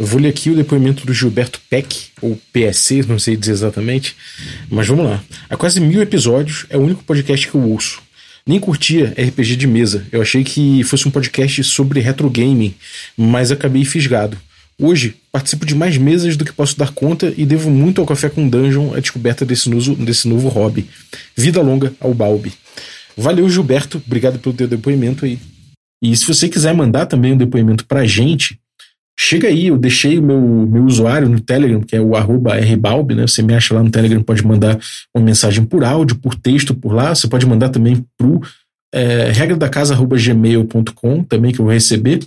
Eu vou ler aqui o depoimento do Gilberto Peck, ou PSC, não sei dizer exatamente, mas vamos lá. Há quase mil episódios é o único podcast que eu ouço. Nem curtia RPG de mesa, eu achei que fosse um podcast sobre retro gaming, mas acabei fisgado. Hoje, participo de mais mesas do que posso dar conta e devo muito ao Café com Dungeon a descoberta desse, nuso, desse novo hobby. Vida longa ao Balbi. Valeu, Gilberto. Obrigado pelo teu depoimento aí. E se você quiser mandar também um depoimento pra gente, chega aí. Eu deixei o meu, meu usuário no Telegram, que é o rbalb, né? Você me acha lá no Telegram, pode mandar uma mensagem por áudio, por texto por lá. Você pode mandar também pro é, regra da casa@gmail.com também que eu vou receber.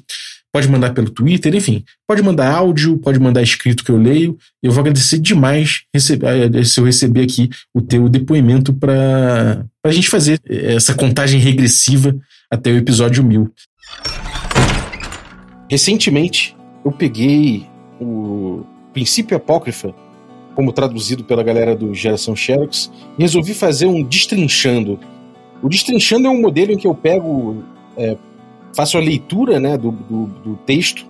Pode mandar pelo Twitter, enfim. Pode mandar áudio, pode mandar escrito que eu leio. Eu vou agradecer demais receber, eh, se eu receber aqui o teu depoimento para a gente fazer essa contagem regressiva até o episódio 1000. Recentemente, eu peguei o Princípio Apócrifa, como traduzido pela galera do Geração Xerox, e resolvi fazer um destrinchando. O destrinchando é um modelo em que eu pego é, faço a leitura né, do, do, do, texto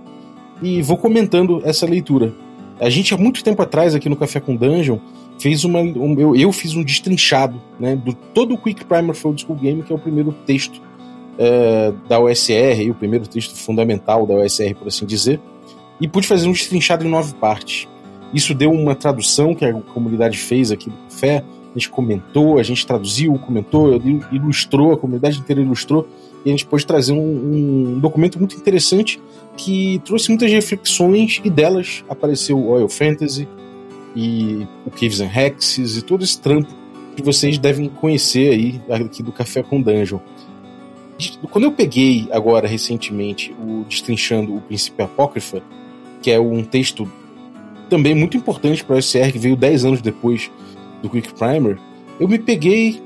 e vou comentando essa leitura. A gente, há muito tempo atrás, aqui no Café com Dungeon, fez uma. Um, eu, eu, fiz um destrinchado né, do todo o Quick Primer for Old School Game, que é o primeiro texto é, da OSR, o primeiro texto fundamental da OSR, por assim dizer, e pude fazer um destrinchado em nove partes. Isso deu uma tradução que a comunidade fez aqui do Café, a gente comentou, a gente traduziu, comentou, ilustrou, a comunidade inteira ilustrou, e a gente pôde trazer um, um, documento muito interessante que trouxe muitas reflexões e delas apareceu o Oil Fantasy e o Caves and Hexes e todo esse trampo que vocês devem conhecer aí aqui do Café com Dungeon. Quando eu peguei agora recentemente o Destrinchando o Princípio Apócrifa, que é um texto também muito importante para o SR, que veio 10 anos depois do Quick Primer, eu me peguei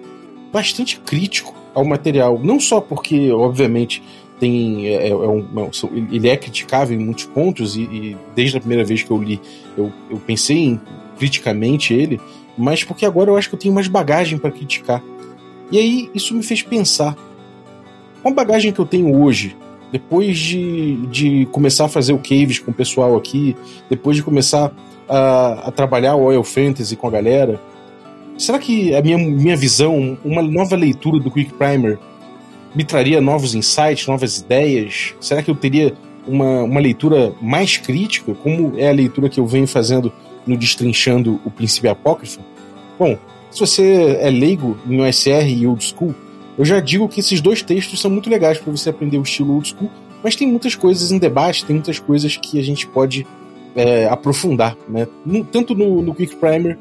bastante crítico ao material. Não só porque, obviamente, tem é, é, um, ele é criticável em muitos pontos e, e, desde a primeira vez que eu li eu, eu pensei em, criticamente ele, mas porque agora eu acho que eu tenho mais bagagem para criticar. E aí isso me fez pensar com a bagagem que eu tenho hoje, depois de, de começar a fazer o Caves com o pessoal aqui, depois de começar a, a trabalhar o Oil Fantasy com a galera, Será que a minha, minha visão, uma nova leitura do Quick Primer, me traria novos insights, novas ideias? Será que eu teria uma, uma leitura mais crítica, como é a leitura que eu venho fazendo no Destrinchando o Princípio Apócrifo? Bom, se você é leigo em OSR e Old School, eu já digo que esses dois textos são muito legais para você aprender o estilo Old School, mas tem muitas coisas em debate, tem muitas coisas que a gente pode é, aprofundar, né? tanto no, no Quick Primer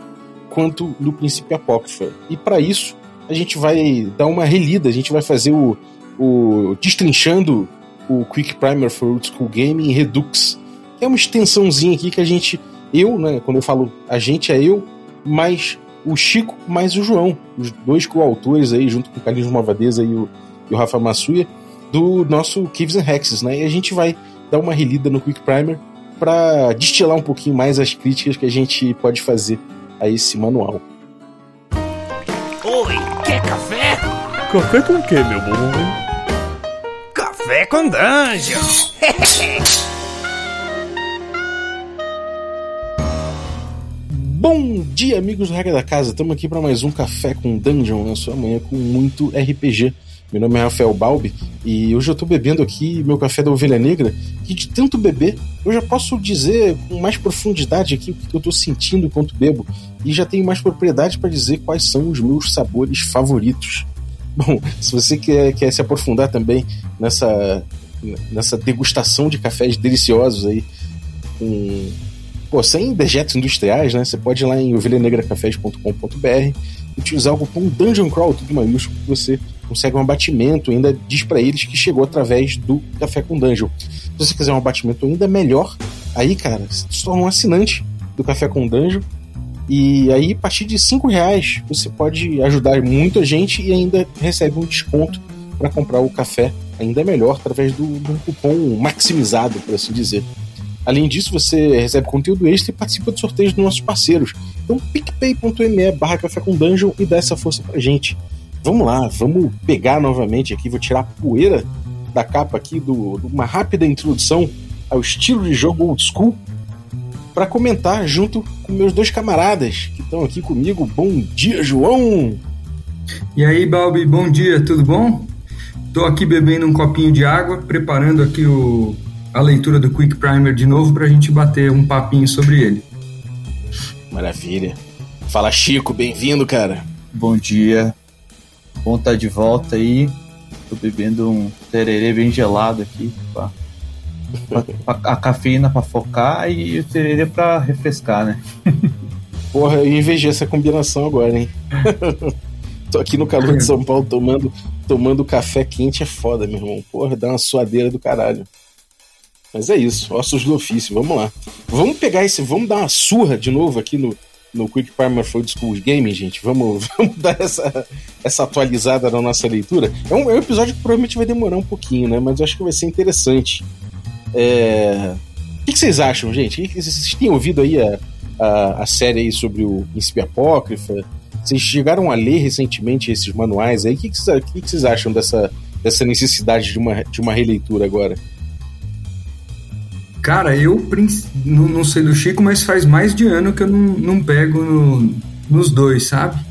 quanto no Princípio Apócrifa. E para isso, a gente vai dar uma relida, a gente vai fazer o, o destrinchando o Quick Primer for Old School Game em Redux. É uma extensãozinha aqui que a gente, eu, né, quando eu falo a gente é eu, mais o Chico, mais o João, os dois coautores aí, junto com o Carlinhos Malvadeza e o, e o Rafa Massuia, do nosso Caves and Hexes, né? E a gente vai dar uma relida no Quick Primer para destilar um pouquinho mais as críticas que a gente pode fazer a esse manual. Oi, quer café? Café com o que, meu bom? Café com Dungeon! Bom dia, amigos do Regra da Casa. Estamos aqui para mais um Café com Dungeon na sua manhã com muito RPG. Meu nome é Rafael Balbi e hoje eu estou bebendo aqui meu café da ovelha negra. E de tanto beber, eu já posso dizer com mais profundidade aqui o que eu estou sentindo enquanto bebo. E já tenho mais propriedade para dizer quais são os meus sabores favoritos. Bom, se você quer, quer se aprofundar também nessa, nessa degustação de cafés deliciosos aí, com, pô, sem dejetos industriais, né? Você pode ir lá em ovelhanegracafés.com.br utilizar o cupom Dungeon Crawl, tudo maiúsculo, que você consegue um abatimento, ainda diz para eles que chegou através do Café com Dungeon. Se você quiser um abatimento ainda melhor, aí, cara, se torna um assinante do Café com Dungeon. E aí, a partir de 5 reais, você pode ajudar muita gente e ainda recebe um desconto para comprar o café ainda melhor através do, do cupom maximizado, por assim dizer. Além disso, você recebe conteúdo extra e participa de sorteios dos nossos parceiros. Então, picpay.me barra café com dungeon e dá essa força pra gente. Vamos lá, vamos pegar novamente aqui, vou tirar a poeira da capa aqui, do, uma rápida introdução ao estilo de jogo old school. para comentar junto com meus dois camaradas que estão aqui comigo. Bom dia, João! E aí, Balbi, bom dia, tudo bom? Tô aqui bebendo um copinho de água, preparando aqui o, a leitura do Quick Primer de novo para a gente bater um papinho sobre ele. Maravilha. Fala, Chico, bem-vindo, cara. Bom dia. Bom estar tá de volta aí. Tô bebendo um tererê bem gelado aqui. Pra, pra, a cafeína para focar e o tererê para refrescar, né? Porra, eu invejei essa combinação agora, hein? Tô aqui no calor de São Paulo tomando, tomando café quente, é foda, meu irmão. Porra, dá uma suadeira do caralho. Mas é isso, ossos do ofício, vamos lá. Vamos pegar esse, vamos dar uma surra de novo aqui no, no Quick Primer Food School Gaming, gente. Vamos, vamos dar essa, essa atualizada na nossa leitura. É um, é um episódio que provavelmente vai demorar um pouquinho, né? Mas eu acho que vai ser interessante. É... O que, vocês acham, gente? Vocês têm ouvido aí a, a, a série aí sobre o Príncipe Apócrifa? Vocês chegaram a ler recentemente esses manuais aí? O que, vocês, que, que vocês acham dessa, dessa necessidade de uma, de uma releitura agora? Cara, eu não, não sei do Chico, mas faz mais de ano que eu não, não pego no, nos dois, sabe?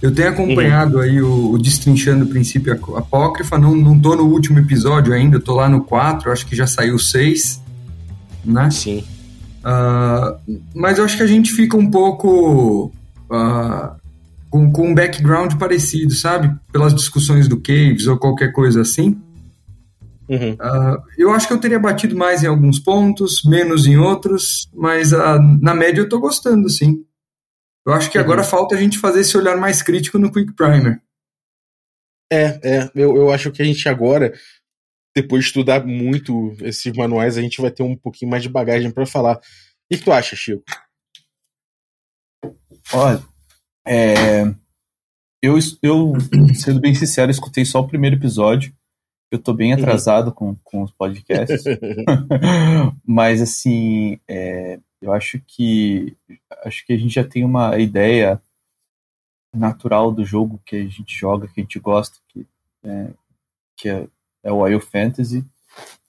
Eu tenho acompanhado uhum. aí o, o Destrinchando o Princípio Apócrifa, não, não tô no último episódio ainda, tô lá no 4, acho que já saiu 6, né? Sim. Uh, mas eu acho que a gente fica um pouco uh, com, com um background parecido, sabe? Pelas discussões do Caves ou qualquer coisa assim. Uhum. Uh, eu acho que eu teria batido mais em alguns pontos, menos em outros, mas uh, na média eu tô gostando, sim. Eu acho que uhum. agora falta a gente fazer esse olhar mais crítico no Quick Primer. É, é. Eu, eu acho que a gente agora, depois de estudar muito esses manuais, a gente vai ter um pouquinho mais de bagagem para falar. O que, que tu acha, Chico? Olha, é, eu, eu, sendo bem sincero, escutei só o primeiro episódio. Eu tô bem uhum. atrasado uhum. com, com os podcasts. Mas, assim, é, eu acho que acho que a gente já tem uma ideia natural do jogo que a gente joga, que a gente gosta, que, é, que é, é o Wild Fantasy.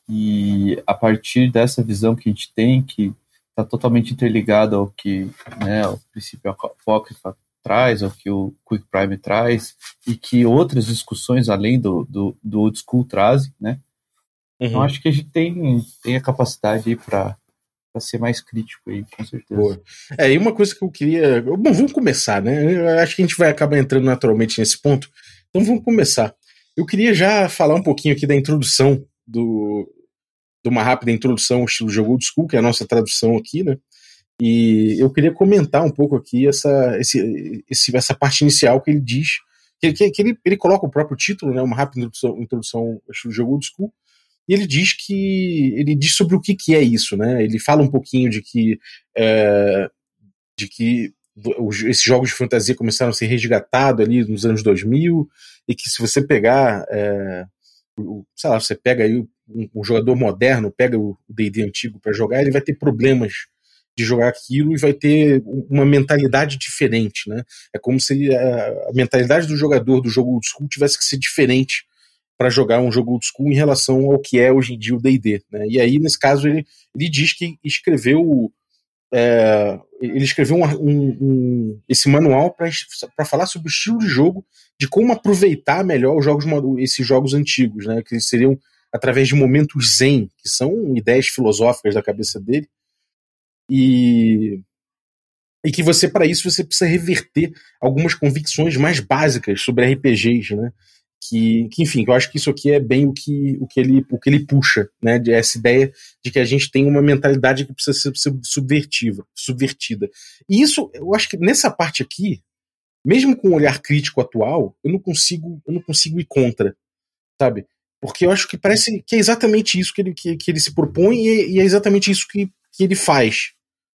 E a partir dessa visão que a gente tem, que está totalmente interligada ao que né, o princípio apócrifa traz, ao que o Quick Prime traz, e que outras discussões além do, do, do old school trazem, né? Então, uhum. Então acho que a gente tem, tem a capacidade aí para ser mais crítico aí, com certeza. Boa. É, e uma coisa que eu queria. Bom, vamos começar, né? Eu acho que a gente vai acabar entrando naturalmente nesse ponto. Então vamos começar. Eu queria já falar um pouquinho aqui da introdução do. de uma rápida introdução ao estilo jogo old school, que é a nossa tradução aqui, né? E eu queria comentar um pouco aqui essa, esse, esse, essa parte inicial que ele diz, que, que, que ele, ele coloca o próprio título, né, uma rápida introdução, ao jogo old school, e ele diz que ele diz sobre o que, que é isso, né? Ele fala um pouquinho de que é, de que esses jogos de fantasia começaram a ser resgatados ali nos anos 2000 e que se você pegar é, sei lá, você pega aí um, um jogador moderno, pega o D&D antigo para jogar, ele vai ter problemas de jogar aquilo e vai ter uma mentalidade diferente, né? É como se a, a mentalidade do jogador do jogo old school tivesse que ser diferente para jogar um jogo old school em relação ao que é hoje em dia o D&D, né? E aí, nesse caso, ele, ele diz que escreveu é, ele escreveu um, um, um, esse manual para falar sobre o estilo de jogo, de como aproveitar melhor os jogos, esses jogos antigos, né? Que seriam através de momentos zen, que são ideias filosóficas da cabeça dele, e e que você para isso você precisa reverter algumas convicções mais básicas sobre RPGs, né? Que, que enfim, eu acho que isso aqui é bem o que, o que ele o que ele puxa, né? De essa ideia de que a gente tem uma mentalidade que precisa ser, subvertiva, subvertida. E isso, eu acho que nessa parte aqui, mesmo com o olhar crítico atual, eu não consigo eu não consigo ir contra, sabe? Porque eu acho que parece que é exatamente isso que ele, que, que ele se propõe e, e é exatamente isso que, que ele faz,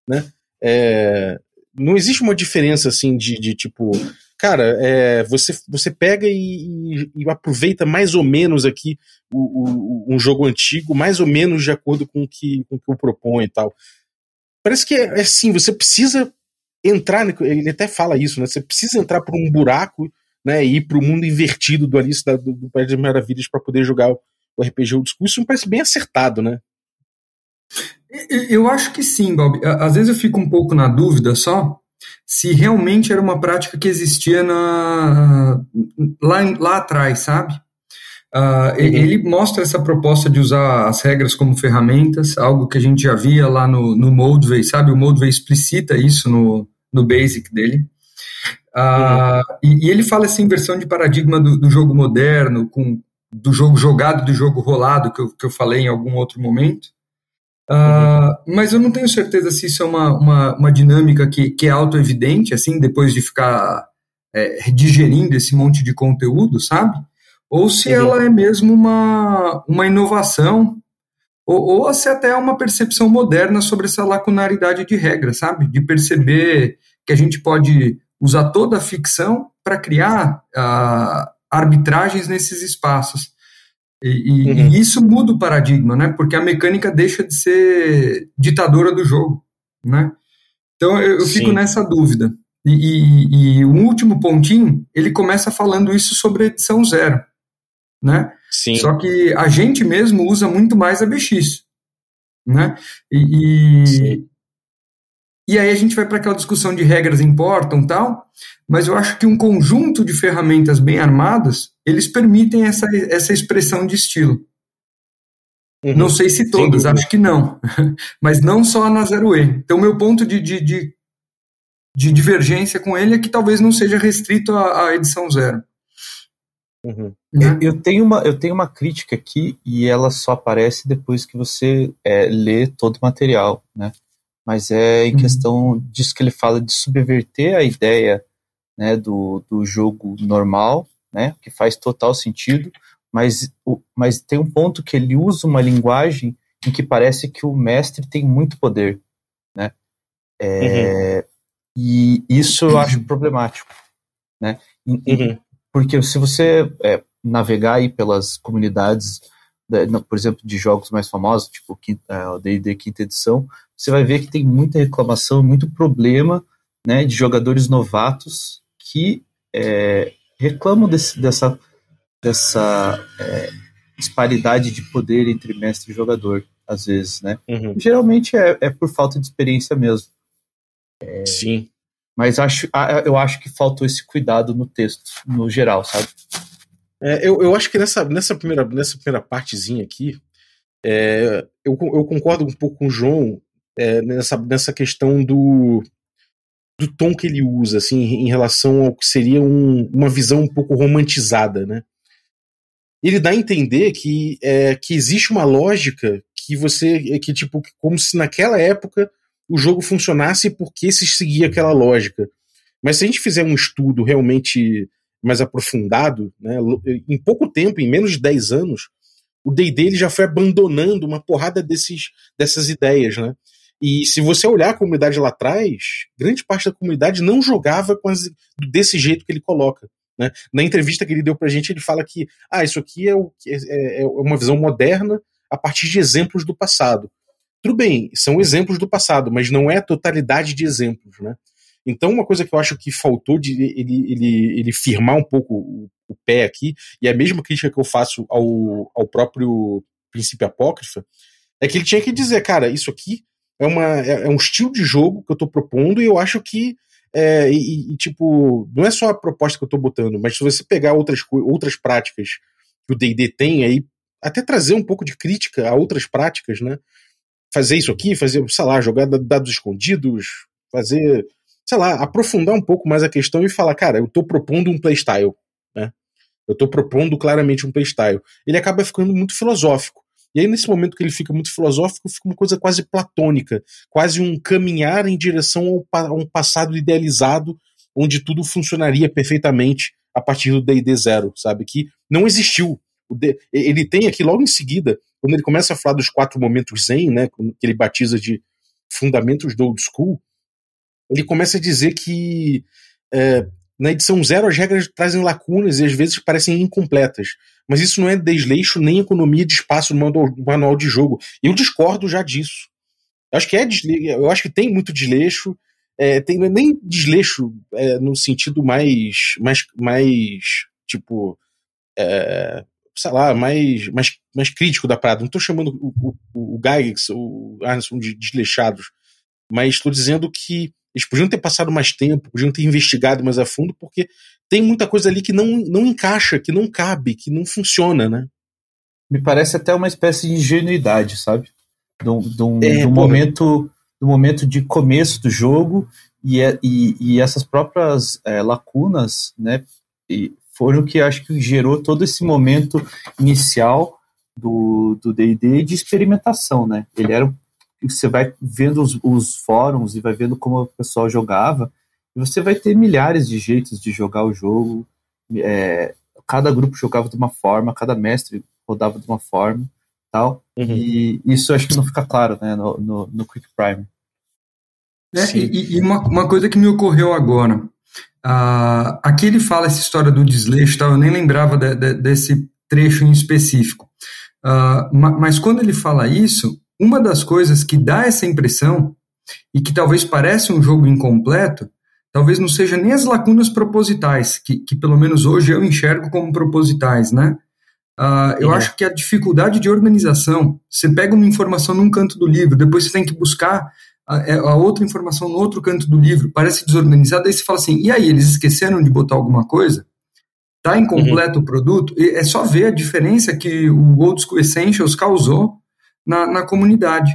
né? É, não existe uma diferença assim de, de tipo, cara, é, você, você pega e, e, aproveita mais ou menos aqui o, o, um jogo antigo, mais ou menos de acordo com o que, com o que eu e tal. Parece que é, é assim, você precisa entrar, ele até fala isso, né? Você precisa entrar por um buraco, né? E ir para o mundo invertido do Alice da, do, do País das Maravilhas para poder jogar o RPG Old School. Isso me parece bem acertado, né? Eu acho que sim, Bob. Às vezes eu fico um pouco na dúvida só se realmente era uma prática que existia na, lá, lá atrás, sabe? Uh, uhum. Ele mostra essa proposta de usar as regras como ferramentas, algo que a gente já via lá no, no sabe? O Moldvay explicita isso no, no Basic dele. Uh, uhum. e, e, ele fala essa inversão de paradigma do, do, jogo moderno, com, do jogo jogado do jogo rolado, que eu, que eu falei em algum outro momento. Uh, mas eu não tenho certeza se isso é uma, uma, uma dinâmica que, que é auto-evidente, assim, depois de ficar é, digerindo esse monte de conteúdo, sabe? Ou se uhum. ela é mesmo uma, uma inovação, ou, ou se até é uma percepção moderna sobre essa lacunaridade de regra, sabe? De perceber que a gente pode usar toda a ficção para criar uh, arbitragens nesses espaços. E, e, uhum. e, isso muda o paradigma, né? Porque a mecânica deixa de ser ditadora do jogo, né? Então eu, eu fico nessa dúvida. E, e, o último pontinho, ele começa falando isso sobre edição zero, né? Sim. Só que a gente mesmo usa muito mais a BX, né? E, e aí a gente vai para aquela discussão de regras importam tal, mas eu acho que um conjunto de ferramentas bem armadas, eles permitem essa, essa expressão de estilo. Uhum. Não sei se todas, acho que não. mas não só na Zero E. Então, meu ponto de, de, de, de, divergência com ele é que talvez não seja restrito à, à edição zero. Uhum. Né? Eu, tenho uma, eu tenho uma crítica aqui e ela só aparece depois que você é, lê todo o material, né? mas é em uhum. questão disso que ele fala de subverter a ideia né, do, do jogo normal, né, que faz total sentido, mas, mas tem um ponto que ele usa uma linguagem em que parece que o mestre tem muito poder, né, é, uhum. e isso eu acho problemático, né, uhum. porque se você é, navegar aí pelas comunidades por exemplo, de jogos mais famosos, tipo é, o D&D quinta edição, você vai ver que tem muita reclamação, muito problema, né, de jogadores novatos que é, reclamam desse, dessa, dessa é, disparidade de poder entre mestre e jogador, às vezes, né? Uhum. Geralmente é, é, por falta de experiência mesmo. É, Sim. Mas acho, eu acho que faltou esse cuidado no texto, no geral, sabe? É, eu, eu acho que nessa, nessa, primeira, nessa primeira partezinha aqui, é, eu, eu concordo um pouco com o João é, nessa, nessa questão do, do tom que ele usa, assim, em relação ao que seria um, uma visão um pouco romantizada, né? Ele dá a entender que, é, que existe uma lógica que você, que tipo, como se naquela época o jogo funcionasse porque se seguia aquela lógica. Mas se a gente fizer um estudo realmente mais aprofundado, né, em pouco tempo, em menos de 10 anos, o D&D já foi abandonando uma porrada desses, dessas ideias, né? E se você olhar a comunidade lá atrás, grande parte da comunidade não jogava as, desse jeito que ele coloca. Né? Na entrevista que ele deu pra gente, ele fala que ah, isso aqui é, o, é, é uma visão moderna a partir de exemplos do passado. Tudo bem, são exemplos do passado, mas não é a totalidade de exemplos. Né? Então, uma coisa que eu acho que faltou de ele, ele, ele firmar um pouco o, o pé aqui, e é a mesma crítica que eu faço ao, ao próprio princípio apócrifa, é que ele tinha que dizer, cara, isso aqui é, uma, é, é um estilo de jogo que eu tô propondo e eu acho que é, e, e, tipo, não é só a proposta que eu tô botando, mas se você pegar outras, outras práticas que o D&D tem aí, até trazer um pouco de crítica a outras práticas, né? Fazer isso aqui, fazer, sei lá, jogar dados escondidos, fazer sei lá, aprofundar um pouco mais a questão e falar, cara, eu tô propondo um playstyle, né? Eu tô propondo claramente um playstyle. Ele acaba ficando muito filosófico. E aí, nesse momento que ele fica muito filosófico, fica uma coisa quase platônica, quase um caminhar em direção a um passado idealizado, onde tudo funcionaria perfeitamente a partir do D&D Zero, sabe? Que não existiu. Ele tem aqui logo em seguida, quando ele começa a falar dos quatro momentos zen, né, que ele batiza de fundamentos do old school, ele começa a dizer que é, na edição zero as regras trazem lacunas e às vezes parecem incompletas. Mas isso não é desleixo nem economia de espaço no manual de jogo. Eu discordo já disso. Eu acho que é eu acho que tem muito desleixo. É, tem é nem desleixo é, no sentido mais, mais, mais tipo. É, sei lá, mais, mais, mais crítico da parada. Não estou chamando o, o, o Gygax, o Arneson de desleixados, mas estou dizendo que eles podiam ter passado mais tempo, podiam ter investigado mais a fundo, porque tem muita coisa ali que não, não encaixa, que não cabe, que não funciona, né? Me parece até uma espécie de ingenuidade, sabe? Do, do, é, do momento, do momento de começo do jogo e, é, e, e essas próprias é, lacunas, né? E foram o que acho que gerou todo esse momento inicial do D&D de experimentação, né? Ele era você vai vendo os, os, fóruns e vai vendo como o pessoal jogava e você vai ter milhares de jeitos de jogar o jogo. É, cada grupo jogava de uma forma, cada mestre rodava de uma forma, tal. Uhum. E isso acho que não fica claro, né, no, no, no Quick Prime. É, e, e uma, uma, coisa que me ocorreu agora. Uh, aqui ele fala essa história do desleixo, tal, eu nem lembrava de, de, desse trecho em específico. Uh, mas quando ele fala isso, uma das coisas que dá essa impressão, e que talvez pareça um jogo incompleto, talvez não seja nem as lacunas propositais, que, que pelo menos hoje eu enxergo como propositais, né? Uh, eu uhum. acho que a dificuldade de organização, você pega uma informação num canto do livro, depois você tem que buscar a, é, a, outra informação no outro canto do livro, parece desorganizado, aí você fala assim, e aí, eles esqueceram de botar alguma coisa? Tá incompleto uhum. o produto? E é só ver a diferença que o Old School Essentials causou na, na comunidade.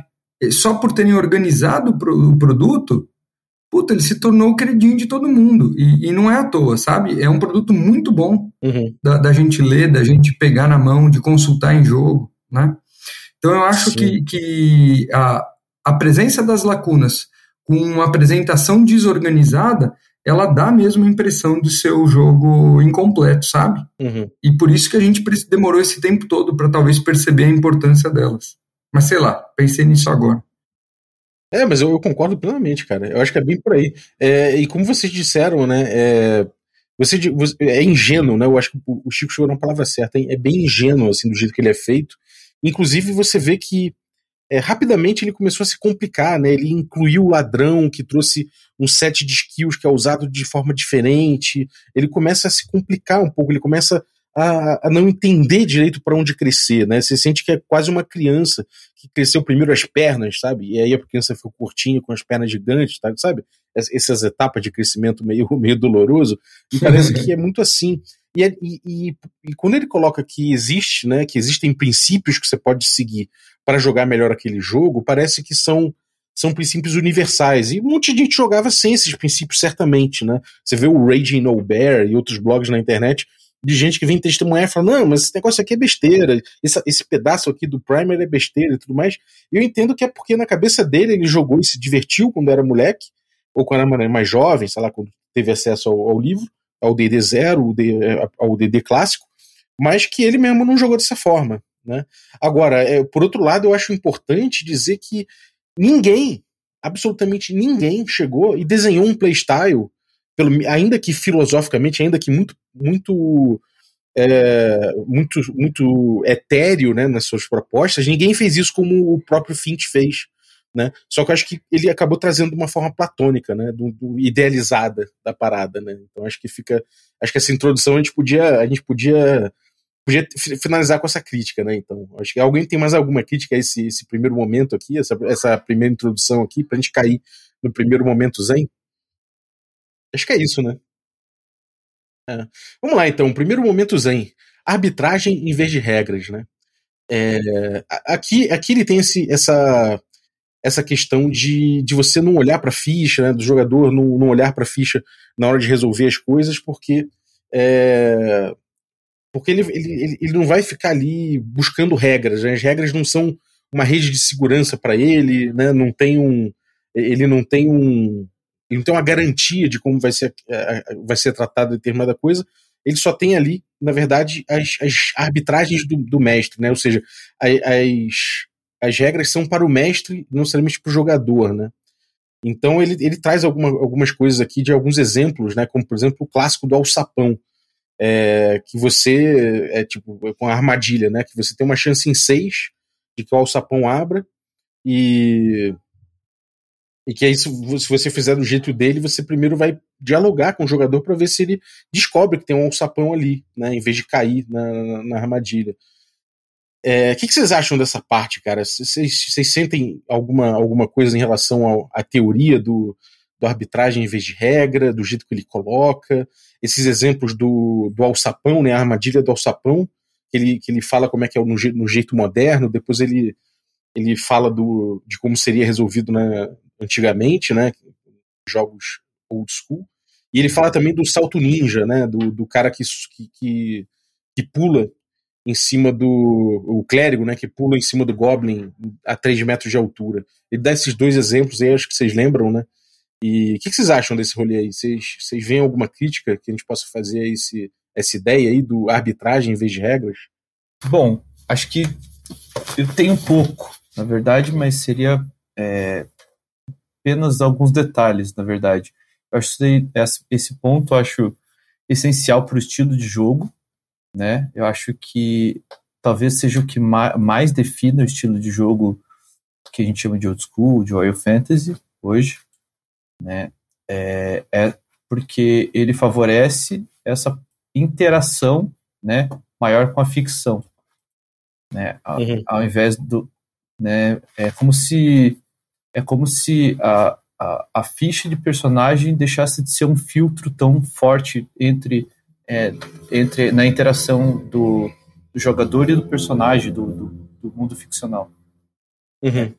Só por terem organizado o, pro, o produto, puta, ele se tornou o queridinho de todo mundo. E, e, não é à toa, sabe? É um produto muito bom uhum. da, da, gente ler, da gente pegar na mão, de consultar em jogo, né? Então eu acho que, que a, a presença das lacunas com uma apresentação desorganizada, ela dá mesmo a impressão de ser o jogo incompleto, sabe? Uhum. E por isso que a gente demorou esse tempo todo para talvez perceber a importância delas. Mas sei lá, pensei nisso agora. É, mas eu, eu concordo plenamente, cara. Eu acho que é bem por aí. É, e como vocês disseram, né? É, você, você, é ingênuo, né? Eu acho que o Chico chegou na palavra certa. É bem ingênuo, assim, do jeito que ele é feito. Inclusive, você vê que é, rapidamente ele começou a se complicar, né? Ele incluiu o ladrão, que trouxe um set de skills que é usado de forma diferente. Ele começa a se complicar um pouco, ele começa a, a não entender direito para onde crescer, né? Você sente que é quase uma criança que cresceu primeiro as pernas, sabe? E aí a criança ficou curtinha com as pernas gigantes, sabe? Essas etapas de crescimento meio, meio doloroso. E parece que é muito assim. E, é, e, e, e, quando ele coloca que existe, né, que existem princípios que você pode seguir para jogar melhor aquele jogo, parece que são são princípios universais. E um monte de gente jogava sem esses princípios, certamente, né? Você vê o Raging No Bear e outros blogs na internet de gente que vem testemunhar e fala: não, mas esse negócio aqui é besteira, esse, esse pedaço aqui do Primer é besteira e tudo mais. Eu entendo que é porque na cabeça dele ele jogou e se divertiu quando era moleque, ou quando era mais jovem, sei lá, quando teve acesso ao, ao livro, ao DD Zero, ao DD clássico, mas que ele mesmo não jogou dessa forma. Né? Agora, é, por outro lado, eu acho importante dizer que ninguém, absolutamente ninguém, chegou e desenhou um playstyle pelo, ainda que filosoficamente, ainda que muito, muito, é, muito, muito etéreo né, nas suas propostas, ninguém fez isso como o próprio Finch fez. Né? Só que eu acho que ele acabou trazendo de uma forma platônica, né? Do, do, idealizada da parada, né? Então acho que fica, acho que essa introdução a gente podia, a gente podia, podia finalizar com essa crítica, né? Então acho que alguém tem mais alguma crítica a esse, esse primeiro momento aqui, essa, essa primeira introdução aqui, para a gente cair no primeiro momento zen. Acho que é isso, né? É. Vamos lá, então. Primeiro momento zen. Arbitragem em vez de regras, né? É, aqui, aqui ele tem esse, essa, essa questão de, de você não olhar para a ficha, né, do jogador não, não olhar para a ficha na hora de resolver as coisas, porque é, porque ele, ele, ele não vai ficar ali buscando regras. Né? As regras não são uma rede de segurança para ele, né? não tem um, ele não tem um, ele não tem uma garantia de como vai ser, é, vai ser tratada determinada coisa, ele só tem ali, na verdade, as, as arbitragens do, do, mestre, né? Ou seja, as, as regras são para o mestre, não necessariamente para o jogador, né? Então ele, ele traz alguma, algumas coisas aqui de alguns exemplos, né? Como por exemplo o clássico do alçapão, é, que você é tipo com a armadilha, né? Que você tem uma chance em seis de que o alçapão abra e E que aí, se você fizer do jeito dele, você primeiro vai dialogar com o jogador para ver se ele descobre que tem um alçapão ali, né? Em vez de cair na, na, na armadilha. É, o que, que, vocês acham dessa parte, cara? Vocês, sentem alguma, alguma coisa em relação à teoria do, do arbitragem em vez de regra, do jeito que ele coloca? Esses exemplos do, do alçapão, né? A armadilha do alçapão, que ele, que ele fala como é que é no, no jeito moderno, depois ele, ele fala do, de como seria resolvido né, antigamente, né? Jogos old school. E ele fala também do salto ninja, né? Do, do cara que, que, que pula em cima do. O clérigo, né? Que pula em cima do Goblin a 3 metros de altura. Ele dá esses dois exemplos aí, acho que vocês lembram, né? E o que, que, vocês acham desse rolê aí? Vocês, vocês veem alguma crítica que a gente possa fazer a esse, essa ideia aí do arbitragem em vez de regras? Bom, acho que eu tenho pouco, na verdade, mas seria é, apenas alguns detalhes, na verdade. Eu acho que esse ponto eu acho essencial para o estilo de jogo, né? Eu acho que talvez seja o que mais define o estilo de jogo que a gente chama de old school, de Royal Fantasy hoje, né? É, é porque ele favorece essa interação, né, maior com a ficção, né? Ao, uhum. ao invés do, né? É como se é como se a, a, a, ficha de personagem deixasse de ser um filtro tão forte entre, é, entre na interação do, do, jogador e do personagem do, do, do mundo ficcional. Uhum.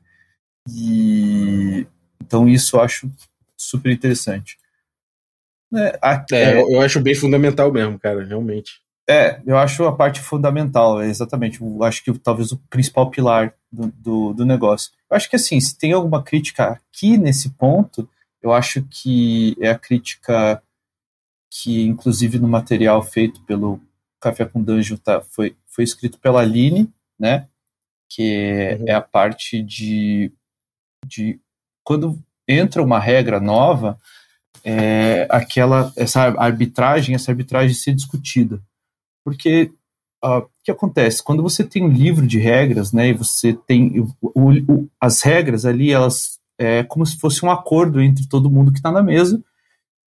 E então isso eu acho super interessante. É, a, é, é, eu acho bem fundamental mesmo, cara, realmente. É, eu acho a parte fundamental, exatamente. Eu acho que talvez o principal pilar do, do, do, negócio. Eu acho que assim, se tem alguma crítica aqui nesse ponto, eu acho que é a crítica que, inclusive, no material feito pelo Café com Dungeon, tá, foi, foi escrito pela Aline, né? Que uhum. é a parte de, de. Quando entra uma regra nova, é, aquela essa arbitragem, essa arbitragem ser discutida. Porque uh, o que acontece? Quando você tem um livro de regras, né, e você tem o, o, as regras ali, elas é como se fosse um acordo entre todo mundo que está na mesa,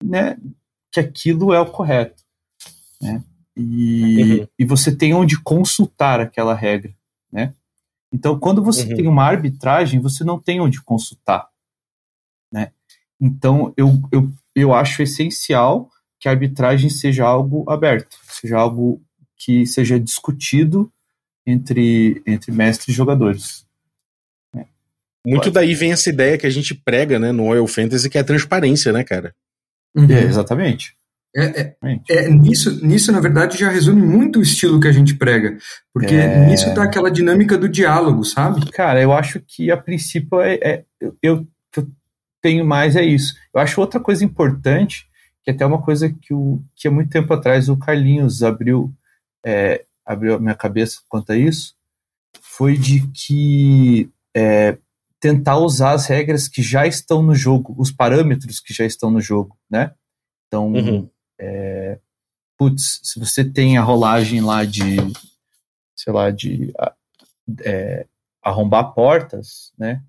né, que aquilo é o correto, né, e, uhum. e você tem onde consultar aquela regra, né. Então, quando você uhum. tem uma arbitragem, você não tem onde consultar, né. Então, eu, eu, eu acho essencial que a arbitragem seja algo aberto, seja algo que seja discutido entre, entre mestres e jogadores. É. Muito Pode. daí vem essa ideia que a gente prega né, no Oil Fantasy, que é a transparência, né, cara? Uhum. É, exatamente. É, é, é, nisso, nisso, na verdade, já resume muito o estilo que a gente prega. Porque é... nisso tá aquela dinâmica do diálogo, sabe? Cara, eu acho que a princípio é, é eu, eu tenho mais é isso. Eu acho outra coisa importante que até uma coisa que, o, que há muito tempo atrás o Carlinhos abriu, é, abriu a minha cabeça quanto a isso, foi de que é, tentar usar as regras que já estão no jogo, os parâmetros que já estão no jogo, né? Então, uhum. é, putz, se você tem a rolagem lá de, sei lá, de é, arrombar portas, né?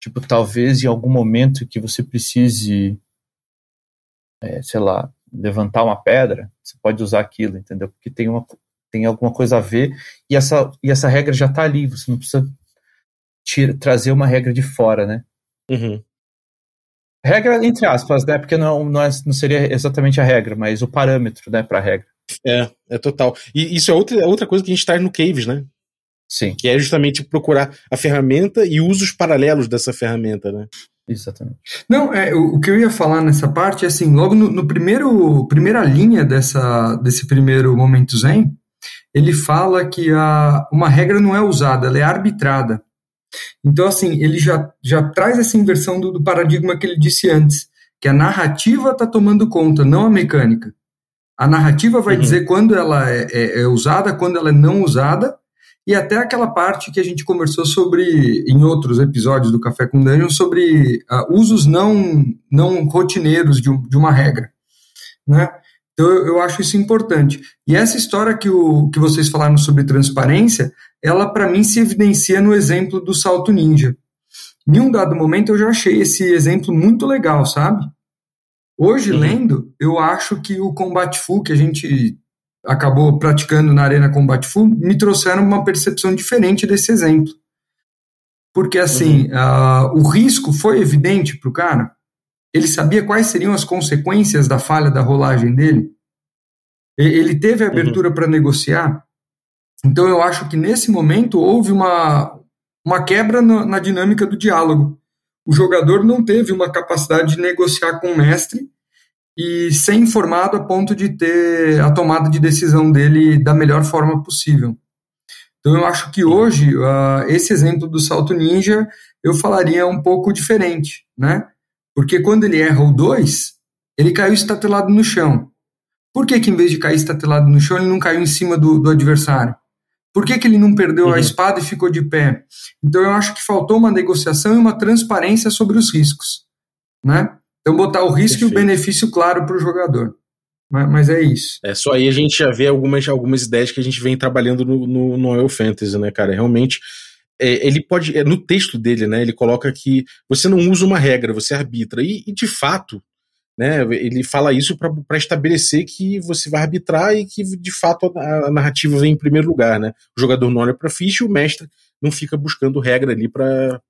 Tipo, talvez em algum momento que você precise é, sei lá, levantar uma pedra, você pode usar aquilo, entendeu? Porque tem, uma, tem alguma coisa a ver e essa, e essa regra já está ali, você não precisa tira, trazer uma regra de fora, né? Uhum. Regra entre aspas, né? Porque não, não, é, não seria exatamente a regra, mas o parâmetro, né, para a regra. É, é total. E isso é outra, outra coisa que a gente traz no Caves, né? Sim. Que é justamente procurar a ferramenta e usos paralelos dessa ferramenta, né? Exatamente. Não, é, o, o, que eu ia falar nessa parte é assim, logo no, no, primeiro primeira linha dessa, desse primeiro momento zen, ele fala que a, uma regra não é usada, ela é arbitrada. Então, assim, ele já, já traz essa inversão do, do paradigma que ele disse antes, que a narrativa está tomando conta, não a mecânica. A narrativa vai uhum. dizer quando ela é, é, é usada, quando ela é não usada, e até aquela parte que a gente conversou sobre em outros episódios do Café com Dungeon sobre uh, usos não não rotineiros de, de uma regra, né? Então eu, eu, acho isso importante. E essa história que, o, que vocês falaram sobre transparência, ela para mim se evidencia no exemplo do salto ninja. Em um dado momento eu já achei esse exemplo muito legal, sabe? Hoje, uhum. lendo, eu acho que o Combat Full que a gente acabou praticando na Arena Combat Full me trouxeram uma percepção diferente desse exemplo. Porque, assim, uhum. uh, o risco foi evidente para o cara? Ele sabia quais seriam as consequências da falha da rolagem dele? Ele teve abertura uhum. para negociar? Então, eu acho que nesse momento houve uma, uma quebra na, na dinâmica do diálogo. O jogador não teve uma capacidade de negociar com o mestre e ser informado a ponto de ter a tomada de decisão dele da melhor forma possível. Então eu acho que hoje uh, esse exemplo do salto ninja eu falaria um pouco diferente, né? Porque quando ele erra o 2, ele caiu estatelado no chão. Por que, que em vez de cair estatelado no chão, ele não caiu em cima do, do adversário? Por que, que ele não perdeu uhum. a espada e ficou de pé? Então eu acho que faltou uma negociação e uma transparência sobre os riscos, né? Então, botar o risco Perfeito. e o benefício claro para o jogador. Mas, mas, é isso. É só aí a gente já vê algumas, algumas ideias que a gente vem trabalhando no, no, no Oil Fantasy, né, cara? Realmente, é, ele pode. É, no texto dele, né, ele coloca que você não usa uma regra, você arbitra. E, e de fato, né, ele fala isso para estabelecer que você vai arbitrar e que de fato a, a narrativa vem em primeiro lugar, né? O jogador não olha para ficha e o mestre não fica buscando regra ali para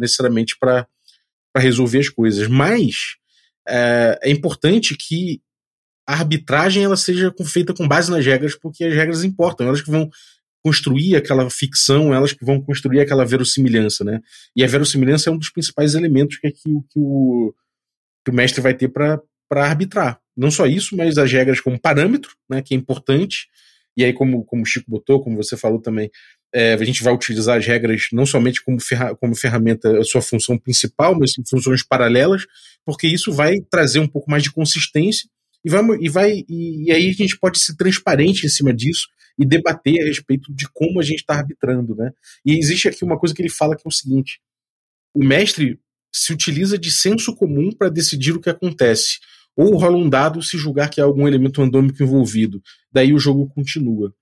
necessariamente para para resolver as coisas. Mas é, é, importante que a arbitragem ela seja feita com base nas regras, porque as regras importam, elas que vão construir aquela ficção, elas que vão construir aquela verossimilhança, né? E a verossimilhança é um dos principais elementos que, é que, que, o, que o mestre vai ter para arbitrar. Não só isso, mas as regras como parâmetro, né, que é importante, e aí como, como o Chico botou, como você falou também, é, a gente vai utilizar as regras não somente como, ferra como ferramenta, a sua função principal, mas em funções paralelas, porque isso vai trazer um pouco mais de consistência e e vai e, e aí a gente pode ser transparente em cima disso e debater a respeito de como a gente está arbitrando, né? E existe aqui uma coisa que ele fala que é o seguinte: o mestre se utiliza de senso comum para decidir o que acontece, ou rola um dado se julgar que há algum elemento randômico envolvido. Daí o jogo continua.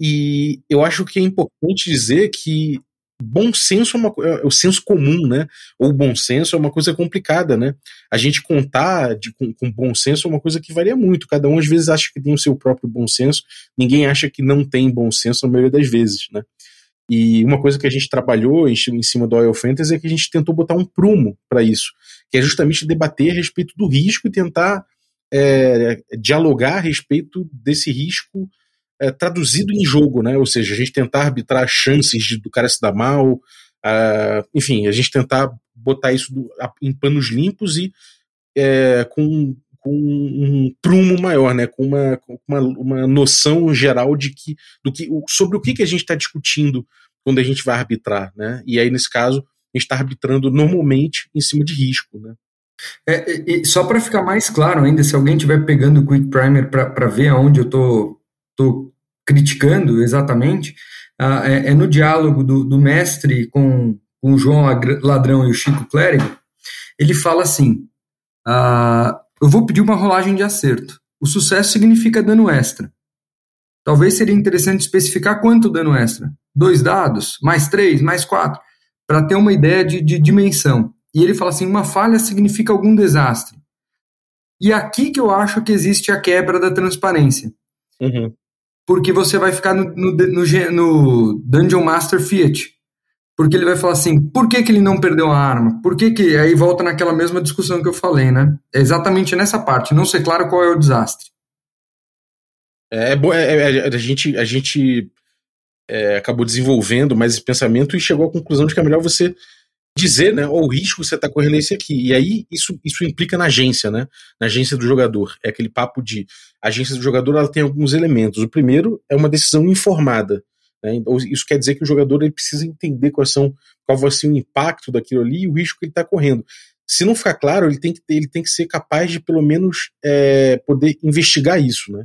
E eu acho que é importante dizer que bom senso é, uma, é o senso comum, né? Ou bom senso é uma coisa complicada, né? A gente contar de, com, com, bom senso é uma coisa que varia muito. Cada um às vezes acha que tem o seu próprio bom senso, ninguém acha que não tem bom senso na maioria das vezes, né? E uma coisa que a gente trabalhou em, em cima do Oil Fantasy é que a gente tentou botar um prumo para isso, que é justamente debater a respeito do risco e tentar é, dialogar a respeito desse risco é, traduzido em jogo, né? Ou seja, a gente tentar arbitrar chances de, do cara se dar mal, uh, enfim, a gente tentar botar isso do, em panos limpos e é, com, com um prumo maior, né? Com uma, com uma, uma noção geral de que, do que sobre o que, que a gente está discutindo quando a gente vai arbitrar, né? E aí, nesse caso, a gente está arbitrando normalmente em cima de risco, né? É, só para ficar mais claro ainda, se alguém estiver pegando o Quick Primer para ver aonde eu estou estou criticando exatamente, uh, é, é, no diálogo do, do mestre com, com o João Ladrão e o Chico Clérigo, ele fala assim, uh, eu vou pedir uma rolagem de acerto. O sucesso significa dano extra. Talvez seria interessante especificar quanto dano extra. Dois dados, mais três, mais quatro, para ter uma ideia de, de dimensão. E ele fala assim: uma falha significa algum desastre. E é aqui que eu acho que existe a quebra da transparência. Uhum porque você vai ficar no, no, no, no, Dungeon Master Fiat. Porque ele vai falar assim, por que, que ele não perdeu a arma? Por que que... Aí volta naquela mesma discussão que eu falei, né? É exatamente nessa parte, não sei claro qual é o desastre. É, é, é, é a gente, a gente é, acabou desenvolvendo mais esse pensamento e chegou à conclusão de que é melhor você dizer, né, o risco que você está correndo esse aqui. E aí isso, isso implica na agência, né, na agência do jogador. É aquele papo de agência do jogador ela tem alguns elementos. O primeiro é uma decisão informada. Né, então, isso quer dizer que o jogador ele precisa entender quais são, qual vai ser o impacto daquilo ali e o risco que ele está correndo. Se não ficar claro, ele tem que, ter, ele tem que ser capaz de pelo menos é, poder investigar isso, né,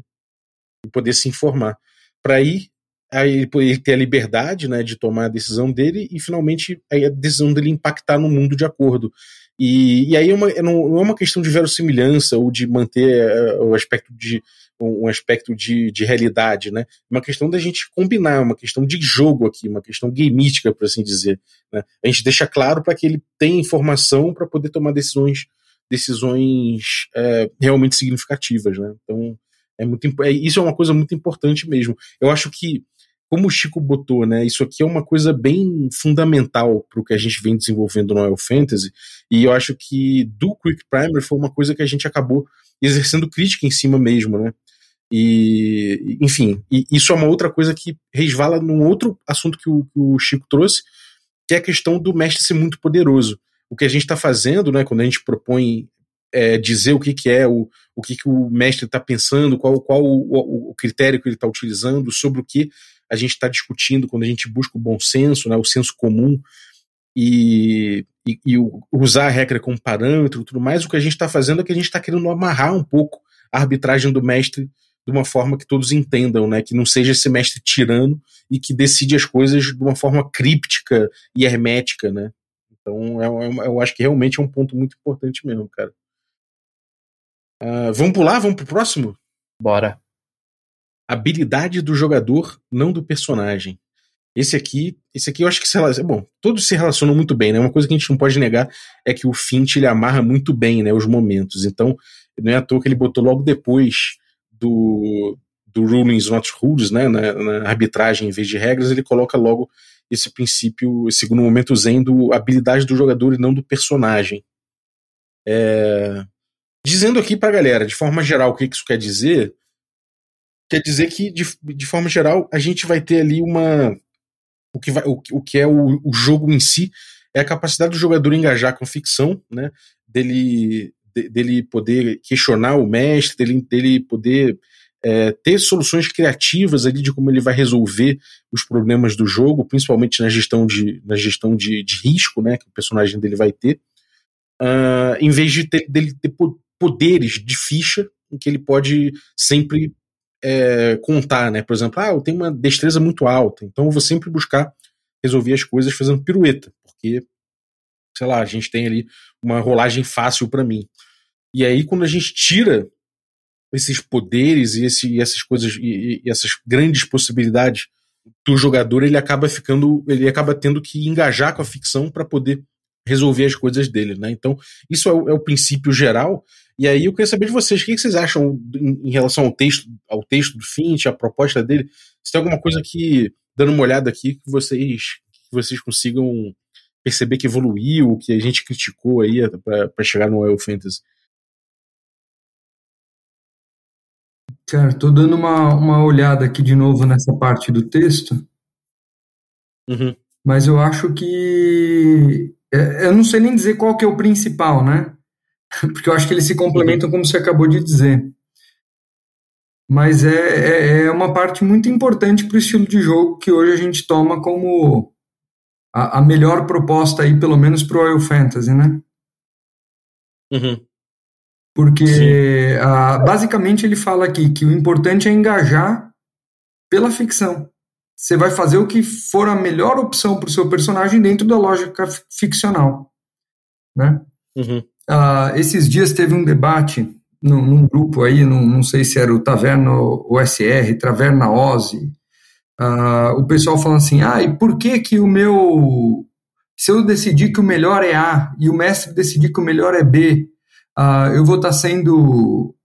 e poder se informar. Para aí aí ele ter a liberdade né, de tomar a decisão dele e finalmente a decisão dele impactar no mundo de acordo. E, e aí é uma, não, não é uma questão de verossimilhança ou de manter uh, o aspecto de um aspecto de, de realidade, né? É uma questão da gente combinar, uma questão de jogo aqui, uma questão gameística, por assim dizer. Né? A gente deixa claro para que ele tenha informação para poder tomar decisões decisões é, realmente significativas, né? Então é muito é, isso é uma coisa muito importante mesmo. Eu acho que como o Chico botou, né? Isso aqui é uma coisa bem fundamental para o que a gente vem desenvolvendo no Royal Fantasy. E eu acho que do Quick Primer foi uma coisa que a gente acabou exercendo crítica em cima mesmo, né? E, enfim, e isso é uma outra coisa que resvala num outro assunto que o, que o Chico trouxe, que é a questão do mestre ser muito poderoso. O que a gente está fazendo, né, quando a gente propõe é, dizer o que, que é, o, o que, que o mestre está pensando, qual, qual o, o, critério que ele está utilizando, sobre o que a gente está discutindo quando a gente busca o bom senso, né, o senso comum, e, e, e usar a regra como parâmetro tudo mais, o que a gente está fazendo é que a gente está querendo amarrar um pouco a arbitragem do mestre de uma forma que todos entendam, né? Que não seja esse mestre tirano e que decide as coisas de uma forma críptica e hermética, né? Então, eu, é eu acho que realmente é um ponto muito importante mesmo, cara. Uh, vamos pular? Vamos pro próximo? Bora. Habilidade do jogador, não do personagem. Esse aqui, esse aqui eu acho que se relaciona, bom, todos se relacionam muito bem, né? Uma coisa que a gente não pode negar é que o Fint ele amarra muito bem, né, os momentos. Então, não é à toa que ele botou logo depois do, do rulings not rules, né, na, na, arbitragem em vez de regras, ele coloca logo esse princípio, esse segundo momento zen do habilidade do jogador e não do personagem. É, dizendo aqui pra galera, de forma geral, o que isso quer dizer, quer dizer que, de, de forma geral, a gente vai ter ali uma. O que, vai, o, o que é o, o jogo em si é a capacidade do jogador engajar com ficção, né? Dele dele poder questionar o mestre, dele, dele poder é, ter soluções criativas ali de como ele vai resolver os problemas do jogo, principalmente na gestão de, na gestão de, de risco né, que o personagem dele vai ter, uh, em vez de ter, dele ter poderes de ficha em que ele pode sempre é, contar, né? Por exemplo, ah, eu tenho uma destreza muito alta, então eu vou sempre buscar resolver as coisas fazendo pirueta, porque sei lá, a gente tem ali uma rolagem fácil para mim. E aí, quando a gente tira esses poderes e, esse, essas coisas e, e, essas grandes possibilidades do jogador, ele acaba ficando, ele acaba tendo que engajar com a ficção para poder resolver as coisas dele, né? Então, isso é o, é o, princípio geral. E aí eu queria saber de vocês, o que vocês acham em, relação ao texto, ao texto do Finch, a proposta dele? Se tem alguma coisa que, dando uma olhada aqui, que vocês, que vocês consigam perceber que evoluiu, que a gente criticou aí para chegar no Royal Fantasy. Cara, tô dando uma, uma olhada aqui de novo nessa parte do texto. Uhum. Mas eu acho que. É, eu não sei nem dizer qual que é o principal, né? Porque eu acho que eles se complementam, uhum. como você acabou de dizer. Mas é, é, é uma parte muito importante para o estilo de jogo que hoje a gente toma como a, a melhor proposta aí, pelo menos para o Royal Fantasy, né? Uhum. Porque uh, basicamente ele fala aqui que o importante é engajar pela ficção. Você vai fazer o que for a melhor opção para o seu personagem dentro da lógica ficcional. Né? Uhum. Uh, esses dias teve um debate num, num grupo aí, num, não sei se era o Taverna OSR, Taverna Ozzy, uh, o pessoal falando assim, ah, e por que que o meu... Se eu decidir que o melhor é A e o mestre decidir que o melhor é B, uh, eu vou estar tá sendo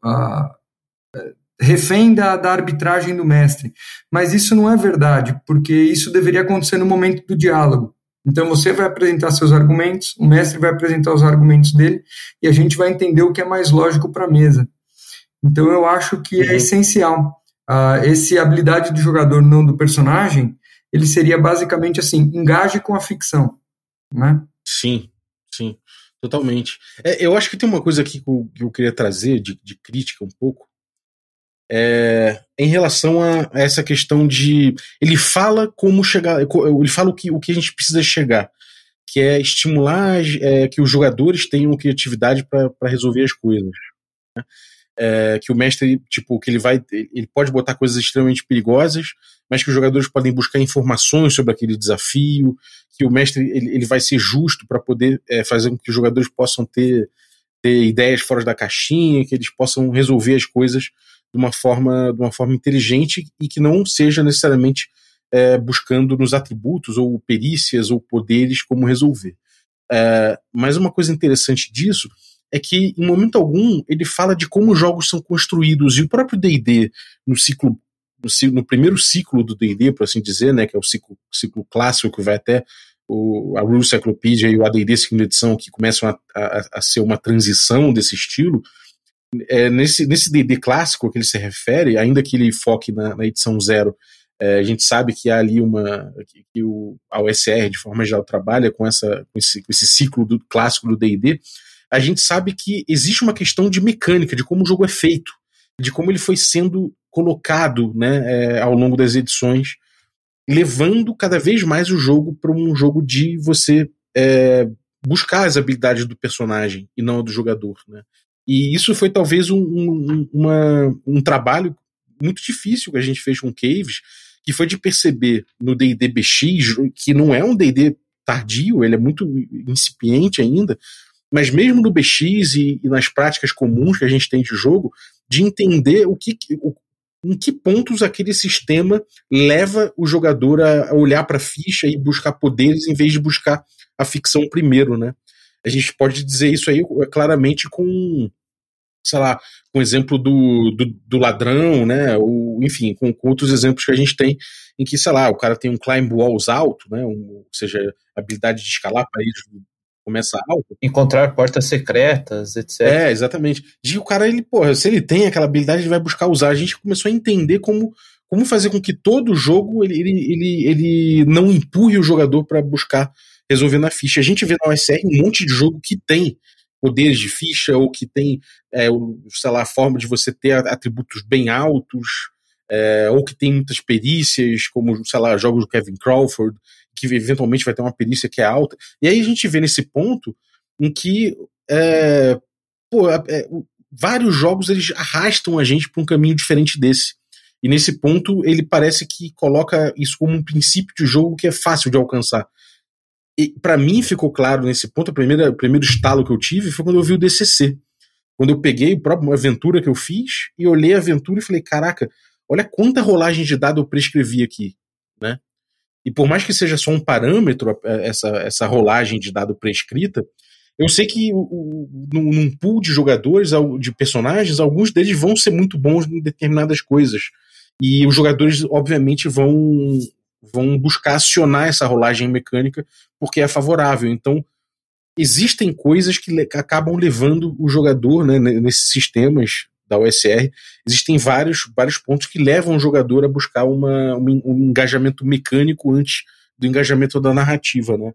refém da, da arbitragem do mestre. Mas isso não é verdade, porque isso deveria acontecer no momento do diálogo. Então você vai apresentar seus argumentos, o mestre vai apresentar os argumentos dele e a gente vai entender o que é mais lógico para a mesa. Então eu acho que é uhum. essencial uh, esse habilidade do jogador, não do personagem, ele seria basicamente assim, engaje com a ficção, né? Sim, sim, totalmente. É, eu acho que tem uma coisa aqui que eu, que eu queria trazer de, de, crítica um pouco, é, em relação a, essa questão de ele fala como chegar, ele fala o que, o que a gente precisa chegar, que é estimular é, que os jogadores tenham criatividade para resolver as coisas. Né? é, que o mestre, tipo, que ele vai. Ele pode botar coisas extremamente perigosas, mas que os jogadores podem buscar informações sobre aquele desafio, que o mestre ele, ele vai ser justo para poder é, fazer com que os jogadores possam ter, ter ideias fora da caixinha, que eles possam resolver as coisas de uma forma, de uma forma inteligente e que não seja necessariamente é, buscando nos atributos ou perícias ou poderes como resolver. É, mas uma coisa interessante disso é que, em momento algum, ele fala de como os jogos são construídos, e o próprio D&D, no ciclo no, no, primeiro ciclo do D&D, por assim dizer, né, que é o ciclo, ciclo clássico que vai até o, a Rule Cyclopedia e o AD&D segunda edição, que começam a, a, a, ser uma transição desse estilo, é, nesse nesse D&D clássico que ele se refere, ainda que ele foque na, na edição zero, é, a gente sabe que há ali uma que, que o, a OSR de forma geral trabalha com essa com esse, com esse ciclo do clássico do D&D, a gente sabe que existe uma questão de mecânica, de como o jogo é feito, de como ele foi sendo colocado né, é, ao longo das edições, levando cada vez mais o jogo para um jogo de você é, buscar as habilidades do personagem e não do jogador. Né? E isso foi talvez um, um, uma, um trabalho muito difícil que a gente fez com Caves, que foi de perceber no D&D BX, que não é um D&D tardio, ele é muito incipiente ainda, mas mesmo no BX e, e, nas práticas comuns que a gente tem de jogo, de entender o que, o, em que pontos aquele sistema leva o jogador a, olhar para a ficha e buscar poderes em vez de buscar a ficção primeiro, né? A gente pode dizer isso aí é, claramente com, sei lá, com o exemplo do, do, do ladrão, né? Ou, enfim, com, com, outros exemplos que a gente tem em que, sei lá, o cara tem um climb walls alto, né? Um, ou seja, habilidade de escalar paredes começa alto. Encontrar portas secretas, etc. É, exatamente. De o cara, ele, porra, se ele tem aquela habilidade, ele vai buscar usar. A gente começou a entender como, como fazer com que todo jogo ele, ele, ele, ele não empurre o jogador para buscar resolver na ficha. A gente vê na OSR um monte de jogo que tem poderes de ficha ou que tem, é, sei lá, a forma de você ter atributos bem altos, é, ou que tem muitas perícias, como, sei lá, jogos do Kevin Crawford, que eventualmente vai ter uma perícia que é alta. E aí a gente vê nesse ponto em que é, pô, é, é vários jogos eles arrastam a gente para um caminho diferente desse. E nesse ponto ele parece que coloca isso como um princípio de jogo que é fácil de alcançar. E para mim ficou claro nesse ponto, a primeira, o primeiro estalo que eu tive foi quando eu vi o DCC. Quando eu peguei a própria aventura que eu fiz e olhei a aventura e falei, caraca, olha quanta rolagem de dado eu prescrevi aqui, né? E por mais que seja só um parâmetro, essa, essa rolagem de dado prescrita, eu sei que o, num, num pool de jogadores, de personagens, alguns deles vão ser muito bons em determinadas coisas. E os jogadores, obviamente, vão, vão buscar acionar essa rolagem mecânica porque é favorável. Então, existem coisas que acabam levando o jogador, né, nesses sistemas da OSR, existem vários, vários pontos que levam o jogador a buscar uma, um, um engajamento mecânico antes do engajamento da narrativa, né?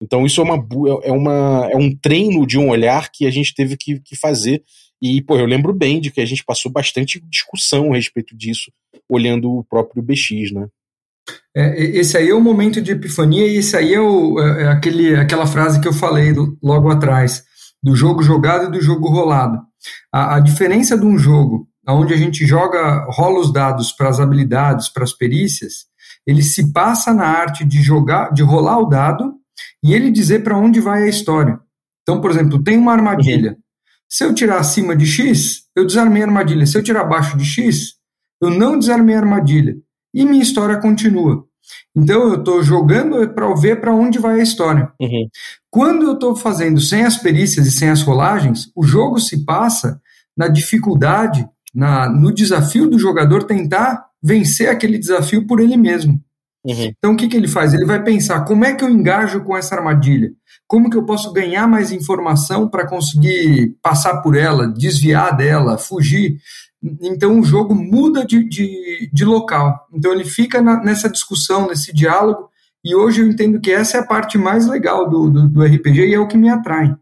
Então isso é, uma, é, uma, é um treino de um olhar que a gente teve que, que fazer. E, pô, eu lembro bem de que a gente passou bastante discussão a respeito disso, olhando o próprio BX, né? É, esse aí é o momento de epifania e esse aí é, o, é, é aquele, aquela frase que eu falei logo atrás, do jogo jogado e do jogo rolado. A, a diferença de um jogo onde a gente joga, rola os dados para as habilidades, para as perícias, ele se passa na arte de jogar, de rolar o dado e ele dizer para onde vai a história. Então, por exemplo, tem uma armadilha. Se eu tirar acima de X, eu desarmei a armadilha. Se eu tirar abaixo de X, eu não desarmei a armadilha. E minha história continua. Então eu estou jogando para ver para onde vai a história. Uhum. Quando eu estou fazendo sem as perícias e sem as rolagens, o jogo se passa na dificuldade, na, no desafio do jogador tentar vencer aquele desafio por ele mesmo. Uhum. Então o que, que ele faz? Ele vai pensar como é que eu engajo com essa armadilha? Como que eu posso ganhar mais informação para conseguir passar por ela, desviar dela, fugir? Então o jogo muda de, de, de local. Então ele fica na, nessa discussão, nesse diálogo, e hoje eu entendo que essa é a parte mais legal do, do, do RPG e é o que me atrai.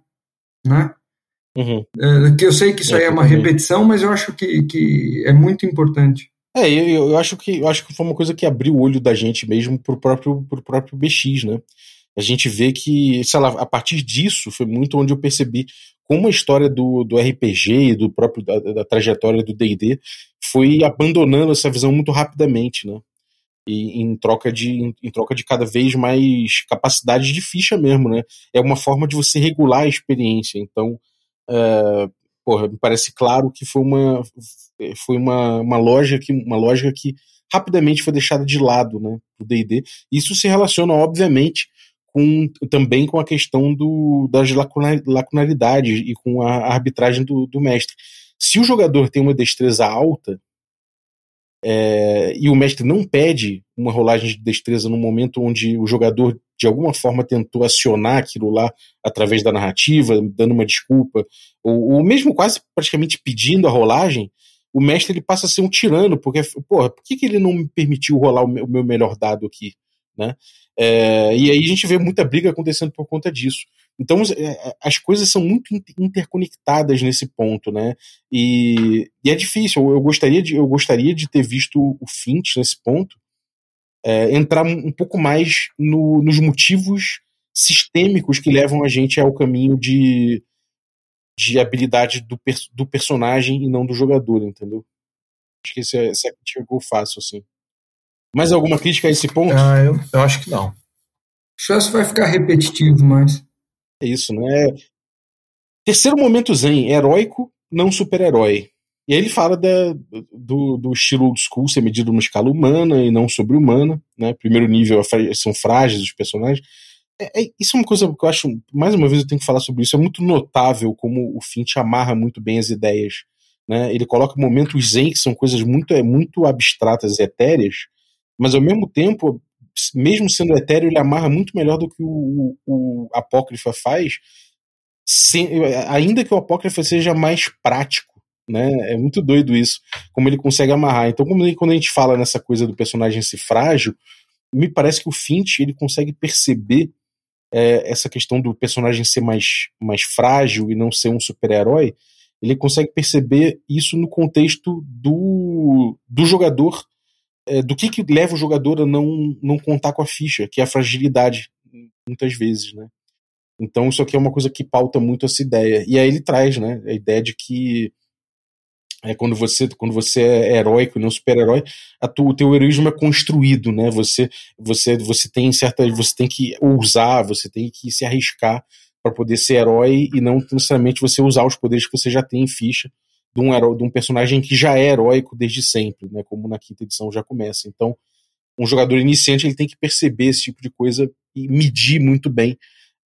Né? Uhum. É, que eu sei que isso é, aí é uma repetição, mas eu acho que, que é muito importante. É, eu, eu, acho que eu acho que foi uma coisa que abriu o olho da gente mesmo pro próprio, pro próprio BX, né? A gente vê que, sei lá, a partir disso foi muito onde eu percebi como a história do, do RPG e do próprio da, da trajetória do D&D foi abandonando essa visão muito rapidamente, né? E em troca de em, em, troca de cada vez mais capacidade de ficha mesmo, né? É uma forma de você regular a experiência. Então, uh, porra, me parece claro que foi uma foi uma, uma loja que uma lógica que rapidamente foi deixada de lado, né, do D&D. Isso se relaciona obviamente com também com a questão do, das lacunaridades e com a arbitragem do, do mestre. Se o jogador tem uma destreza alta, é, e o mestre não pede uma rolagem de destreza no momento onde o jogador de alguma forma tentou acionar aquilo lá através da narrativa, dando uma desculpa, ou, ou mesmo quase praticamente pedindo a rolagem, o mestre ele passa a ser um tirano, porque, porra, por que, que ele não me permitiu rolar o meu, o meu melhor dado aqui? Né? É, e aí a gente vê muita briga acontecendo por conta disso. Então é, é, as coisas são muito interconectadas nesse ponto, né? E, e é difícil. Eu gostaria de, eu gostaria de ter visto o Finch nesse ponto é, entrar um pouco mais no, nos motivos sistêmicos que levam a gente ao caminho de, de habilidade do, do personagem e não do jogador, entendeu? Acho que esse é, é a crítica que eu faço, assim. Mais alguma crítica a esse ponto? Ah, eu, eu acho que não. Só se vai ficar repetitivo, mas. É isso, né? Terceiro momento zen, heróico, não super-herói. E aí ele fala da, do, do estilo old school ser medido numa escala humana e não sobre-humana. Né? Primeiro nível são frágeis os personagens. É, é, isso é uma coisa que eu acho, mais uma vez eu tenho que falar sobre isso, é muito notável como o Finch amarra muito bem as ideias. Né? Ele coloca momentos zen que são coisas muito, é, muito abstratas e etéreas, mas ao mesmo tempo, mesmo sendo etéreo, ele amarra muito melhor do que o, o, o Apócrifa faz, sem, ainda que o Apócrifa seja mais prático. Né? É muito doido isso, como ele consegue amarrar. Então, quando a gente fala nessa coisa do personagem ser frágil, me parece que o Finch ele consegue perceber é, essa questão do personagem ser mais, mais frágil e não ser um super-herói. Ele consegue perceber isso no contexto do, do jogador é, do que, que leva o jogador a não, não contar com a ficha, que é a fragilidade, muitas vezes, né? Então isso aqui é uma coisa que pauta muito essa ideia. E aí ele traz, né, a ideia de que é quando você quando você é heróico não super-herói, o teu heroísmo é construído, né? Você você você tem certa você tem que ousar, você tem que se arriscar para poder ser herói e não necessariamente você usar os poderes que você já tem em ficha de um, herói, de um personagem que já é heróico desde sempre, né, como na quinta edição já começa. Então, um jogador iniciante ele tem que perceber esse tipo de coisa e medir muito bem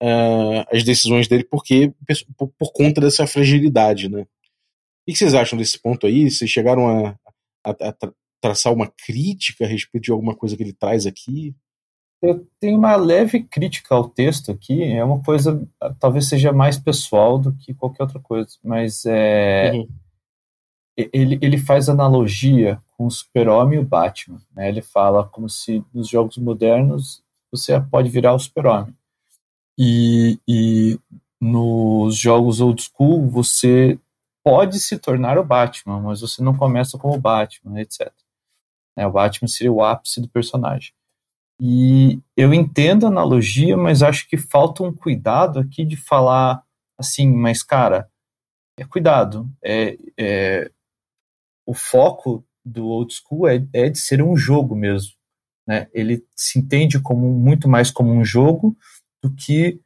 uh, as decisões dele, porque por, por, conta dessa fragilidade, né? O que vocês acham desse ponto aí? Vocês chegaram a, a, a traçar uma crítica a respeito de alguma coisa que ele traz aqui? Eu tenho uma leve crítica ao texto aqui, é uma coisa, talvez seja mais pessoal do que qualquer outra coisa, mas é, uhum ele, ele faz analogia com o Super-Homem e o Batman. Né? Ele fala como se nos jogos modernos você pode virar o Super-Homem. E, e nos jogos old school você pode se tornar o Batman, mas você não começa como o Batman, etc. É, o Batman seria o ápice do personagem. E eu entendo a analogia, mas acho que falta um cuidado aqui de falar assim, mas cara, é cuidado, é, é o foco do old school é, é de ser um jogo mesmo. Né? Ele se entende como muito mais como um jogo do que,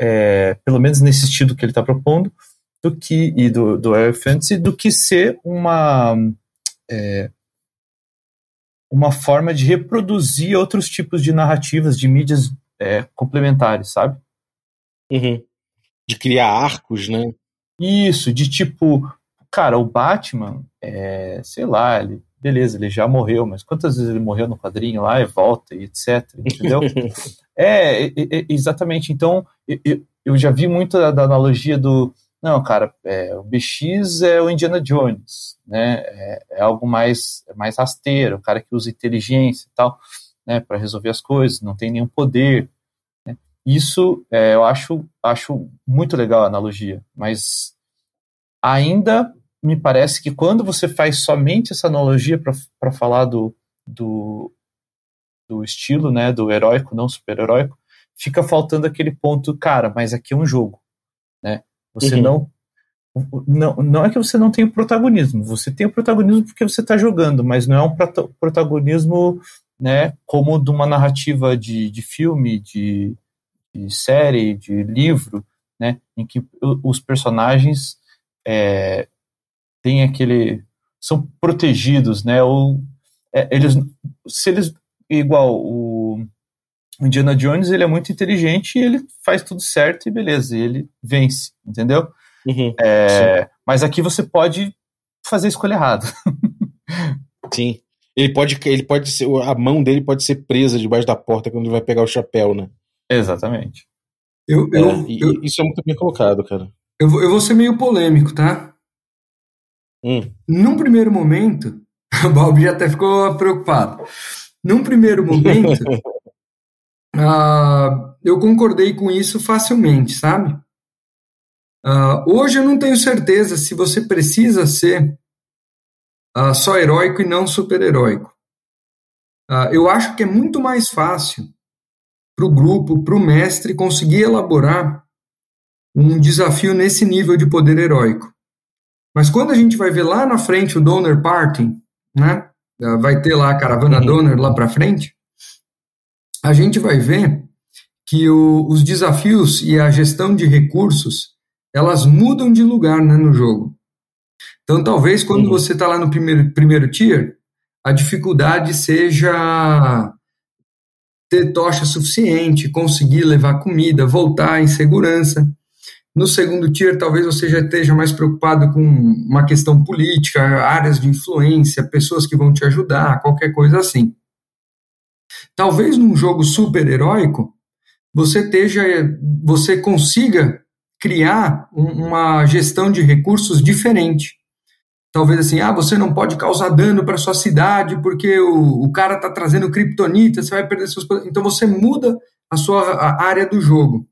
é, pelo menos nesse estilo que ele está propondo, do que e do, do Air Fantasy, do que ser uma é, uma forma de reproduzir outros tipos de narrativas de mídias é, complementares, sabe? Uhum. De criar arcos, né? Isso, de tipo, cara, o Batman, é, sei lá, ele, beleza, ele já morreu, mas quantas vezes ele morreu no quadrinho lá e volta e etc, entendeu? é, é, é, exatamente. Então, eu, eu já vi muito da, da analogia do, não, cara, é, o BX é o Indiana Jones, né? É, é, algo mais, mais rasteiro, o cara que usa inteligência e tal, né, para resolver as coisas, não tem nenhum poder. Né? Isso é, eu acho, acho muito legal a analogia, mas ainda me parece que quando você faz somente essa analogia para falar do, do, do estilo, né, do heróico, não super-heróico, fica faltando aquele ponto, cara, mas aqui é um jogo, né? Você Uhum. não não, não é que você não tem o protagonismo, você tem o protagonismo porque você está jogando, mas não é um prota- protagonismo né, como de uma narrativa de, de filme, de, de série, de livro, né, em que os personagens é, têm aquele são protegidos, né, ou é, eles se eles igual o Indiana Jones ele é muito inteligente e ele faz tudo certo e beleza, e ele vence, entendeu? Uhum. É, mas aqui você pode fazer a escolha errada. Sim. Ele pode, ele pode ser, a mão dele pode ser presa debaixo da porta quando ele vai pegar o chapéu, né? Exatamente. Eu, É, eu, e- eu, isso é muito bem colocado, cara. eu, eu vou ser meio polêmico, tá? Hum. Num primeiro momento, o Balbi até ficou preocupado. Num primeiro momento, ah, eu concordei com isso facilmente, sabe? Ah, hoje eu não tenho certeza se você precisa ser ah, só heróico e não super-heróico. Eu acho que é muito mais fácil para o grupo, para o mestre, conseguir elaborar um desafio nesse nível de poder heróico. Mas quando a gente vai ver lá na frente o Donner Party, né? Vai ter lá a caravana Uhum. Donner lá para frente. A gente vai ver que o- os desafios e a gestão de recursos elas mudam de lugar né, no jogo. Então, talvez quando Uhum. você está lá no primeiro, primeiro tier, a dificuldade seja ter tocha suficiente, conseguir levar comida, voltar em segurança. No segundo tier, talvez você já esteja mais preocupado com uma questão política, áreas de influência, pessoas que vão te ajudar, qualquer coisa assim. Talvez num jogo super heróico, você esteja, você consiga criar um- uma gestão de recursos diferente. Talvez assim, ah, você não pode causar dano para sua cidade porque o, o cara está trazendo kriptonita, você vai perder seus. Então você muda a sua a área do jogo.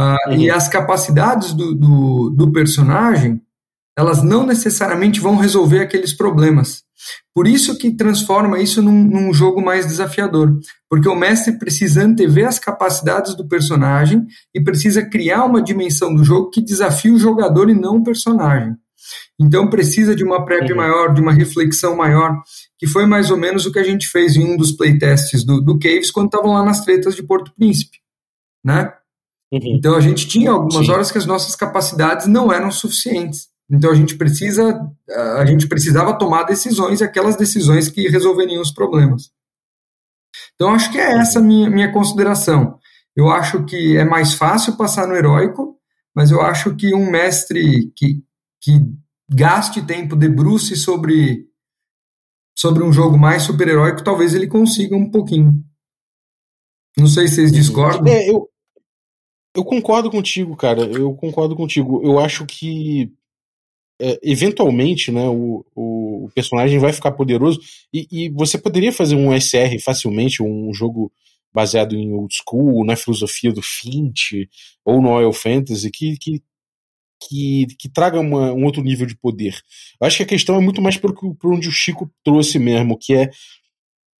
Ah, Uhum. E as capacidades do, do, do personagem, elas não necessariamente vão resolver aqueles problemas. Por isso que transforma isso num, num jogo mais desafiador. Porque o mestre precisa antever as capacidades do personagem e precisa criar uma dimensão do jogo que desafie o jogador e não o personagem. Então precisa de uma prep Uhum. maior, de uma reflexão maior, que foi mais ou menos o que a gente fez em um dos playtests do, do Caves quando estavam lá nas tretas de Porto Príncipe, né? Uhum. Então a gente tinha algumas Sim. horas que as nossas capacidades não eram suficientes. Então a gente precisa, a gente precisava tomar decisões, e aquelas decisões que resolveriam os problemas. Então acho que é essa a minha, minha consideração. Eu acho que é mais fácil passar no heróico, mas eu acho que um mestre que, que gaste tempo, debruce sobre, sobre um jogo mais super-heróico, talvez ele consiga um pouquinho. Não sei se vocês discordam. É, eu, eu concordo contigo, cara. Eu concordo contigo. Eu acho que é, eventualmente, né, o, o, personagem vai ficar poderoso e, e você poderia fazer um SR facilmente, um jogo baseado em old school, na filosofia do Finch ou no Oil Fantasy que, que, que, que traga uma, um outro nível de poder. Eu acho que a questão é muito mais por, por onde o Chico trouxe mesmo, que é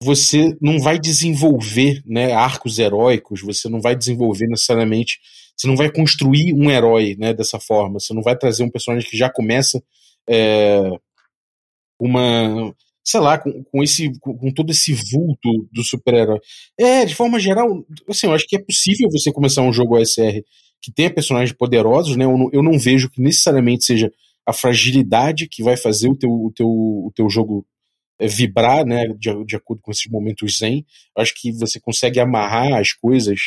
você não vai desenvolver né, arcos heróicos, você não vai desenvolver necessariamente, você não vai construir um herói né, dessa forma, você não vai trazer um personagem que já começa é, uma, sei lá, com, com esse, com, com, todo esse vulto do super-herói. É, de forma geral, assim, eu acho que é possível você começar um jogo OSR que tenha personagens poderosos, né? Eu não, eu não vejo que necessariamente seja a fragilidade que vai fazer o teu, o teu, o teu jogo vibrar, né, de, de acordo com esses momentos zen. Acho que você consegue amarrar as coisas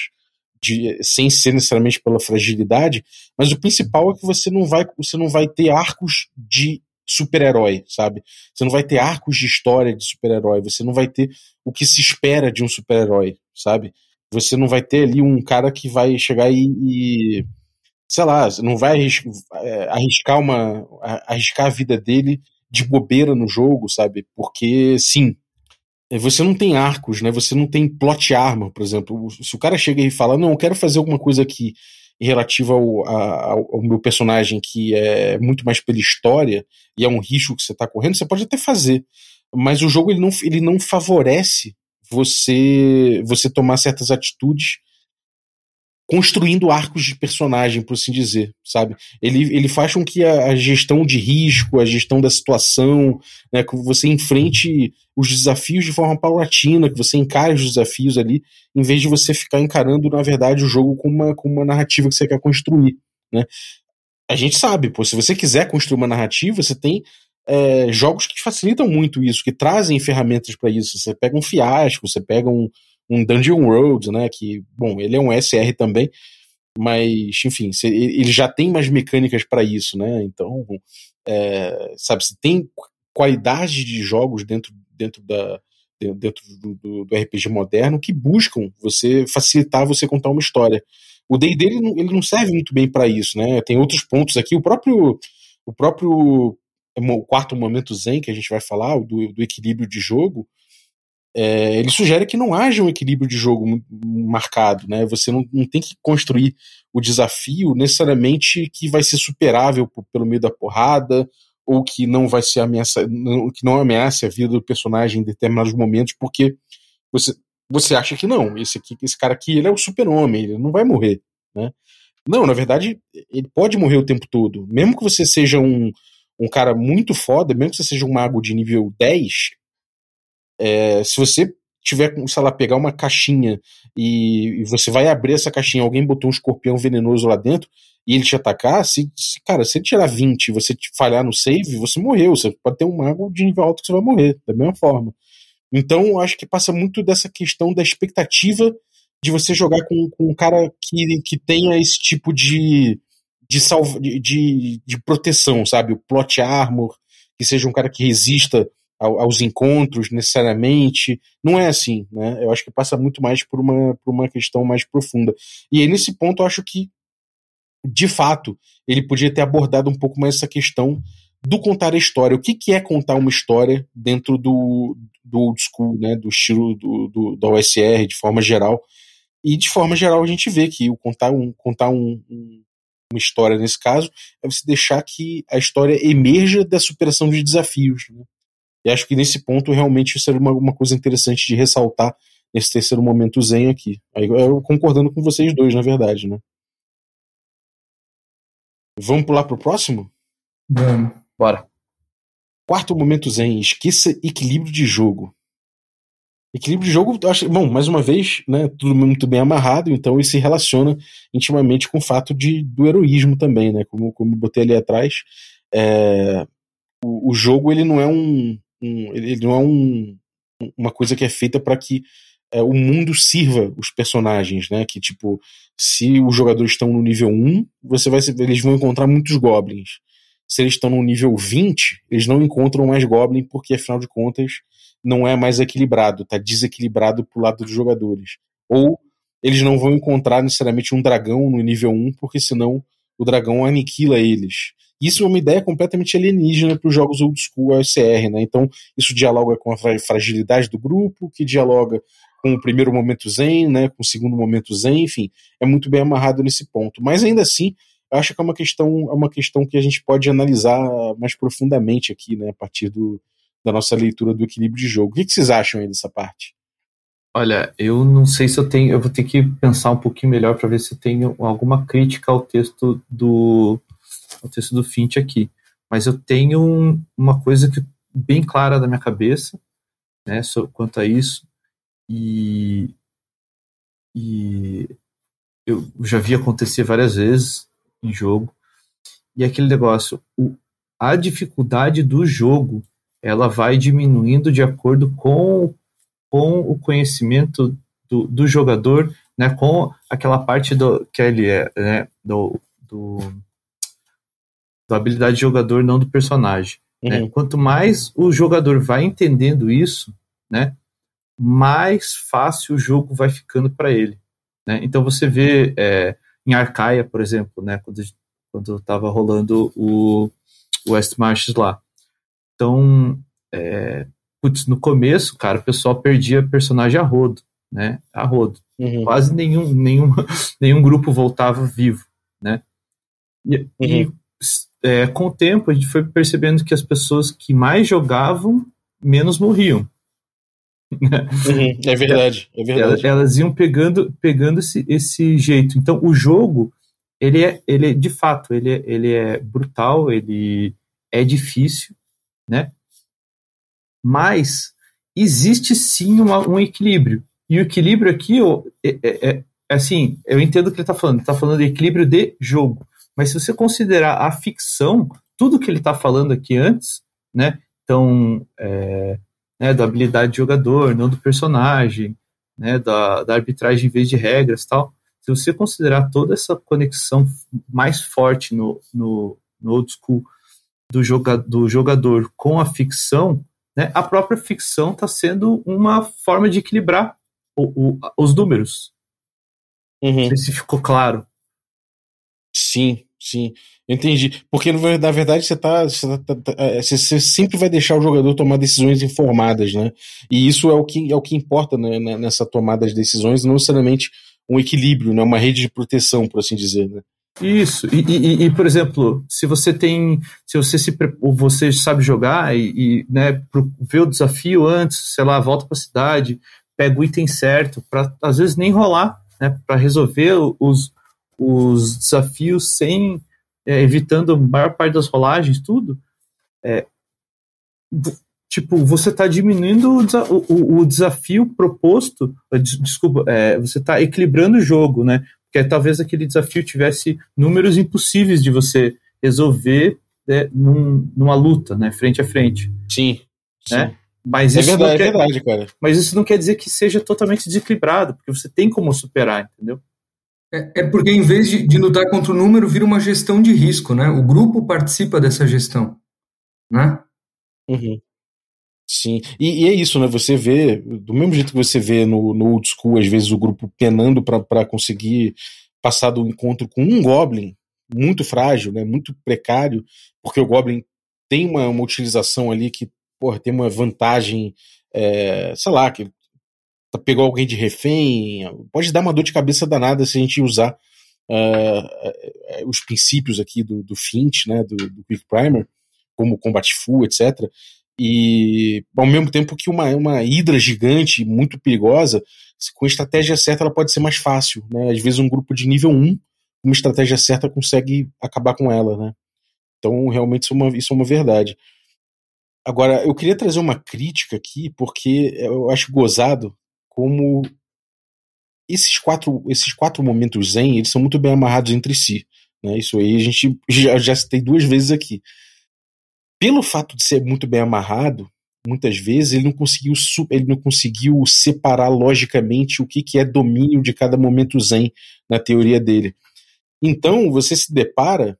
de, sem ser necessariamente pela fragilidade, mas o principal é que você não vai, você não vai ter arcos de super-herói, sabe? Você não vai ter arcos de história de super-herói, você não vai ter o que se espera de um super-herói, sabe? Você não vai ter ali um cara que vai chegar e, e sei lá, não vai arriscar, arriscar uma arriscar a vida dele de bobeira no jogo, sabe? Porque sim, você não tem arcos, né? Você não tem plot armor, por exemplo. Se o cara chega e fala, não, eu quero fazer alguma coisa aqui relativa ao, ao, ao, meu personagem que é muito mais pela história e é um risco que você está correndo, você pode até fazer. Mas o jogo ele não, ele não favorece você você tomar certas atitudes construindo arcos de personagem, por assim dizer, sabe? Ele, ele faz com que a, a gestão de risco, a gestão da situação, né, que você enfrente os desafios de forma paulatina, que você encare os desafios ali, em vez de você ficar encarando, na verdade, o jogo com uma, com uma narrativa que você quer construir, né? A gente sabe, pô, se você quiser construir uma narrativa, você tem é, jogos que facilitam muito isso, que trazem ferramentas para isso. Você pega um fiasco, você pega um, um Dungeon World, né? Que, bom, ele é um SR também, mas, enfim, ele já tem mais mecânicas para isso, né? Então, é, sabe, se tem qualidade de jogos dentro, dentro da dentro do, do, do, RPG moderno que buscam você facilitar você contar uma história. O D&D ele, ele não serve muito bem para isso, né? Tem outros pontos aqui. O próprio o próprio o quarto momento zen que a gente vai falar, do, do equilíbrio de jogo, é, ele sugere que não haja um equilíbrio de jogo marcado, né? Você não, não tem que construir o desafio necessariamente que vai ser superável pelo meio da porrada ou que não vai ser ameaça, não, que não ameace a vida do personagem em determinados momentos, porque você, você acha que não, esse, aqui, esse cara aqui ele é o super-homem, ele não vai morrer, né? Não, na verdade, ele pode morrer o tempo todo. Mesmo que você seja um, um cara muito foda, mesmo que você seja um mago de nível 10, é, se você tiver, sei lá, pegar uma caixinha e, e, você vai abrir essa caixinha, alguém botou um escorpião venenoso lá dentro e ele te atacar, se, se cara, se ele tirar 20 e você falhar no save, você morreu. Você pode ter um mago de nível alto que você vai morrer, da mesma forma. Então, acho que passa muito dessa questão da expectativa de você jogar com, com um cara que, que tenha esse tipo de, de, salva, de, de, de proteção, sabe? O plot armor, que seja um cara que resista aos encontros necessariamente. Não é assim, né? Eu acho que passa muito mais por uma, por uma questão mais profunda. E aí, nesse ponto, eu acho que, de fato, ele podia ter abordado um pouco mais essa questão do contar a história. O que, que é contar uma história dentro do, do old school, né? Do estilo do, do, da OSR, de forma geral. E, de forma geral, a gente vê que o contar, um, contar um, um uma história nesse caso, é você deixar que a história emerja da superação de desafios. Né? E acho que nesse ponto realmente isso é uma, uma coisa interessante de ressaltar nesse terceiro momento zen aqui. Aí, eu concordando com vocês dois, na verdade, né? Vamos pular pro próximo? Vamos. Bora. Quarto momento zen, esqueça equilíbrio de jogo. Equilíbrio de jogo, acho, bom, mais uma vez, né, tudo muito bem amarrado, então isso se relaciona intimamente com o fato de, do heroísmo também, né, como, como botei ali atrás. É, o, o jogo ele não é um, um ele não é um, uma coisa que é feita para que é, o mundo sirva os personagens, né? Que tipo, se os jogadores estão no nível 1, você vai eles vão encontrar muitos goblins. Se eles estão no nível 20, eles não encontram mais goblin porque afinal de contas não é mais equilibrado, tá desequilibrado pro lado dos jogadores. Ou eles não vão encontrar necessariamente um dragão no nível 1 porque senão o dragão aniquila eles. Isso é uma ideia completamente alienígena para os jogos old school OSR, né? Então, isso dialoga com a fragilidade do grupo, que dialoga com o primeiro momento zen, né, com o segundo momento zen, enfim, é muito bem amarrado nesse ponto. Mas ainda assim, acho que é uma questão, é uma questão que a gente pode analisar mais profundamente aqui, né, a partir do, da nossa leitura do equilíbrio de jogo. O que, que vocês acham aí dessa parte? Olha, eu não sei se eu tenho, eu vou ter que pensar um pouquinho melhor para ver se eu tenho alguma crítica ao texto do o texto do Finch aqui. Mas eu tenho um, uma coisa que bem clara na minha cabeça, né, quanto a isso, e, e eu já vi acontecer várias vezes em jogo, e aquele negócio, o, a dificuldade do jogo, ela vai diminuindo de acordo com, com o conhecimento do, do jogador, né, com aquela parte do que ele é, né, do, do da habilidade de jogador, não do personagem. Né? Uhum. Né? Quanto mais o jogador vai entendendo isso, né, mais fácil o jogo vai ficando para ele. Né? Então você vê é, em Arcaia, por exemplo, né, quando quando estava rolando o, o West Marches lá. Então, é, putz, no começo, cara, o pessoal perdia personagem a rodo, né? A rodo. Uhum. Quase nenhum, nenhum, nenhum grupo voltava vivo, né? E, uhum. e é, com o tempo, a gente foi percebendo que as pessoas que mais jogavam, menos morriam. Uhum, é verdade, é verdade. Elas, elas iam pegando, pegando esse, esse jeito. Então, o jogo, ele é, ele é, de fato, ele é, ele é brutal, ele é difícil, né? Mas existe sim uma, um equilíbrio. E o equilíbrio aqui, ó, é, é, é assim, eu entendo o que ele está falando. Ele está falando de equilíbrio de jogo. Mas se você considerar a ficção, tudo que ele está falando aqui antes, né? Então, é, né, da habilidade de jogador, não do personagem, né, da, da arbitragem em vez de regras tal. Se você considerar toda essa conexão mais forte no, no, no old school do, joga, do jogador com a ficção, né, a própria ficção está sendo uma forma de equilibrar o, o, os números. Uhum. Não sei se ficou claro. Sim, sim. Entendi. Porque na verdade você tá, você, tá, tá, é, você, sempre vai deixar o jogador tomar decisões informadas, né? E isso é o que, é o que importa né, nessa tomada de decisões, não necessariamente um equilíbrio, né? Uma rede de proteção, por assim dizer, né? Isso. E, e, e, por exemplo, se você tem, se você se você sabe jogar e, e né, vê o desafio antes, sei lá, volta para a cidade, pega o item certo, para às vezes nem rolar, né, para resolver os, os desafios sem é, evitando a maior parte das rolagens, tudo. É, tipo, você está diminuindo o, o, o, desafio proposto, desculpa, é, você está equilibrando o jogo, né? Porque talvez aquele desafio tivesse números impossíveis de você resolver né, num, numa luta, né, frente a frente. Sim. Né? Sim. Mas é isso verdade, não quer, é verdade, cara. Mas isso não quer dizer que seja totalmente desequilibrado, porque você tem como superar, entendeu? É, é porque em vez de, de lutar contra o número, vira uma gestão de risco, né? O grupo participa dessa gestão, né? Uhum. Sim, e, e, é isso, né? Você vê, do mesmo jeito que você vê no, no old school, às vezes o grupo penando para conseguir passar do encontro com um Goblin muito frágil, né? Muito precário, porque o Goblin tem uma, uma utilização ali que, porra, tem uma vantagem, é, sei lá, que pegou alguém de refém, pode dar uma dor de cabeça danada se a gente usar uh, os princípios aqui do, do Fint, né? Do, do Quick Primer, como Combat Full, etc e ao mesmo tempo que uma, uma hidra gigante, muito perigosa, com estratégia certa ela pode ser mais fácil, né? Às vezes um grupo de nível 1, uma estratégia certa consegue acabar com ela, né? Então realmente isso é uma, isso é uma verdade. Agora, eu queria trazer uma crítica aqui, porque eu acho gozado como esses quatro, esses quatro momentos zen, eles são muito bem amarrados entre si. Né? Isso aí a gente já, já citei duas vezes aqui pelo fato de ser muito bem amarrado, muitas vezes ele não conseguiu ele não conseguiu separar logicamente o que, que é domínio de cada momento zen na teoria dele. Então você se depara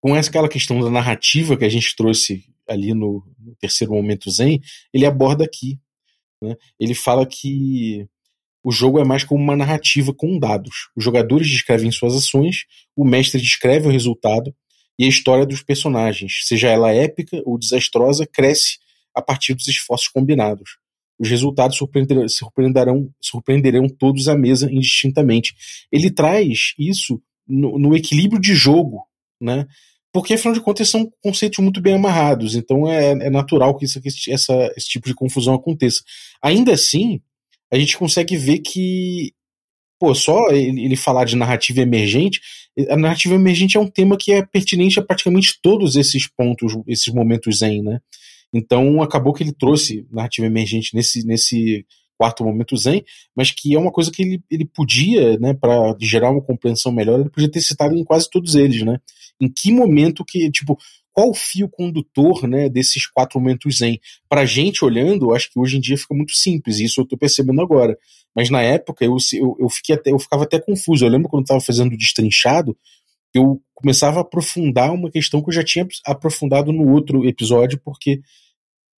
com essa aquela questão da narrativa que a gente trouxe ali no, no terceiro momento zen, ele aborda aqui. Né? Ele fala que o jogo é mais como uma narrativa com dados. Os jogadores descrevem suas ações, o mestre descreve o resultado e a história dos personagens, seja ela épica ou desastrosa, cresce a partir dos esforços combinados. Os resultados surpreenderão, surpreenderão, surpreenderão todos à mesa indistintamente. Ele traz isso no, no equilíbrio de jogo, né? Porque afinal de contas são conceitos muito bem amarrados, então é, é natural que, isso, que essa, esse tipo de confusão aconteça. Ainda assim, a gente consegue ver que pô, só ele, ele falar de narrativa emergente, a narrativa emergente é um tema que é pertinente a praticamente todos esses pontos, esses momentos zen, né? Então acabou que ele trouxe narrativa emergente nesse, nesse quarto momento zen, mas que é uma coisa que ele, ele podia, né, para gerar uma compreensão melhor, ele podia ter citado em quase todos eles, né? Em que momento que, tipo, qual o fio condutor, né, desses quatro momentos zen? Pra gente olhando, acho que hoje em dia fica muito simples, isso eu tô percebendo agora. Mas na época eu, eu, eu, fiquei até, eu ficava até confuso. Eu lembro quando estava fazendo o destrinchado, eu começava a aprofundar uma questão que eu já tinha aprofundado no outro episódio, porque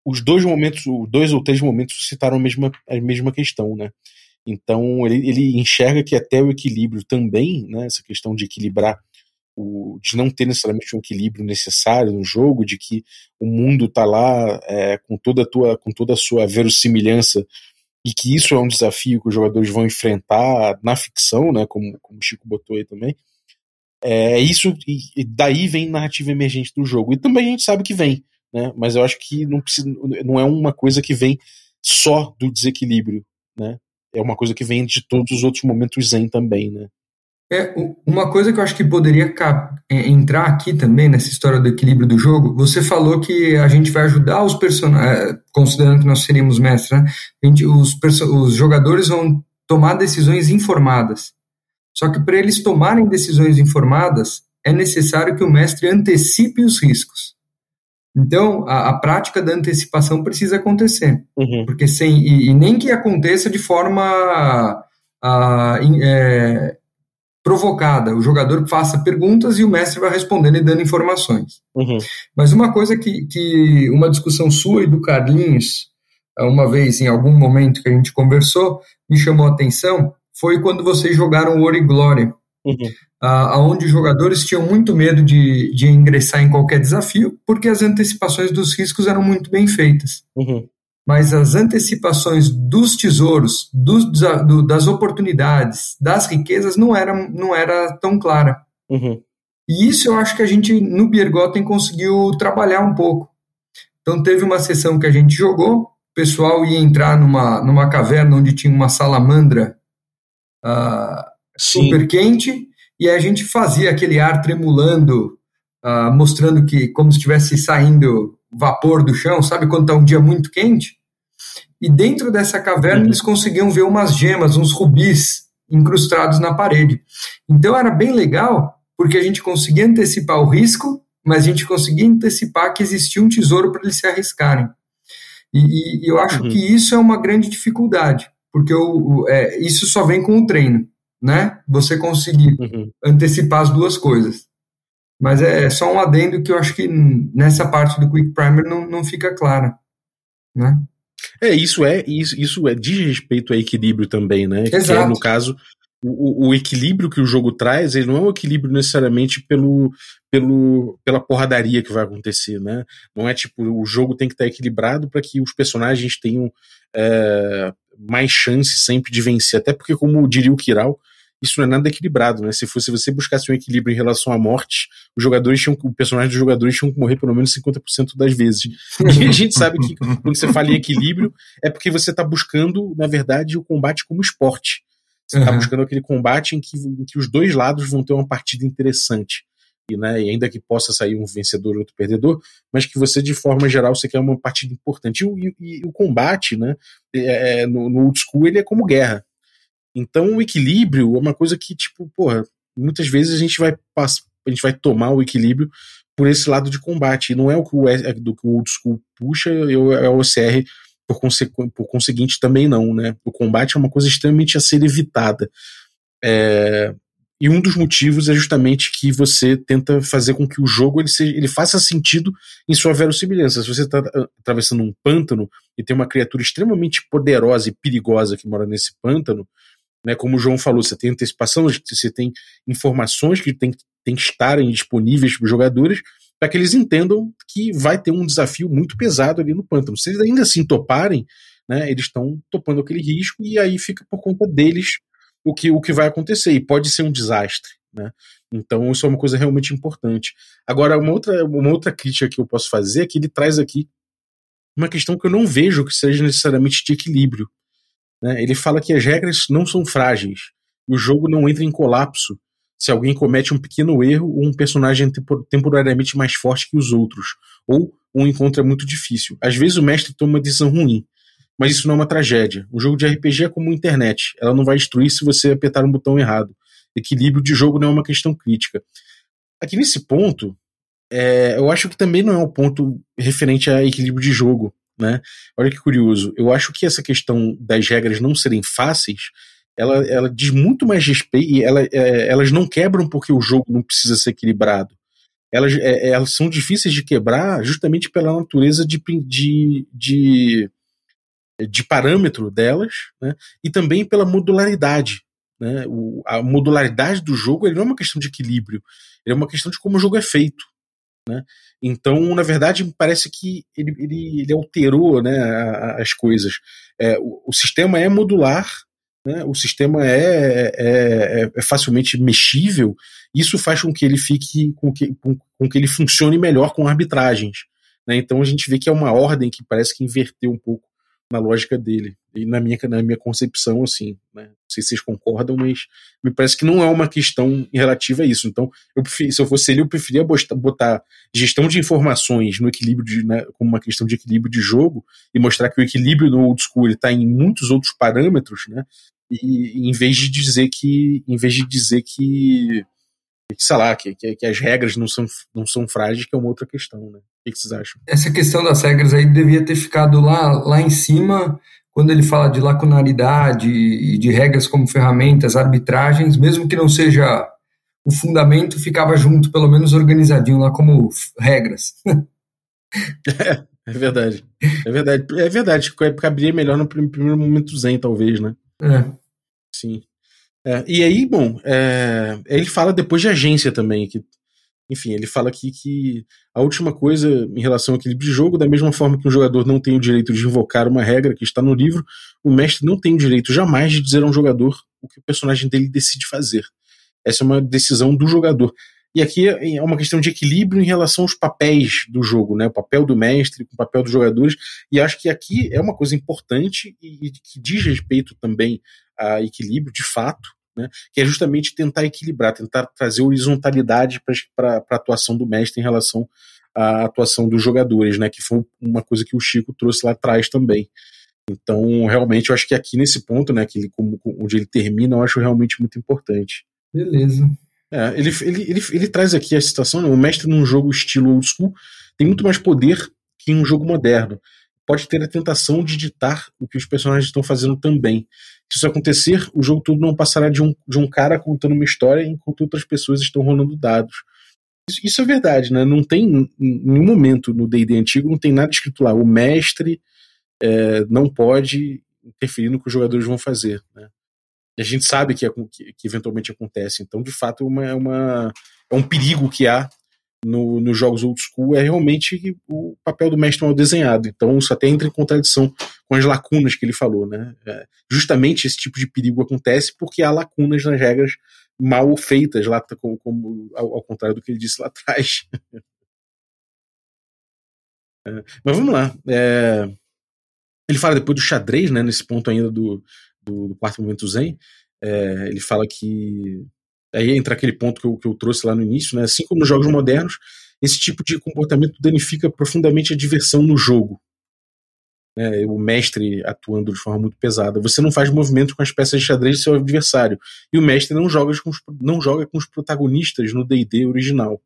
os dois momentos, dois ou três momentos citaram a mesma, a mesma questão, né? Então ele, ele enxerga que até o equilíbrio também, né, essa questão de equilibrar, o, de não ter necessariamente um equilíbrio necessário no jogo, de que o mundo está lá é, com toda a tua, com toda a sua verossimilhança e que isso é um desafio que os jogadores vão enfrentar na ficção, né, como, como o Chico botou aí também, é isso, e daí vem narrativa emergente do jogo. E também a gente sabe que vem, né, mas eu acho que não, precisa, não é uma coisa que vem só do desequilíbrio, né? É uma coisa que vem de todos os outros momentos zen também, né? É, uma coisa que eu acho que poderia é, entrar aqui também nessa história do equilíbrio do jogo, você falou que a gente vai ajudar os personagens, é, considerando que nós seríamos mestres, né? Gente, os, os jogadores vão tomar decisões informadas. Só que para eles tomarem decisões informadas, é necessário que o mestre antecipe os riscos. Então, a, a prática da antecipação precisa acontecer. Uhum. Porque sem, e, e, nem que aconteça de forma a, é, provocada. O jogador faça perguntas e o mestre vai respondendo e dando informações. Uhum. Mas uma coisa que, que uma discussão sua e do Carlinhos, uma vez em algum momento que a gente conversou, me chamou a atenção, foi quando vocês jogaram Ouro e Glória. Uhum. Uh, onde os jogadores tinham muito medo de, de ingressar em qualquer desafio, porque as antecipações dos riscos eram muito bem feitas. Uhum mas as antecipações dos tesouros, dos, do, das oportunidades, das riquezas não era, não era tão clara. Uhum. E isso eu acho que a gente, no Biergotten, conseguiu trabalhar um pouco. Então teve uma sessão que a gente jogou, o pessoal ia entrar numa, numa caverna onde tinha uma salamandra uh, super quente, e a gente fazia aquele ar tremulando, uh, mostrando que como se estivesse saindo vapor do chão, sabe quando está um dia muito quente? E dentro dessa caverna uhum. eles conseguiam ver umas gemas, uns rubis incrustados na parede. Então era bem legal, porque a gente conseguia antecipar o risco, mas a gente conseguia antecipar que existia um tesouro para eles se arriscarem. E, e eu acho uhum. que isso é uma grande dificuldade, porque o, é, isso só vem com o treino, né? Você conseguir uhum. antecipar as duas coisas. Mas é só um adendo que eu acho que nessa parte do Quick Primer não, não fica clara, né? É, isso é isso, isso é diz respeito a equilíbrio também, né? Exato. Que é, no caso, o, o, equilíbrio que o jogo traz, ele não é um equilíbrio necessariamente pelo, pelo, pela porradaria que vai acontecer, né? Não é tipo, o jogo tem que estar equilibrado para que os personagens tenham é, mais chance sempre de vencer. Até porque, como diria o Kiral, isso não é nada equilibrado, né? Se fosse você buscasse um equilíbrio em relação à morte, os jogadores tinham, o personagem dos jogadores tinham que morrer pelo menos 50% das vezes. E a gente sabe que quando você fala em equilíbrio, é porque você está buscando, na verdade, o combate como esporte. Você está uhum. buscando aquele combate em que, em que os dois lados vão ter uma partida interessante. E, né, e ainda que possa sair um vencedor ou outro perdedor, mas que você, de forma geral, você quer uma partida importante. E, e, e o combate, né, é, é, no, no old school, ele é como guerra. Então o equilíbrio é uma coisa que, tipo, porra, muitas vezes a gente vai a gente vai tomar o equilíbrio por esse lado de combate. E não é o que o, é do que o old school puxa, eu, é o OCR por, conse por conseguinte também não, né? O combate é uma coisa extremamente a ser evitada. É, e um dos motivos é justamente que você tenta fazer com que o jogo ele, seja, ele faça sentido em sua verossimilhança. Se você está ah, atravessando um pântano e tem uma criatura extremamente poderosa e perigosa que mora nesse pântano, né? Como o João falou, você tem antecipação, você tem informações que tem, tem que estarem disponíveis para os jogadores para que eles entendam que vai ter um desafio muito pesado ali no pântano. Se eles ainda assim toparem, né, eles estão topando aquele risco e aí fica por conta deles o que, o que vai acontecer. E pode ser um desastre. Né? Então, isso é uma coisa realmente importante. Agora, uma outra, uma outra crítica que eu posso fazer é que ele traz aqui uma questão que eu não vejo que seja necessariamente de equilíbrio. Né? Ele fala que as regras não são frágeis o jogo não entra em colapso se alguém comete um pequeno erro ou um personagem é temporariamente mais forte que os outros, ou um encontro é muito difícil. Às vezes o mestre toma uma decisão ruim, mas isso não é uma tragédia. Um jogo de RPG é como a internet, ela não vai destruir se você apertar um botão errado. Equilíbrio de jogo não é uma questão crítica. Aqui nesse ponto, é, eu acho que também não é um ponto referente a equilíbrio de jogo. Né? Olha que curioso. Eu acho que essa questão das regras não serem fáceis, ela, ela diz muito mais respeito e ela, é, elas não quebram porque o jogo não precisa ser equilibrado. Elas, é, elas são difíceis de quebrar justamente pela natureza de, de, de, de parâmetro delas né? e também pela modularidade. Né? O, a modularidade do jogo ele não é uma questão de equilíbrio, é uma questão de como o jogo é feito. Né? Então, na verdade, me parece que ele, ele, ele alterou né, as coisas. É, o, o, sistema é modular, né, o sistema é, é, é, é, facilmente mexível, isso faz com que ele fique, com que, com, com que ele funcione melhor com arbitragens. Né? Então a gente vê que é uma ordem que parece que inverteu um pouco na lógica dele e na minha, na minha concepção, assim, né? Não sei se vocês concordam, mas me parece que não é uma questão relativa a isso. Então, eu preferi, se eu fosse ele, eu preferia botar gestão de informações no equilíbrio de, né, como uma questão de equilíbrio de jogo e mostrar que o equilíbrio no old school está em muitos outros parâmetros, né? E em vez de dizer que, em vez de dizer que sei lá, que, que, que, as regras não são, não são frágeis, que é uma outra questão, né? O que vocês acham? Essa questão das regras aí devia ter ficado lá, lá em cima, quando ele fala de lacunaridade e de regras como ferramentas, arbitragens, mesmo que não seja o fundamento, ficava junto, pelo menos organizadinho lá como regras. é, é verdade. É verdade. É verdade. Caberia melhor no primeiro momento zen, talvez, né? É. Sim. É, e aí, bom, é, ele fala depois de agência também, que, enfim, ele fala aqui que a última coisa em relação ao equilíbrio de jogo, da mesma forma que um jogador não tem o direito de invocar uma regra que está no livro, o mestre não tem o direito jamais de dizer a um jogador o que o personagem dele decide fazer. Essa é uma decisão do jogador. E aqui é uma questão de equilíbrio em relação aos papéis do jogo, né? O papel do mestre o papel dos jogadores. E acho que aqui é uma coisa importante e, e que diz respeito também a equilíbrio, de fato, né, que é justamente tentar equilibrar, tentar trazer horizontalidade para a atuação do mestre em relação à atuação dos jogadores, né, que foi uma coisa que o Chico trouxe lá atrás também. Então, realmente, eu acho que aqui nesse ponto, né, que ele, como, onde ele termina, eu acho realmente muito importante. Beleza. É, ele, ele, ele, ele, traz aqui a situação, né, o mestre num jogo estilo old school tem muito mais poder que em um jogo moderno. Pode ter a tentação de ditar o que os personagens estão fazendo também. Se isso acontecer, o jogo todo não passará de um, de um cara contando uma história enquanto outras pessoas estão rolando dados. Isso, isso é verdade, né? Não tem, em nenhum momento no D&D antigo, não tem nada escrito lá. O mestre é, não pode interferir no que os jogadores vão fazer, né? E a gente sabe que, que, que eventualmente acontece. Então, de fato, é uma, é, uma, é um perigo que há no, nos jogos old school é realmente o papel do mestre mal desenhado. Então isso até entra em contradição com as lacunas que ele falou. Né? É, justamente esse tipo de perigo acontece porque há lacunas nas regras mal feitas, lá, como, como ao, ao, contrário do que ele disse lá atrás. é, mas vamos lá. É, ele fala depois do xadrez, né, nesse ponto ainda do, do, do quarto momento zen. É, ele fala que Aí entra aquele ponto que eu, que eu trouxe lá no início, né? Assim como nos jogos modernos, esse tipo de comportamento danifica profundamente a diversão no jogo. Né? O mestre atuando de forma muito pesada. Você não faz movimento com as peças de xadrez do seu adversário. E o mestre não joga com os, não joga com os protagonistas no DD original.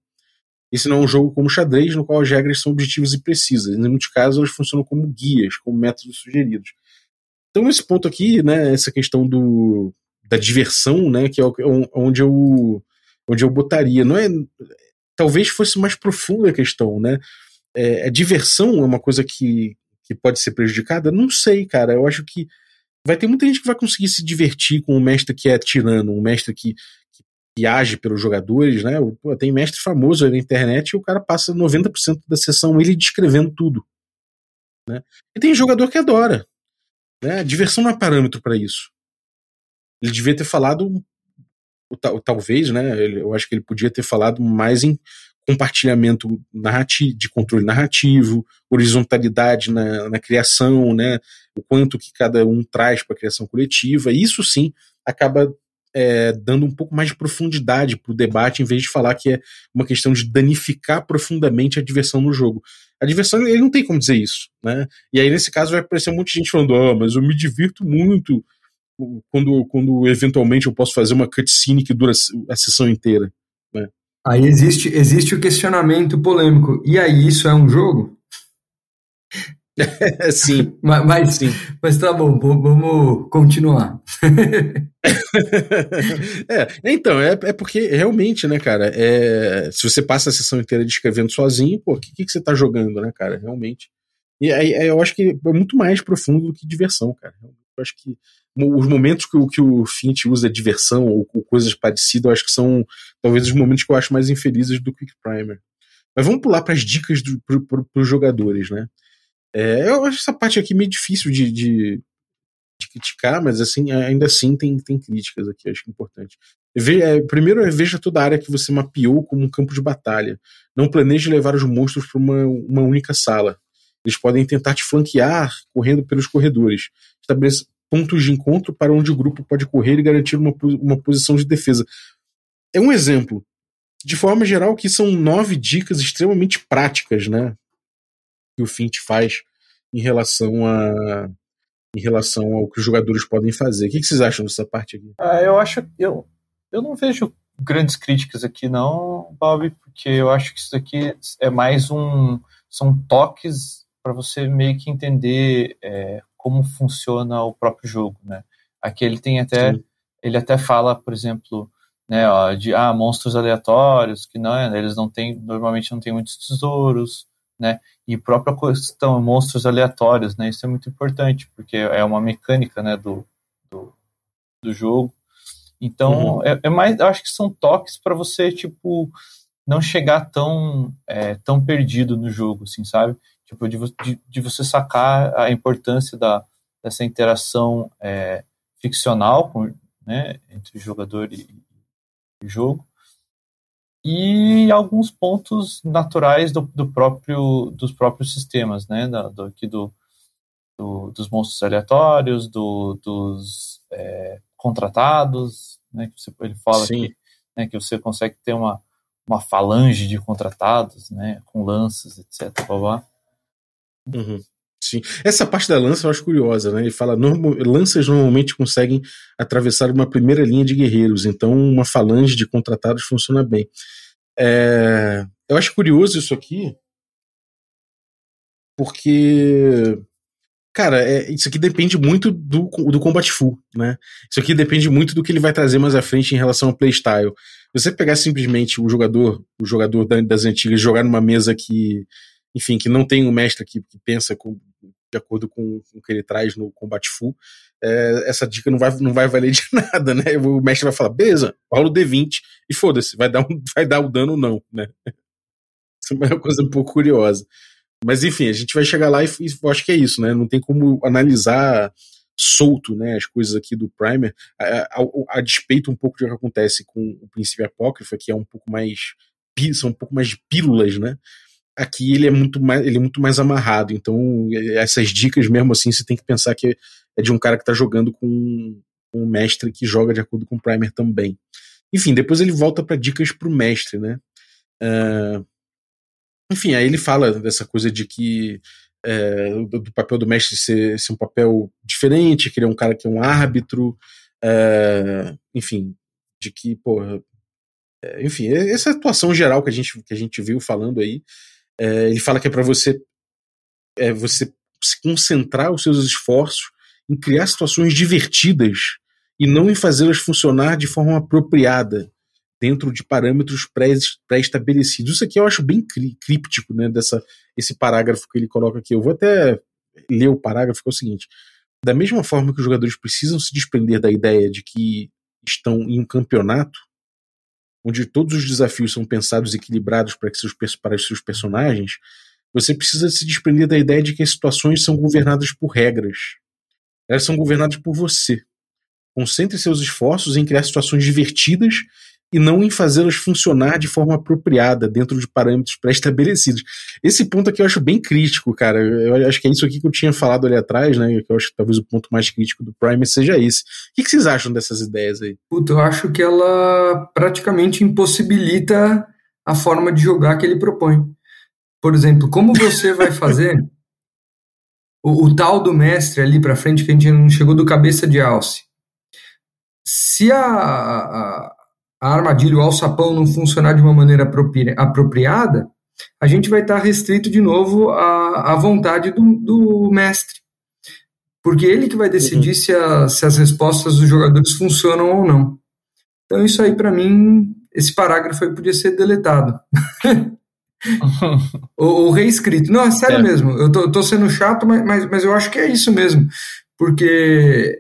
Esse não é um jogo como xadrez, no qual as regras são objetivas e precisas. Em muitos casos, elas funcionam como guias, como métodos sugeridos. Então, nesse ponto aqui, né, essa questão do, da diversão, né? Que é, é onde eu onde eu botaria. Não é talvez fosse mais profunda a questão, né? É, a diversão é uma coisa que, que pode ser prejudicada? Não sei, cara. Eu acho que vai ter muita gente que vai conseguir se divertir com um mestre que é tirano, um mestre que, que, que age pelos jogadores, né? Pô, tem mestre famoso aí na internet e o cara passa 90% da sessão ele descrevendo tudo. Né? E tem jogador que adora. Né? A diversão não é parâmetro para isso. Ele devia ter falado, talvez, né? Eu acho que ele podia ter falado mais em compartilhamento narrativo, de controle narrativo, horizontalidade na, na criação, né? O quanto que cada um traz para a criação coletiva. Isso sim acaba é, dando um pouco mais de profundidade para o debate, em vez de falar que é uma questão de danificar profundamente a diversão no jogo. A diversão, ele não tem como dizer isso, né? E aí, nesse caso, vai aparecer um monte de gente falando, ah, mas eu me divirto muito quando, quando eventualmente eu posso fazer uma cutscene que dura a sessão inteira. Né? Aí existe, existe o questionamento polêmico. E aí, isso é um jogo? sim. mas, mas, sim. mas tá bom, vamos continuar. é, então, é, é porque realmente, né, cara, é, se você passa a sessão inteira descrevendo sozinho, pô, o que, que, que você tá jogando, né, cara, realmente. E aí eu acho que é muito mais profundo do que diversão, cara. Eu acho que os momentos que, que o Fint usa diversão ou, ou, coisas parecidas, eu acho que são talvez os momentos que eu acho mais infelizes do Quick Primer. Mas vamos pular para as dicas para os jogadores, né? É, eu acho essa parte aqui meio difícil de, de, de, criticar, mas assim, ainda assim tem, tem críticas aqui, acho importante. Ve, é, primeiro, é, veja toda a área que você mapeou como um campo de batalha. Não planeje levar os monstros para uma, uma única sala. Eles podem tentar te flanquear correndo pelos corredores. Estabeleça pontos de encontro para onde o grupo pode correr e garantir uma, uma posição de defesa. É um exemplo. De forma geral, que são nove dicas extremamente práticas, né? Que o Fint faz em relação a em relação ao que os jogadores podem fazer. O que, vocês acham dessa parte aqui? Ah, eu acho eu eu não vejo grandes críticas aqui não, Bob, porque eu acho que isso aqui é mais um são toques para você meio que entender é, como funciona o próprio jogo, né? Aqui ele tem até Sim. ele até fala, por exemplo, né, ó, de ah, monstros aleatórios que não, eles não têm normalmente não tem muitos tesouros, né? E própria questão monstros aleatórios, né? Isso é muito importante porque é uma mecânica, né, do, do, do jogo. Então uhum. é, é, mais, eu acho que são toques para você tipo não chegar tão é, tão perdido no jogo, assim, sabe? Tipo, de, de, de você sacar a importância da, dessa interação é, ficcional com, né, entre jogador e, e, jogo e alguns pontos naturais do, do próprio dos próprios sistemas, né, da, do, aqui do, do, dos monstros aleatórios, do, dos é, contratados, né, que você, ele fala que, né, que você consegue ter uma, uma falange de contratados, né, com lanças, etc. Blá, blá. Uhum. Sim. Essa parte da lança eu acho curiosa, né? Ele fala: normal, lanças normalmente conseguem atravessar uma primeira linha de guerreiros, então uma falange de contratados funciona bem. É, eu acho curioso isso aqui, porque, cara, é, isso aqui depende muito do, do Combat Full, né? Isso aqui depende muito do que ele vai trazer mais à frente em relação ao playstyle. Você pegar simplesmente o jogador, o jogador das antigas, jogar numa mesa que enfim, que não tem um mestre que, que pensa com, de acordo com, com, o que ele traz no combate full, é, essa dica não vai, não vai valer de nada, né? O mestre vai falar, beleza, rola o D20 e foda-se, vai, dar um, vai dar o dano ou não, né? Isso é uma coisa um pouco curiosa. Mas enfim, a gente vai chegar lá e, e acho que é isso, né? Não tem como analisar solto, né, as coisas aqui do Primer, a, a, a despeito um pouco do que acontece com o Princípio Apócrifo, que é um pouco mais são um pouco mais de pílulas, né? Aqui ele é muito mais, ele é muito mais amarrado. Então, essas dicas, mesmo assim, você tem que pensar que é de um cara que está jogando com um mestre que joga de acordo com o primer também. Enfim, depois ele volta para dicas para o mestre, né? Uh, enfim, aí ele fala dessa coisa de que é, do, do, papel do mestre ser, ser, um papel diferente, que ele é um cara que é um árbitro, é, enfim, de que, pô, é, enfim, essa atuação geral que a gente, que a gente viu falando aí, é, ele fala que é para você, é, você se concentrar os seus esforços em criar situações divertidas e não em fazê-las funcionar de forma apropriada dentro de parâmetros pré-estabelecidos. Isso aqui eu acho bem críptico, né, dessa, esse parágrafo que ele coloca aqui. Eu vou até ler o parágrafo, que é o seguinte. Da mesma forma que os jogadores precisam se desprender da ideia de que estão em um campeonato, onde todos os desafios são pensados e equilibrados para, seus, para os seus personagens, você precisa se desprender da ideia de que as situações são governadas por regras. Elas são governadas por você. Concentre seus esforços em criar situações divertidas e não em fazê-las funcionar de forma apropriada, dentro de parâmetros pré-estabelecidos. Esse ponto aqui eu acho bem crítico, cara. Eu acho que é isso aqui que eu tinha falado ali atrás, né? Que eu acho que talvez o ponto mais crítico do Prime seja esse. O que, vocês acham dessas ideias aí? Puta, eu acho que ela praticamente impossibilita a forma de jogar que ele propõe. Por exemplo, como você vai fazer o, o, tal do mestre ali para frente que a gente não chegou do cabeça de alce? Se a a armadilha, o alçapão não funcionar de uma maneira apropriada, a gente vai estar restrito de novo à, à vontade do, do mestre. Porque ele que vai decidir uhum. se, a, se as respostas dos jogadores funcionam ou não. Então, isso aí, para mim, esse parágrafo aí podia ser deletado. ou, ou, reescrito. Não, é sério é. mesmo. Eu tô, tô, sendo chato, mas, mas, mas eu acho que é isso mesmo. Porque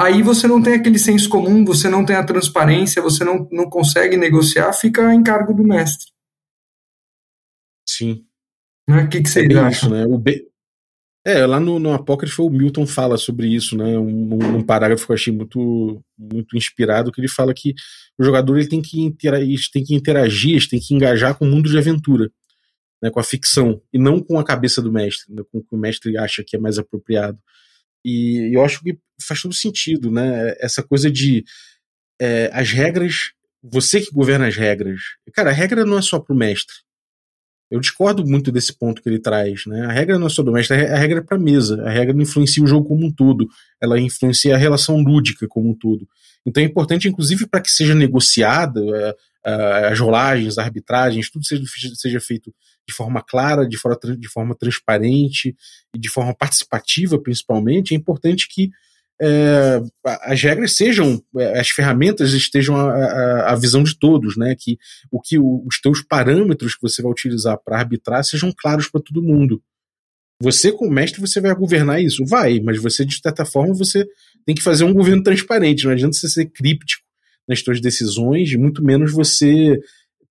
aí você não tem aquele senso comum, você não tem a transparência, você não, não consegue negociar, fica em cargo do mestre. Sim. Né? O que, que vocês é acham? Isso, né? o B... É, lá no, no Apócrifo o Milton fala sobre isso, né? Um, um, parágrafo que eu achei muito, muito inspirado, que ele fala que o jogador ele tem, que interagir, tem que interagir, tem que engajar com o mundo de aventura. né, com a ficção, e não com a cabeça do mestre, né, com o que o mestre acha que é mais apropriado. E eu acho que faz todo sentido, né? Essa coisa de é, as regras, você que governa as regras. Cara, a regra não é só pro mestre. Eu discordo muito desse ponto que ele traz, né? A regra não é só do mestre, a regra é pra mesa. A regra não influencia o jogo como um todo. Ela influencia a relação lúdica como um todo. Então é importante, inclusive, para que seja negociada é, é, as rolagens, as arbitragens, tudo seja, seja feito de forma clara, de forma, de forma transparente e de forma participativa, principalmente, é importante que é, as regras sejam, é, as ferramentas estejam à, visão de todos, né? Que o que o, os teus parâmetros que você vai utilizar para arbitrar sejam claros para todo mundo. Você, como mestre, você vai governar isso? Vai, mas você, de certa forma, você tem que fazer um governo transparente. Não adianta você ser críptico nas suas decisões, muito menos você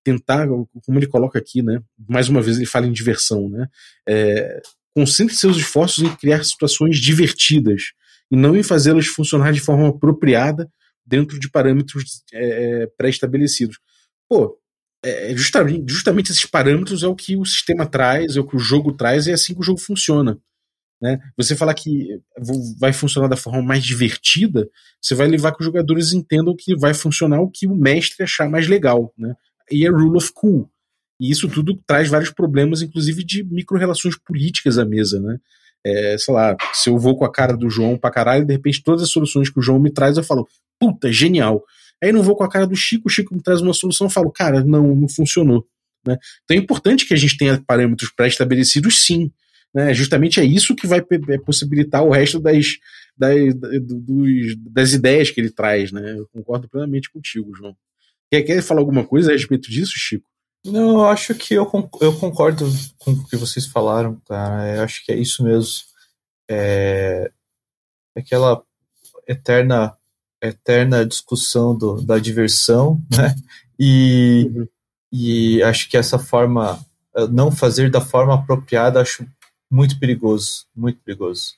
tentar, como ele coloca aqui, né? Mais uma vez ele fala em diversão, né? É, concentre seus esforços em criar situações divertidas e não em fazê-las funcionar de forma apropriada dentro de parâmetros é, é pré-estabelecidos. Pô, é, é, justamente, justamente esses parâmetros é o que o sistema traz, é o que o jogo traz, e é assim que o jogo funciona. Né? Você falar que vai funcionar da forma mais divertida, você vai levar que os jogadores entendam que vai funcionar o que o mestre achar mais legal. Né? E é rule of cool. E isso tudo traz vários problemas, inclusive de micro-relações políticas à mesa. Né? É, sei lá, se eu vou com a cara do João pra caralho, de repente todas as soluções que o João me traz, eu falo, puta, genial. Aí não vou com a cara do Chico, o Chico me traz uma solução, eu falo, cara, não, não funcionou. Né? Então é importante que a gente tenha parâmetros pré-estabelecidos, sim. Né? Justamente é isso que vai é possibilitar o resto das, das, das ideias que ele traz. Né? Eu concordo plenamente contigo, João. Quer, quer falar alguma coisa a respeito disso, Chico? Não, eu acho que eu, concordo com o que vocês falaram, tá? Eu acho que é isso mesmo. É, aquela eterna eterna discussão do, da diversão, né? E, uhum. e acho que essa forma, não fazer da forma apropriada, acho muito perigoso, muito perigoso.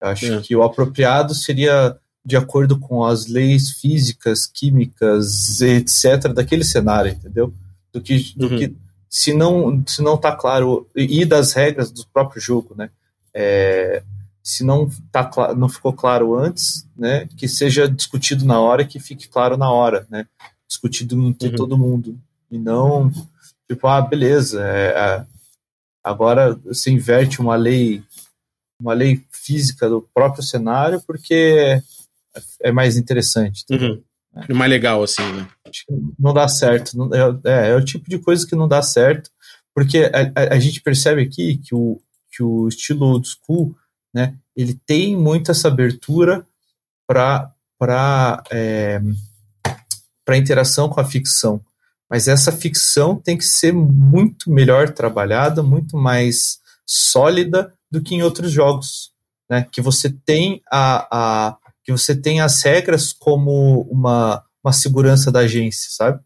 Acho é. que o apropriado seria de acordo com as leis físicas, químicas, etc., daquele cenário, entendeu? do que, do uhum. que se não se não está claro e das regras do próprio jogo, né? É, se não tá não ficou claro antes, né? Que seja discutido na hora, que fique claro na hora, né? Discutido entre uhum. todo mundo e não tipo ah beleza, é, agora você inverte uma lei uma lei física do próprio cenário porque é mais interessante. Uhum. É. mais legal, assim, né? Não dá certo. Não, é, é, é, o tipo de coisa que não dá certo, porque a, a, a, gente percebe aqui que o, que o estilo old school, né, ele tem muito essa abertura para é, para interação com a ficção. Mas essa ficção tem que ser muito melhor trabalhada, muito mais sólida do que em outros jogos. Né? Que você tem a, a, que você tem as regras como uma, uma segurança da agência, sabe?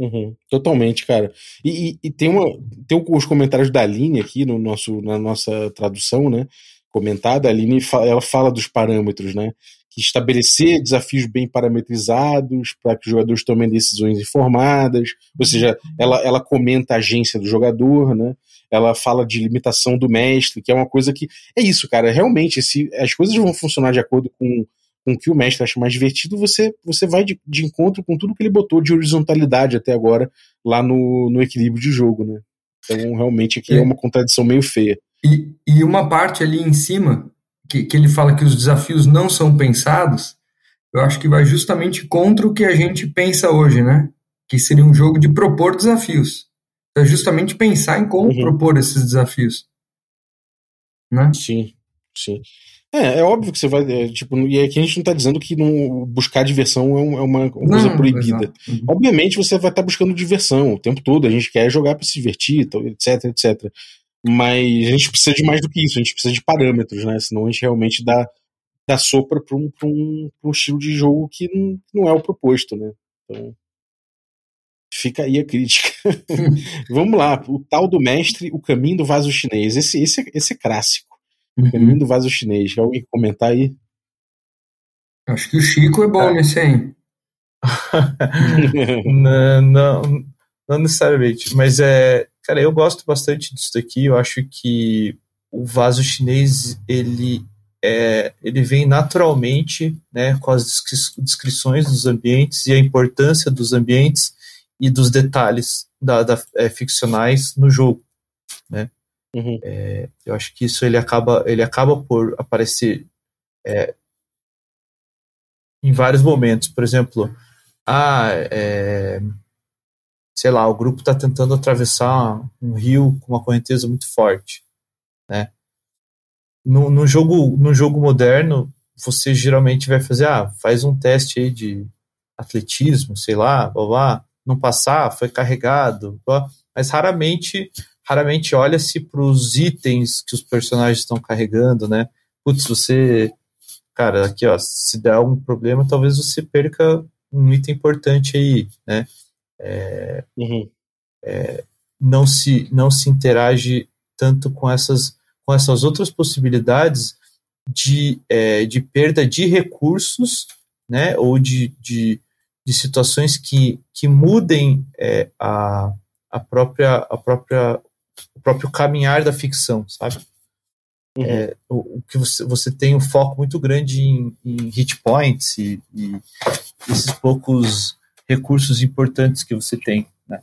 Uhum, totalmente, cara. E, e, e, tem, uma, tem os comentários da Aline aqui no nosso, na nossa tradução, né? Comentada, a Aline ela fala dos parâmetros, né? Que estabelecer desafios bem parametrizados para que os jogadores tomem decisões informadas, ou seja, ela, ela comenta a agência do jogador, né? Ela fala de limitação do mestre, que é uma coisa que. É isso, cara. Realmente, se as coisas vão funcionar de acordo com com o que o mestre acha mais divertido, você, você vai de, de encontro com tudo que ele botou de horizontalidade até agora lá no, no equilíbrio de jogo, né? Então, realmente, aqui é, é uma contradição meio feia. E, e uma parte ali em cima, que, que ele fala que os desafios não são pensados, eu acho que vai justamente contra o que a gente pensa hoje, né? Que seria um jogo de propor desafios. É justamente pensar em como uhum. propor esses desafios. Né? Sim, sim. É, é óbvio que você vai. É, tipo, e aqui a gente não tá dizendo que não, buscar diversão é, um, é uma coisa não, proibida. Uhum. Obviamente você vai estar tá buscando diversão o tempo todo, a gente quer jogar para se divertir, etc, etc. Mas a gente precisa de mais do que isso, a gente precisa de parâmetros, né? Senão a gente realmente dá, dá sopa para um, um, um estilo de jogo que não, não é o proposto, né? Então. Fica aí a crítica. Vamos lá, o tal do mestre, o caminho do vaso chinês. Esse, esse, é, esse é clássico. Uhum. Caminho do vaso chinês. Quer alguém comentar aí? Acho que o Chico é bom é. nesse aí. não, não, não necessariamente, mas é Cara, eu gosto bastante disso daqui. Eu acho que o vaso chinês ele é, ele vem naturalmente, né, com as descrições dos ambientes e a importância dos ambientes e dos detalhes da, da é, ficcionais no jogo? Uhum. É, eu acho que isso ele acaba ele acaba por aparecer é, em vários momentos. Por exemplo, ah, é, sei lá, o grupo está tentando atravessar um rio com uma correnteza muito forte, né? No, no, jogo, no jogo moderno, você geralmente vai fazer, ah, faz um teste aí de atletismo, sei lá, blá, blá, não passar, foi carregado, blá, mas raramente, raramente olha-se para os itens que os personagens estão carregando, né? Putz, você, cara, aqui ó, se der algum problema, talvez você perca um item importante aí, né? É, uhum. é, não se não se interage tanto com essas com essas outras possibilidades de, é, de perda de recursos, né, ou de, de, de situações que, que mudem é, a, a própria a própria o próprio caminhar da ficção, sabe? Uhum. É, o, o, que você, você tem um foco muito grande em, em hit points e, e esses poucos recursos importantes que você tem, né?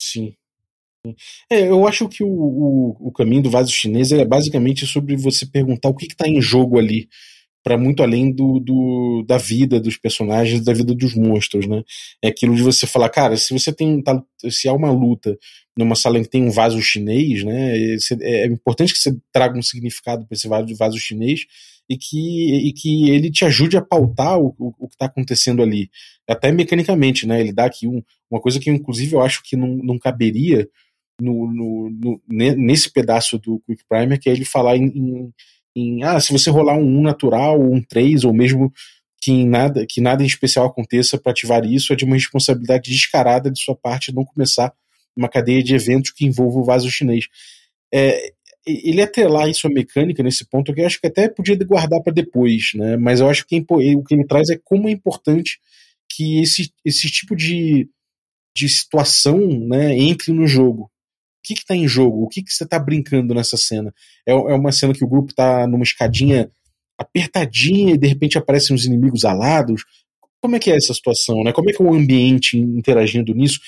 Sim. É, eu acho que o, o, o, caminho do vaso chinês é basicamente sobre você perguntar o que está em jogo ali, para muito além do, do, da vida dos personagens, da vida dos monstros, né? É aquilo de você falar, cara, se você tem tá, se há uma luta numa sala em que tem um vaso chinês, né? É, é importante que você traga um significado para esse vaso, vaso chinês e que, e que ele te ajude a pautar o, o, o que está acontecendo ali, até mecanicamente, né? Ele dá aqui um, uma coisa que, inclusive, eu acho que não, não caberia no, no, no, nesse pedaço do Quick Primer, que é ele falar em, em, em, ah, se você rolar um 1 natural, um 3, ou mesmo que nada, que nada em especial aconteça para ativar isso, é de uma responsabilidade descarada de sua parte não começar uma cadeia de eventos que envolva o vaso chinês. É, ele atrelar isso à mecânica nesse ponto, que eu acho que até podia guardar para depois, né? Mas eu acho que o que ele traz é como é importante que esse, esse tipo de, de situação né, entre no jogo que está em jogo? O que, que você está brincando nessa cena? É, é uma cena que o grupo está numa escadinha apertadinha e de repente aparecem uns inimigos alados. Como é que é essa situação, né? Como é que é o ambiente interagindo nisso?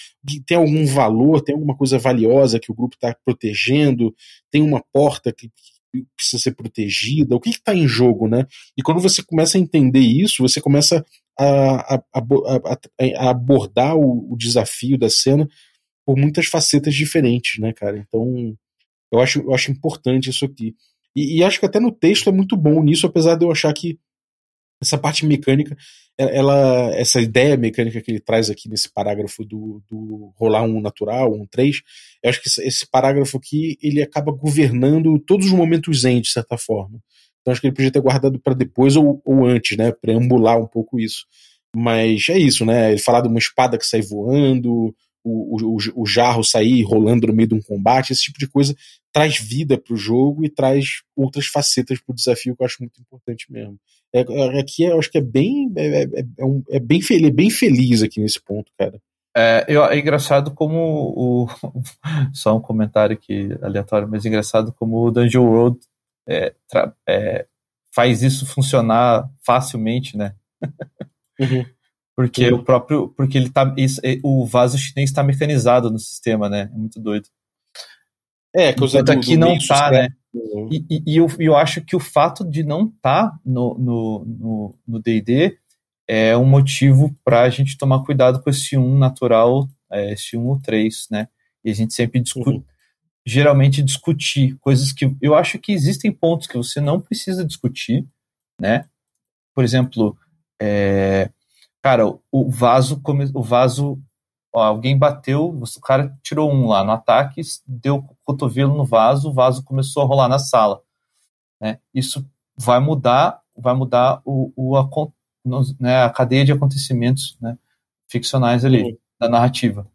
Tem algum valor, tem alguma coisa valiosa que o grupo está protegendo? Tem uma porta que, precisa ser protegida? O que está em jogo, né? E quando você começa a entender isso, você começa a, a, a, a abordar o, o, desafio da cena por muitas facetas diferentes, né, cara? Então, eu acho, eu acho importante isso aqui. E, e, acho que até no texto é muito bom nisso, apesar de eu achar que essa parte mecânica, ela, essa ideia mecânica que ele traz aqui nesse parágrafo do, do rolar um natural, um três, eu acho que esse parágrafo aqui, ele acaba governando todos os momentos zen, de certa forma. Então acho que ele podia ter guardado para depois ou, ou antes, né, preambular um pouco isso. Mas é isso, né, ele falar de uma espada que sai voando, o, o, o, jarro sair rolando no meio de um combate, esse tipo de coisa traz vida para o jogo e traz outras facetas para o desafio que eu acho muito importante mesmo. É, é, aqui eu acho que é bem é, é, é um, é bem, feliz, bem feliz aqui nesse ponto, cara. É, eu, é engraçado como o. Só um comentário aqui aleatório, mas é engraçado como o Dungeon World é, é, faz isso funcionar facilmente, né? Uhum. Porque o próprio. Porque ele tá. Isso, o vaso chinês está mecanizado no sistema, né? É muito doido. É, que aqui não tá, né? E, e, e, eu, eu acho que o fato de não estar tá no D&D é um motivo para a gente tomar cuidado com esse 1 natural, é, esse 1 ou 3, né? E a gente sempre discute, uhum. geralmente discutir coisas que eu acho que existem pontos que você não precisa discutir, né? Por exemplo, é, Cara, o vaso, o vaso, ó, alguém bateu, o cara tirou um lá no ataque, deu o cotovelo no vaso, o vaso começou a rolar na sala. Né? Isso vai mudar, vai mudar o, o a, né, a cadeia de acontecimentos né, ficcionais ali, uhum. da narrativa.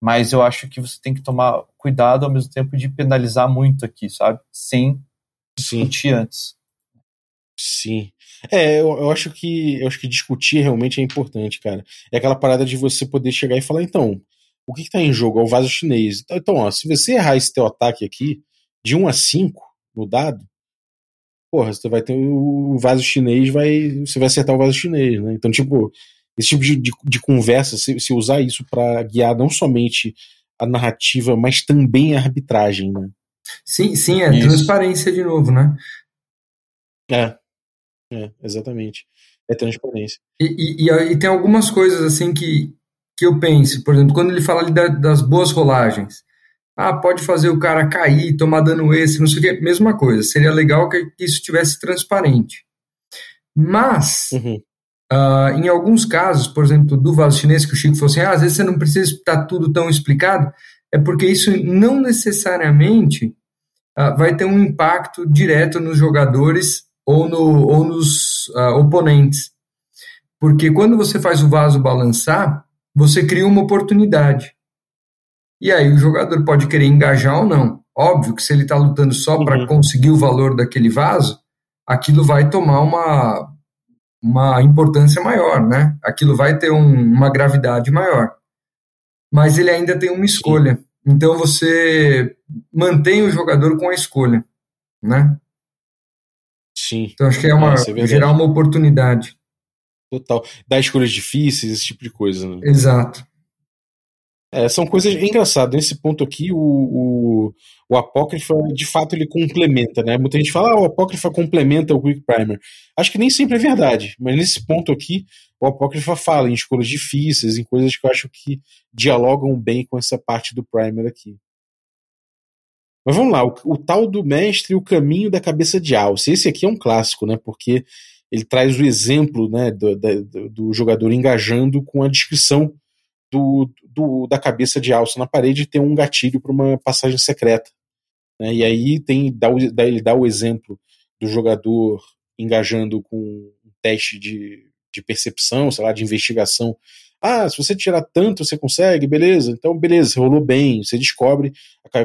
Mas eu acho que você tem que tomar cuidado ao mesmo tempo de penalizar muito aqui, sabe? Sem discutir Sim. antes. Sim. É, eu, eu, acho que eu acho que discutir realmente é importante, cara. É aquela parada de você poder chegar e falar, então, o que está em jogo? É o vaso chinês. Então, então, ó, se você errar esse teu ataque aqui, de 1 a 5 no dado, porra, você vai ter o vaso chinês, vai, você vai acertar o vaso chinês, né? Então, tipo, esse tipo de, de, de conversa, se, se, usar isso para guiar não somente a narrativa, mas também a arbitragem, né? Sim, sim, é isso. transparência de novo, né? É, é, exatamente. É transparência. E, e, e, tem algumas coisas assim que, que eu penso, por exemplo, quando ele fala ali da, das boas rolagens, ah, pode fazer o cara cair, tomar dano esse, não sei o que, mesma coisa. Seria legal que isso tivesse transparente. Mas, uhum. uh, em alguns casos, por exemplo, do vaso chinês, que o Chico falou assim, ah, às vezes você não precisa estar tudo tão explicado, é porque isso não necessariamente uh, vai ter um impacto direto nos jogadores ou, no, ou nos uh, oponentes. Porque quando você faz o vaso balançar, você cria uma oportunidade. E aí o jogador pode querer engajar ou não. Óbvio que se ele está lutando só uhum. para conseguir o valor daquele vaso, aquilo vai tomar uma, uma importância maior, né? Aquilo vai ter um, uma gravidade maior. Mas ele ainda tem uma escolha. Então você mantém o jogador com a escolha, né? Sim. Então acho que é uma é gerar uma oportunidade. Total. Dar escolhas difíceis, esse tipo de coisa. Né? Exato. É, são coisas engraçadas. Nesse ponto aqui, o, o, o Apócrifa, de fato, ele complementa, né? Muita gente fala, ah, o Apócrifa complementa o Quick Primer. Acho que nem sempre é verdade, mas nesse ponto aqui, o Apócrifa fala em escolhas difíceis, em coisas que eu acho que dialogam bem com essa parte do Primer aqui. Mas vamos lá, o, o tal do mestre e o caminho da cabeça de alce. Esse aqui é um clássico, né? Porque ele traz o exemplo né, do, do, do jogador engajando com a descrição do, do, da cabeça de alça na parede tem um gatilho para uma passagem secreta. Né? E aí tem dá, ele dá o exemplo do jogador engajando com um teste de, de percepção, sei lá, de investigação. Ah, se você tirar tanto, você consegue, beleza. Então, beleza, rolou bem. Você descobre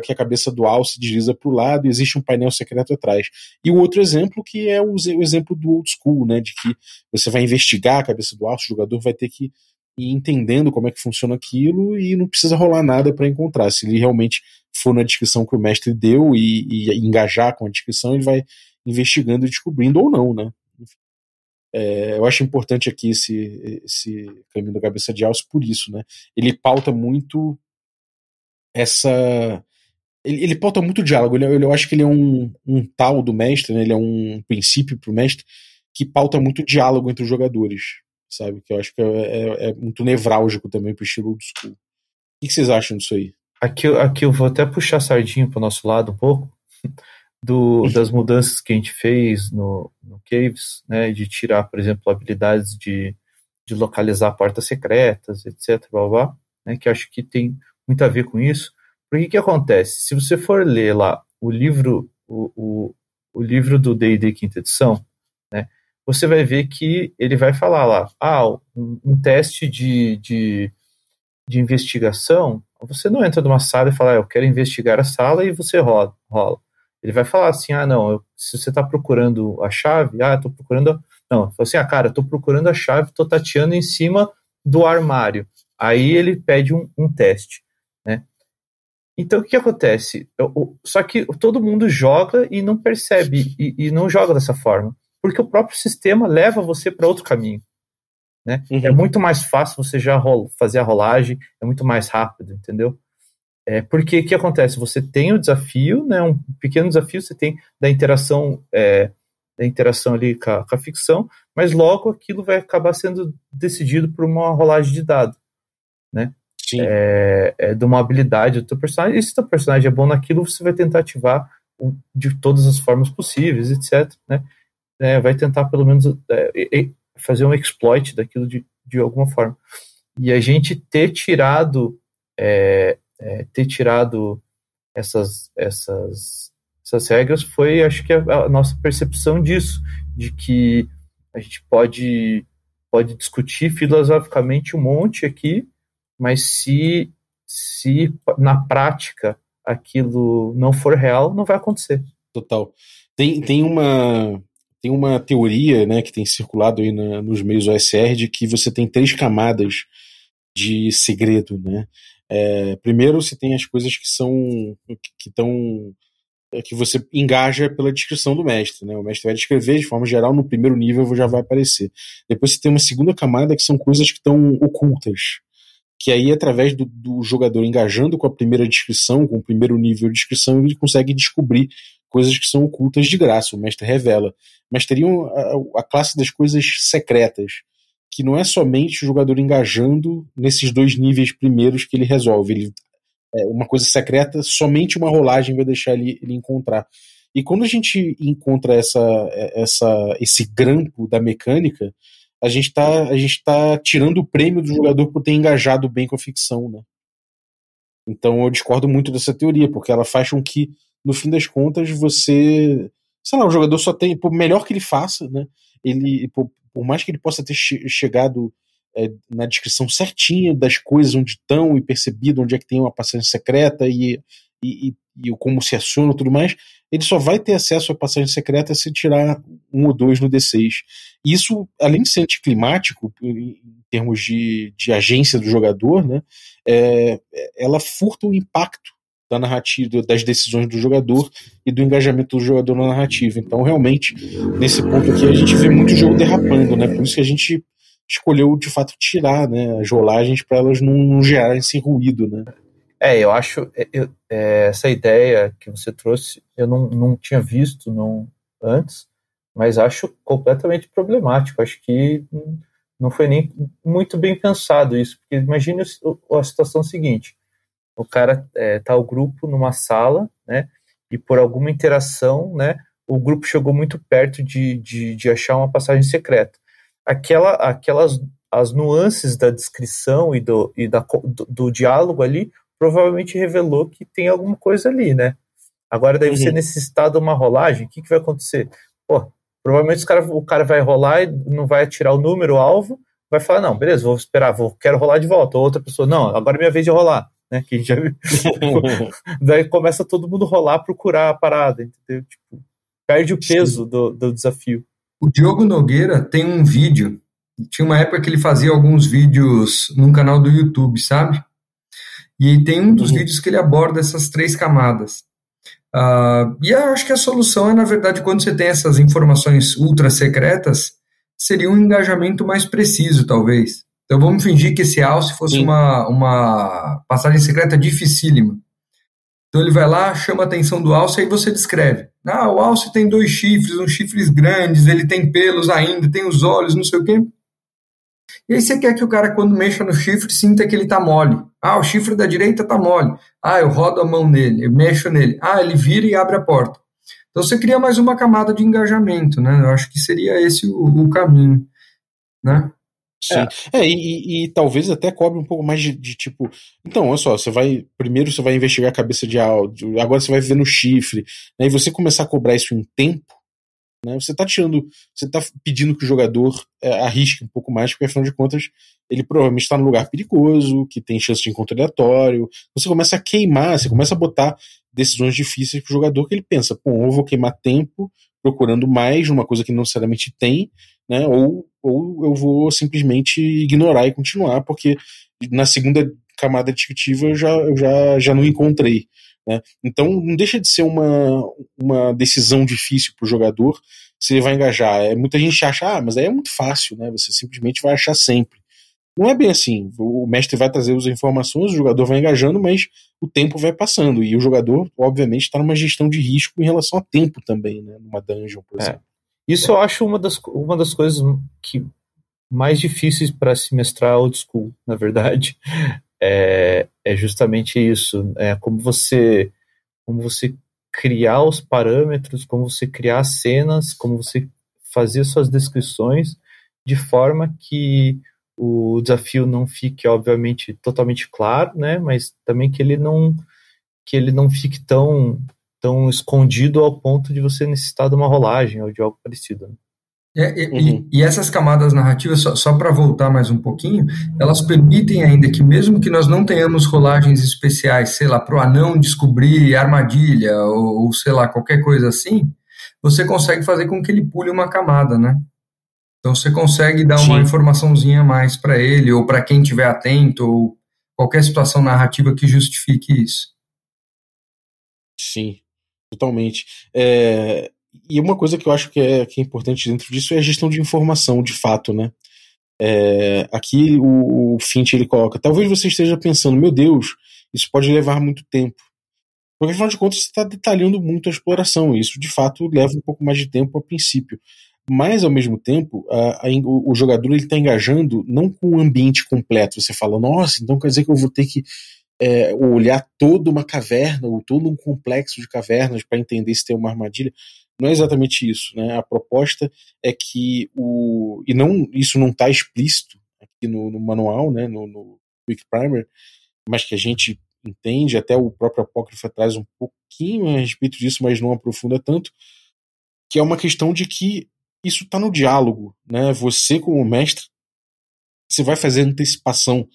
que a cabeça do Al se desliza para o lado e existe um painel secreto atrás. E o outro exemplo que é o, o exemplo do old school, né? De que você vai investigar a cabeça do Al, o jogador vai ter que e entendendo como é que funciona aquilo e não precisa rolar nada para encontrar. Se ele realmente for na descrição que o mestre deu e, e engajar com a descrição, ele vai investigando e descobrindo ou não, né? É, eu acho importante aqui esse, esse caminho da cabeça de alce por isso, né? Ele pauta muito essa. Ele, ele pauta muito diálogo. Ele, eu acho que ele é um, um tal do mestre, né? Ele é um princípio para o mestre que pauta muito diálogo entre os jogadores sabe? Que eu acho que é, é, é muito nevrálgico também pro estilo do school. O que, vocês acham disso aí? Aqui, aqui eu vou até puxar a sardinha pro nosso lado um pouco, do, das mudanças que a gente fez no, no Caves, né, de tirar, por exemplo, habilidades de, de localizar portas secretas, etc, blá, blá, né, que acho que tem muito a ver com isso. Porque que, acontece? Se você for ler lá o livro, o, o, o livro do D&D quinta edição, né, você vai ver que ele vai falar lá, ah, um, um teste de, de, de, investigação, você não entra numa sala e fala, ah, eu quero investigar a sala e você rola. rola. Ele vai falar assim, ah, não, eu, se você está procurando a chave, ah, estou procurando... Não, assim, ah, cara, estou procurando a chave, estou tateando em cima do armário. Aí ele pede um, um teste, né? Então, o que acontece? Eu, só que todo mundo joga e não percebe, e, e não joga dessa forma porque o próprio sistema leva você para outro caminho. Né? Uhum. É muito mais fácil você já fazer a rolagem, é muito mais rápido, entendeu? É, porque o que acontece? Você tem o desafio, né, um pequeno desafio você tem da interação, é, da interação ali com a, com a, ficção, mas logo aquilo vai acabar sendo decidido por uma rolagem de dado, né? Sim. É, é de uma habilidade do teu personagem, e se o teu personagem é bom naquilo, você vai tentar ativar de todas as formas possíveis, etc, né? é, vai tentar pelo menos é, fazer um exploit daquilo de, de alguma forma. E a gente ter tirado é, é, ter tirado essas, essas, essas regras foi, acho que, a, a, nossa percepção disso, de que a gente pode, pode discutir filosoficamente um monte aqui, mas se, se na prática aquilo não for real, não vai acontecer. Total. Tem, tem uma tem uma teoria né, que tem circulado aí na, nos meios OSR de que você tem três camadas de segredo, né? É, primeiro, você tem as coisas que são que estão é, que você engaja pela descrição do mestre, né? O mestre vai descrever de forma geral no primeiro nível já vai aparecer. Depois você tem uma segunda camada que são coisas que estão ocultas, que aí através do, do, jogador engajando com a primeira descrição, com o primeiro nível de descrição, ele consegue descobrir coisas que são ocultas de graça. O mestre revela. Mas teriam a, a classe das coisas secretas que não é somente o jogador engajando nesses dois níveis primeiros que ele resolve. Ele, é uma coisa secreta, somente uma rolagem vai deixar ele, ele encontrar. E quando a gente encontra essa, essa, esse grampo da mecânica, a gente está tá tirando o prêmio do jogador por ter engajado bem com a ficção, né? Então eu discordo muito dessa teoria, porque ela faz com que, no fim das contas, você. Sei lá, o jogador só tem. Por melhor que ele faça, né? Ele, por, por mais que ele possa ter che chegado é, na descrição certinha das coisas onde estão e percebido onde é que tem uma passagem secreta e, e, e, como se aciona e tudo mais, ele só vai ter acesso à passagem secreta se tirar um ou dois no D6. Isso, além de ser anticlimático, em termos de, de agência do jogador, né, é, ela furta o impacto da narrativa, das decisões do jogador e do engajamento do jogador na narrativa. Então, realmente, nesse ponto aqui, a gente vê muito jogo derrapando, né? Por isso que a gente escolheu, de fato, tirar né, as rolagens para elas não, não gerarem esse ruído, né? É, eu acho é, eu, é, essa ideia que você trouxe, eu não, não tinha visto não antes, mas acho completamente problemático. Acho que não foi nem muito bem pensado isso, porque imagine a situação seguinte: o cara é, tá o grupo numa sala, né? E por alguma interação, né? O grupo chegou muito perto de, de, de achar uma passagem secreta. Aquela, aquelas as nuances da descrição e do, e da, do, do diálogo ali provavelmente revelou que tem alguma coisa ali, né? Agora daí uhum. você necessitar de uma rolagem, o que, que vai acontecer? Pô, provavelmente cara, o cara vai rolar e não vai atirar o número, o alvo, vai falar, não, beleza, vou esperar, vou, quero rolar de volta. Ou outra pessoa, não, agora é minha vez de rolar né? Que já daí começa todo mundo rolar procurar a parada, entendeu? Tipo, perde o peso do, do desafio. O Diogo Nogueira tem um vídeo. Tinha uma época que ele fazia alguns vídeos num canal do YouTube, sabe? E tem um dos uhum. vídeos que ele aborda essas três camadas. Uh, e eu acho que a solução é, na verdade, quando você tem essas informações ultra secretas, seria um engajamento mais preciso, talvez. Então vamos fingir que esse alce fosse uma, uma passagem secreta dificílima. Então ele vai lá, chama a atenção do alce, aí você descreve. Ah, o alce tem dois chifres, uns chifres grandes, ele tem pelos ainda, tem os olhos, não sei o quê. E aí você quer que o cara, quando mexa no chifre, sinta que ele está mole. Ah, o chifre da direita está mole. Ah, eu rodo a mão nele, eu mexo nele. Ah, ele vira e abre a porta. Então você cria mais uma camada de engajamento, né? Eu acho que seria esse o, o caminho, né? Sim. É, é e, e, talvez até cobre um pouco mais de, de, tipo. Então, olha só, você vai. Primeiro você vai investigar a cabeça de áudio, agora você vai ver no chifre, né, e você começar a cobrar isso em tempo, né, você está tirando. Você está pedindo que o jogador é, arrisque um pouco mais, porque afinal de contas, ele provavelmente está num lugar perigoso, que tem chance de encontro aleatório. Você começa a queimar, você começa a botar decisões difíceis para o jogador que ele pensa, pô, eu vou queimar tempo procurando mais numa coisa que não necessariamente tem, né? Ou, ou eu vou simplesmente ignorar e continuar, porque na segunda camada descritiva eu já, eu já, já não encontrei. Né? Então não deixa de ser uma, uma decisão difícil para o jogador se ele vai engajar. É, muita gente acha, ah, mas aí é muito fácil, né? Você simplesmente vai achar sempre. Não é bem assim. O mestre vai trazer as informações, o jogador vai engajando, mas o tempo vai passando. E o jogador, obviamente, está numa gestão de risco em relação a tempo também, né? Numa dungeon, por é. exemplo. Isso eu acho uma das, uma das coisas que mais difíceis para se mestrar old school, na verdade. É, é justamente isso. É como você, como você criar os parâmetros, como você criar cenas, como você fazer suas descrições de forma que o desafio não fique, obviamente, totalmente claro, né? Mas também que ele não que ele não fique tão tão escondido ao ponto de você necessitar de uma rolagem ou de algo parecido. Né? É, e, uhum. e, essas camadas narrativas, só, só para voltar mais um pouquinho, elas permitem ainda que, mesmo que nós não tenhamos rolagens especiais, sei lá, para o anão descobrir armadilha ou, ou, sei lá, qualquer coisa assim, você consegue fazer com que ele pule uma camada, né? Então você consegue dar Sim. uma informaçãozinha a mais para ele, ou para quem estiver atento, ou qualquer situação narrativa que justifique isso. Sim, totalmente. É, e uma coisa que eu acho que é, que é importante dentro disso é a gestão de informação, de fato, né? É, aqui o, o Finch ele coloca: talvez você esteja pensando, meu Deus, isso pode levar muito tempo. Porque afinal de contas você está detalhando muito a exploração, e isso de fato leva um pouco mais de tempo a princípio. Mas ao mesmo tempo, a, a, o, jogador está engajando não com o ambiente completo. Você fala, nossa, então quer dizer que eu vou ter que é, olhar toda uma caverna ou todo um complexo de cavernas para entender se tem uma armadilha. Não é exatamente isso, né? A proposta é que o e não isso não está explícito aqui no, no, manual, né? No, no Quick Primer, mas que a gente entende, até o próprio Apócrifo traz um pouquinho a respeito disso, mas não aprofunda tanto, que é uma questão de que isso está no diálogo, né? Você como mestre, você vai fazer antecipação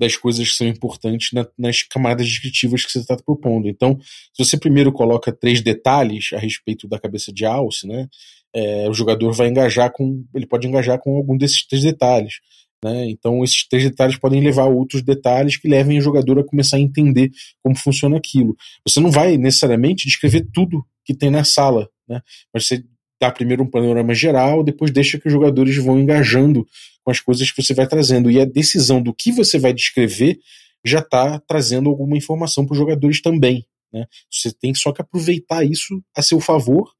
das coisas que são importantes na, nas camadas descritivas que você está propondo. Então, se você primeiro coloca três detalhes a respeito da cabeça de Alce, né, é, o jogador vai engajar com, ele pode engajar com algum desses três detalhes. Né? Então, esses três detalhes podem levar a outros detalhes que levem o jogador a começar a entender como funciona aquilo. Você não vai necessariamente descrever tudo que tem na sala, né? mas você dá primeiro um panorama geral, depois deixa que os jogadores vão engajando com as coisas que você vai trazendo. E a decisão do que você vai descrever já está trazendo alguma informação para os jogadores também. Né? Você tem só que aproveitar isso a seu favor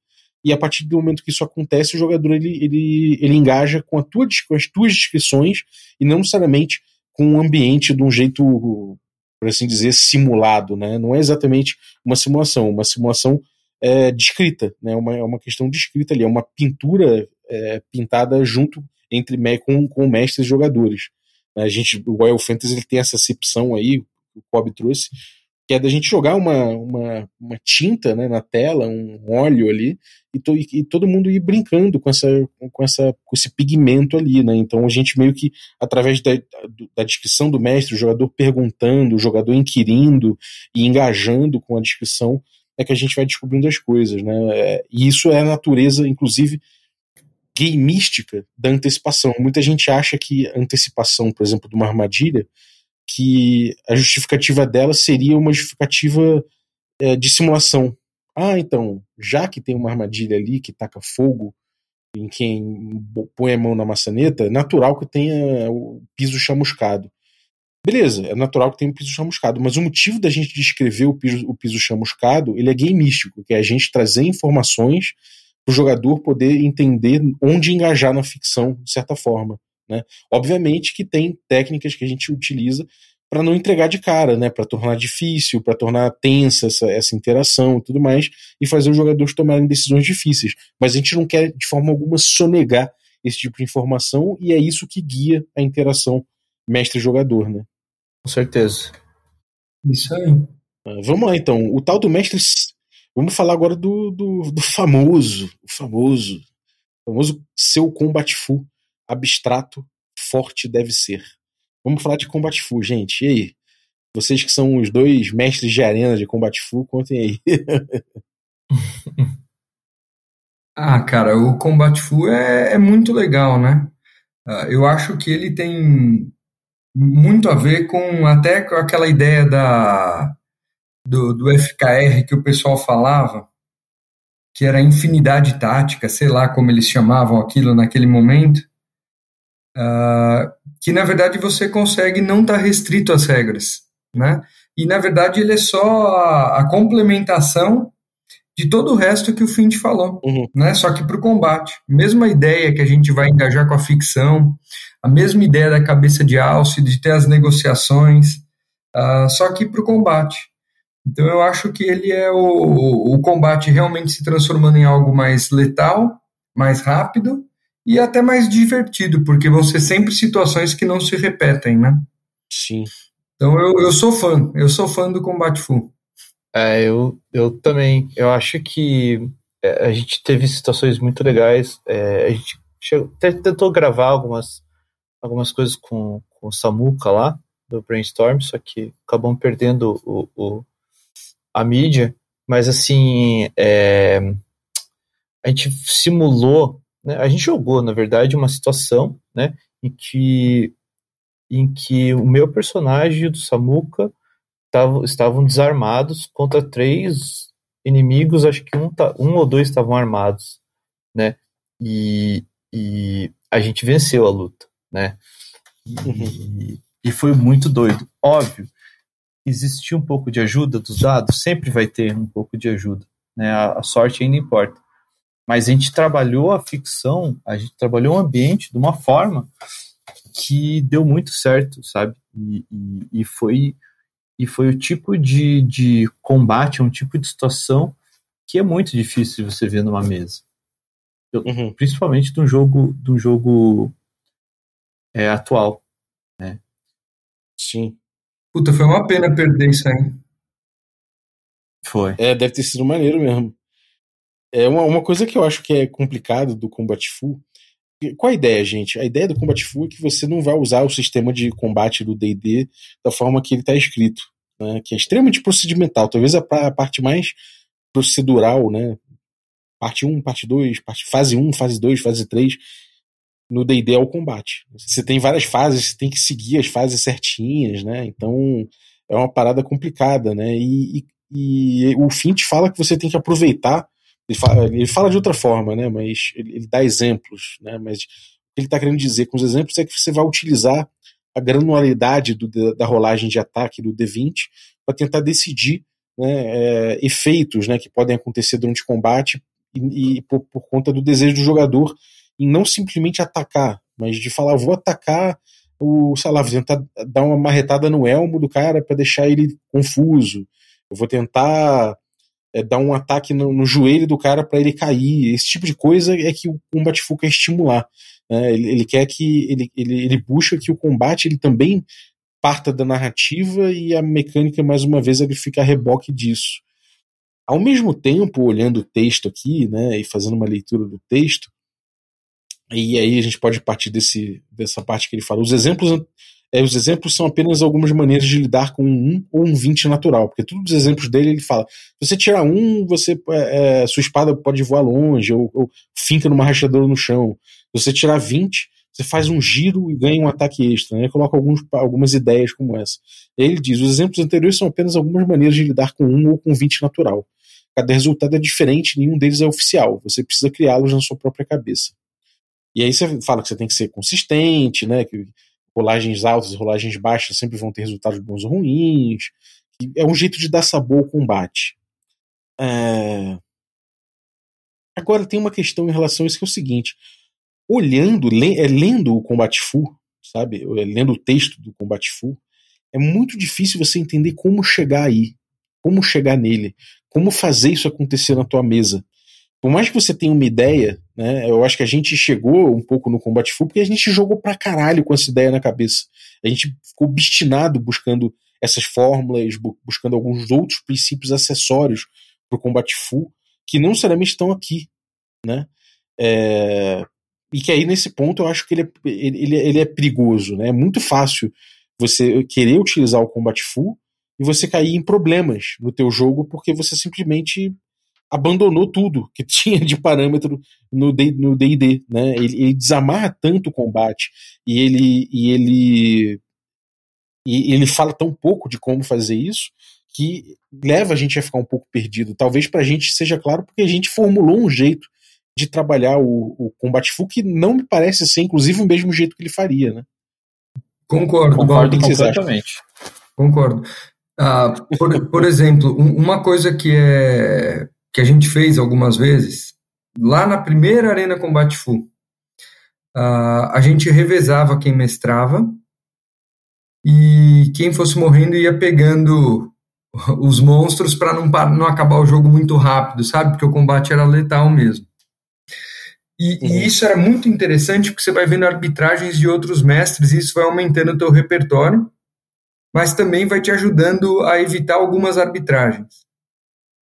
e a partir do momento que isso acontece, o jogador ele, ele, ele engaja com, a tua, com as tuas descrições e não necessariamente com o ambiente de um jeito, por assim dizer, simulado. Né? Não é exatamente uma simulação, uma simulação é, descrita, né? uma, é uma questão descrita ali, é uma pintura é, pintada junto entre com, com mestres e jogadores. A gente, o Royal Fantasy ele tem essa acepção aí, o Cobb trouxe, que é da gente jogar uma, uma, uma tinta né, na tela, um óleo ali, e, to, e, todo mundo ir brincando com, essa, com, essa, com esse pigmento ali. Né? Então a gente meio que, através da, da descrição do mestre, o jogador perguntando, o jogador inquirindo e engajando com a descrição, é que a gente vai descobrindo as coisas, né? É, e isso é a natureza, inclusive, gameística da antecipação. Muita gente acha que a antecipação, por exemplo, de uma armadilha, que a justificativa dela seria uma justificativa é, de simulação. Ah, então, já que tem uma armadilha ali que taca fogo em quem põe a mão na maçaneta, é natural que tenha o piso chamuscado. Beleza, é natural que tenha um piso chamuscado, mas o motivo da gente descrever o piso, o piso chamuscado, ele é gameístico, que é a gente trazer informações para o jogador poder entender onde engajar na ficção, de certa forma. Né? Obviamente que tem técnicas que a gente utiliza para não entregar de cara, né? para tornar difícil, para tornar tensa essa, essa interação e tudo mais, e fazer os jogadores tomarem decisões difíceis. Mas a gente não quer, de forma alguma, sonegar esse tipo de informação, e é isso que guia a interação mestre-jogador, né? Com certeza. Isso aí. Ah, vamos lá, então. O tal do mestre. Vamos falar agora do, do, do famoso, o famoso, famoso seu Combat Fu abstrato, forte deve ser. Vamos falar de Combat Fu, gente. E aí? Vocês que são os dois mestres de arena de Combat Fu, contem aí. ah, cara, o Combat Fu é, é muito legal, né? Uh, eu acho que ele tem muito a ver com até com aquela ideia da do, do FKR que o pessoal falava, que era infinidade tática, sei lá como eles chamavam aquilo naquele momento, uh, que na verdade você consegue não estar tá restrito às regras, né? E na verdade ele é só a, a complementação de todo o resto que o Fint falou, uhum. né? Só que para o combate. Mesma ideia que a gente vai engajar com a ficção, a mesma ideia da cabeça de alce, de ter as negociações, uh, só que para o combate. Então eu acho que ele é o, o combate realmente se transformando em algo mais letal, mais rápido e até mais divertido, porque vão ser sempre situações que não se repetem, né? Sim. Então eu, eu sou fã, eu sou fã do combate full. É, eu, eu também. Eu acho que é, a gente teve situações muito legais. É, a gente chegou, tentou gravar algumas, algumas coisas com, com o Samuka lá, do Brainstorm, só que acabamos perdendo o, o a mídia. Mas assim, é, a gente simulou, né, a gente jogou, na verdade, uma situação né, em que em que o meu personagem e o do tavam, estavam desarmados contra três inimigos, acho que um, um ou dois estavam armados, né? E, e a gente venceu a luta, né? E, e foi muito doido. Óbvio, existia um pouco de ajuda dos dados, sempre vai ter um pouco de ajuda, né? A, a sorte ainda importa. Mas a gente trabalhou a ficção, a gente trabalhou o ambiente de uma forma que deu muito certo, sabe? E, e, e foi e foi o tipo de, de combate, um tipo de situação que é muito difícil de você ver numa mesa. Uhum. Principalmente de um jogo, de um jogo é, atual. Né? Sim. Puta, foi uma pena perder isso aí. Foi. É, deve ter sido maneiro mesmo. É uma, uma coisa que eu acho que é complicado do Combat Full. Qual a ideia, gente? A ideia do Combat Full é que você não vai usar o sistema de combate do DD da forma que ele está escrito, né? que é extremamente procedimental. Talvez a, a parte mais procedural, né? Parte 1, parte 2, parte, fase 1, fase 2, fase 3. No DD é o combate. Você tem várias fases, você tem que seguir as fases certinhas, né? Então é uma parada complicada, né? E, e, e o Fint fala que você tem que aproveitar ele fala, ele fala de outra forma, né? Mas ele, ele dá exemplos, né? Mas o que ele está querendo dizer com os exemplos é que você vai utilizar a granularidade do, da rolagem de ataque do D20 para tentar decidir né, é, efeitos né, que podem acontecer durante o combate e, e por, por, conta do desejo do jogador em não simplesmente atacar, mas de falar, vou atacar o, sei lá, vou tentar dar uma marretada no elmo do cara para deixar ele confuso. Eu vou tentar é, dar um ataque no, no joelho do cara para ele cair. Esse tipo de coisa é que o combate full quer estimular. Né? Ele, ele, quer que ele, ele, ele busca que o combate ele também parta da narrativa e a mecânica mais uma vez ele fica a reboque disso. Ao mesmo tempo, olhando o texto aqui, né, e fazendo uma leitura do texto, e aí a gente pode partir desse, dessa parte que ele fala. Os exemplos é, os exemplos são apenas algumas maneiras de lidar com um 1 ou um 20 natural, porque todos os exemplos dele ele fala: você tirar um, você é, é, sua espada pode voar longe, ou, ou finca numa rachadora no chão. Você tirar 20, você faz um giro e ganha um ataque extra. Né? Coloca alguns, algumas ideias como essa. Ele diz: os exemplos anteriores são apenas algumas maneiras de lidar com um ou com 20 natural. Cada resultado é diferente, nenhum deles é oficial. Você precisa criá-los na sua própria cabeça. E aí você fala que você tem que ser consistente, né? Que rolagens altas e rolagens baixas sempre vão ter resultados bons ou ruins. É um jeito de dar sabor ao combate. É... Agora tem uma questão em relação a isso que é o seguinte: olhando, é, lendo o combate full, sabe? É, lendo o texto do combate full, é muito difícil você entender como chegar aí, como chegar nele, como fazer isso acontecer na tua mesa por mais que você tenha uma ideia, né, eu acho que a gente chegou um pouco no combate full porque a gente jogou pra caralho com essa ideia na cabeça. A gente ficou obstinado buscando essas fórmulas, buscando alguns outros princípios acessórios pro combate full que não necessariamente estão aqui, né? É... E que aí nesse ponto eu acho que ele é, ele, ele é perigoso, né? É muito fácil você querer utilizar o combate full e você cair em problemas no teu jogo porque você simplesmente abandonou tudo que tinha de parâmetro no D&D, né? Ele, ele, desamarra tanto o combate e ele e ele e ele fala tão pouco de como fazer isso que leva a gente a ficar um pouco perdido. Talvez para a gente seja claro porque a gente formulou um jeito de trabalhar o, o combate full que não me parece ser, inclusive, o mesmo jeito que ele faria, né? Concordo, concordo completamente. Concordo. Ah, por, por exemplo, uma coisa que é que a gente fez algumas vezes, lá na primeira Arena Combate Full, uh, a gente revezava quem mestrava e quem fosse morrendo ia pegando os monstros para não, não acabar o jogo muito rápido, sabe? Porque o combate era letal mesmo. E, uhum. e, isso era muito interessante porque você vai vendo arbitragens de outros mestres e isso vai aumentando o teu repertório, mas também vai te ajudando a evitar algumas arbitragens.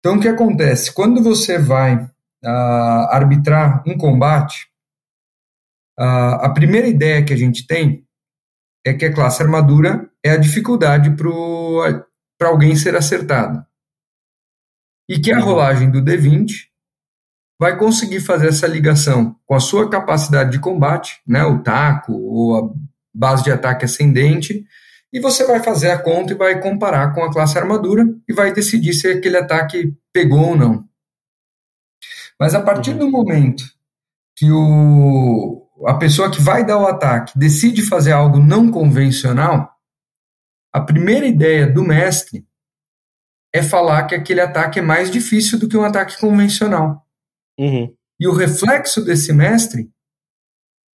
Então, o que acontece? Quando você vai uh, arbitrar um combate, uh, a primeira ideia que a gente tem é que a classe armadura é a dificuldade para alguém ser acertado. E que a uhum. rolagem do D20 vai conseguir fazer essa ligação com a sua capacidade de combate, né, o taco ou base de ataque ascendente, e você vai fazer a conta e vai comparar com a classe armadura e vai decidir se aquele ataque pegou ou não. Mas a partir do momento que o, a pessoa que vai dar o ataque decide fazer algo não convencional, a primeira ideia do mestre é falar que aquele ataque é mais difícil do que um ataque convencional. Uhum. E o reflexo desse mestre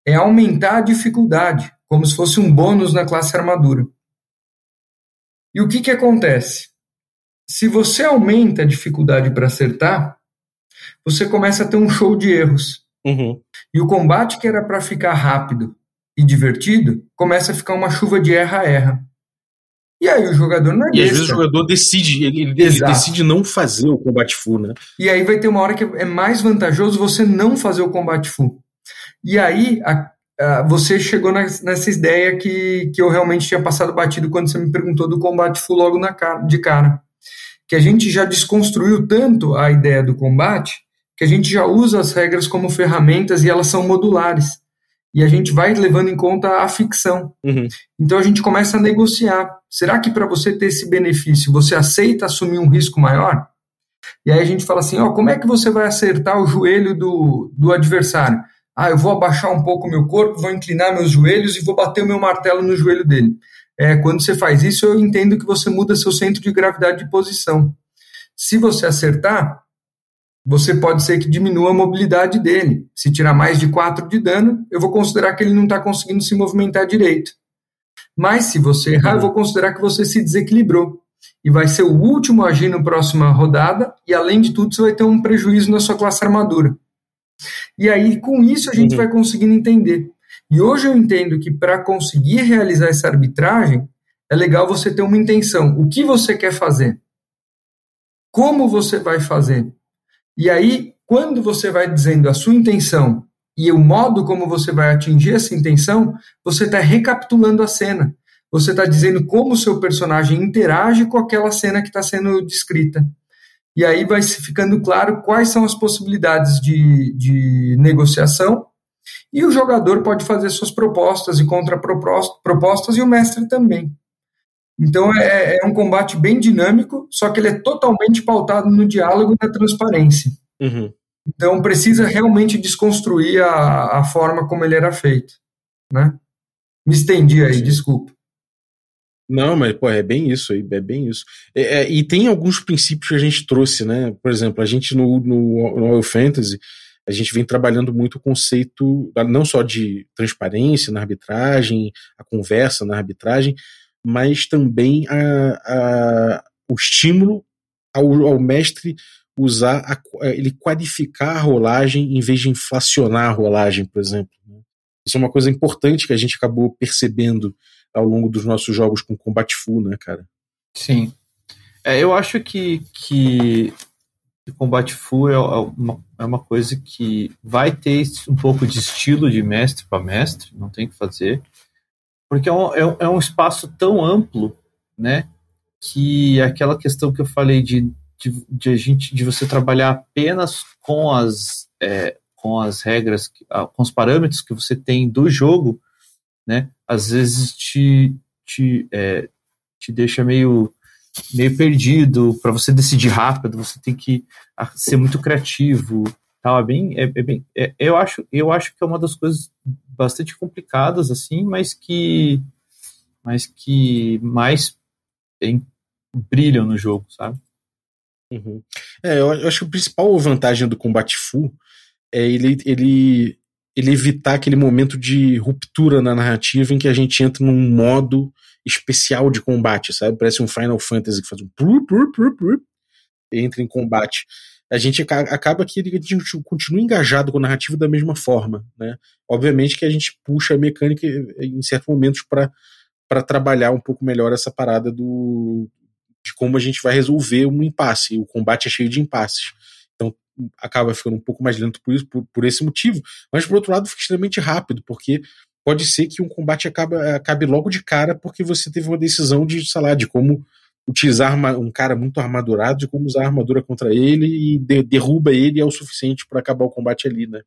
é aumentar a dificuldade, como se fosse um bônus na classe armadura. E o que, que acontece? Se você aumenta a dificuldade para acertar, você começa a ter um show de erros. Uhum. E o combate que era para ficar rápido e divertido começa a ficar uma chuva de erra-erra. E aí o jogador não é E às vezes o jogador decide, ele, ele decide não fazer o combate full, né? E aí vai ter uma hora que é mais vantajoso você não fazer o combate full. E aí a, você chegou nessa ideia que, que eu realmente tinha passado batido quando você me perguntou do combate full logo na cara, de cara. Que a gente já desconstruiu tanto a ideia do combate que a gente já usa as regras como ferramentas e elas são modulares e a gente vai levando em conta a ficção. Uhum. Então a gente começa a negociar. Será que para você ter esse benefício, você aceita assumir um risco maior? E aí a gente fala assim, ó, como é que você vai acertar o joelho do, do adversário? Ah, eu vou abaixar um pouco o meu corpo, vou inclinar meus joelhos e vou bater o meu martelo no joelho dele. É, quando você faz isso, eu entendo que você muda seu centro de gravidade de posição. Se você acertar, você pode ser que diminua a mobilidade dele. Se tirar mais de 4 de dano, eu vou considerar que ele não está conseguindo se movimentar direito. Mas se você errar, eu vou considerar que você se desequilibrou. E vai ser o último a agir na próxima rodada, e além de tudo, você vai ter um prejuízo na sua classe armadura. E aí, com isso, a gente uhum. vai conseguindo entender. E hoje eu entendo que para conseguir realizar essa arbitragem, é legal você ter uma intenção. O que você quer fazer? Como você vai fazer? E aí, quando você vai dizendo a sua intenção e o modo como você vai atingir essa intenção, você está recapitulando a cena. Você está dizendo como o seu personagem interage com aquela cena que está sendo descrita. E aí vai ficando claro quais são as possibilidades de, de negociação. E o jogador pode fazer suas propostas e contrapropostas, e o mestre também. Então é, é, um combate bem dinâmico, só que ele é totalmente pautado no diálogo e na transparência. Uhum. Então precisa realmente desconstruir a, a forma como ele era feito. Né? Me estendi aí, desculpa. Não, mas pô, é bem isso aí, é bem isso. É, é, e tem alguns princípios que a gente trouxe, né? Por exemplo, a gente no, no, no Oil Fantasy, a gente vem trabalhando muito o conceito não só de transparência na arbitragem, a conversa na arbitragem, mas também a, a, o estímulo ao, ao mestre usar a, ele qualificar a rolagem em vez de inflacionar a rolagem, por exemplo. Né? Isso é uma coisa importante que a gente acabou percebendo ao longo dos nossos jogos com combate full, né, cara? Sim. É, eu acho que, que combate full é, é uma, é uma coisa que vai ter um pouco de estilo de mestre para mestre, não tem que fazer porque é um, é, é um espaço tão amplo, né? Que aquela questão que eu falei de, de, de a gente, de você trabalhar apenas com as, é, com as regras, com os parâmetros que você tem do jogo, né? Às vezes te, te, é, te deixa meio meio perdido para você decidir rápido você tem que ser muito criativo tal é bem é, é bem é, eu acho eu acho que é uma das coisas bastante complicadas, assim, mas que, mas que mais brilham no jogo, sabe? Uhum. É, eu acho que a principal vantagem do combate full é ele, ele, ele evitar aquele momento de ruptura na narrativa em que a gente entra num modo especial de combate, sabe? Parece um Final Fantasy que faz um entra em combate a gente acaba que a gente continua engajado com a narrativa da mesma forma, né? Obviamente que a gente puxa a mecânica em certos momentos para trabalhar um pouco melhor essa parada do de como a gente vai resolver um impasse. O combate é cheio de impasses. Acaba ficando um pouco mais lento por, isso, por, por esse motivo. Mas por outro lado fica extremamente rápido, porque pode ser que um combate acabe, acabe logo de cara porque você teve uma decisão de, sei lá, de como utilizar um cara muito armadurado de como usar a armadura contra ele e de, derruba ele é o suficiente para acabar o combate ali, né?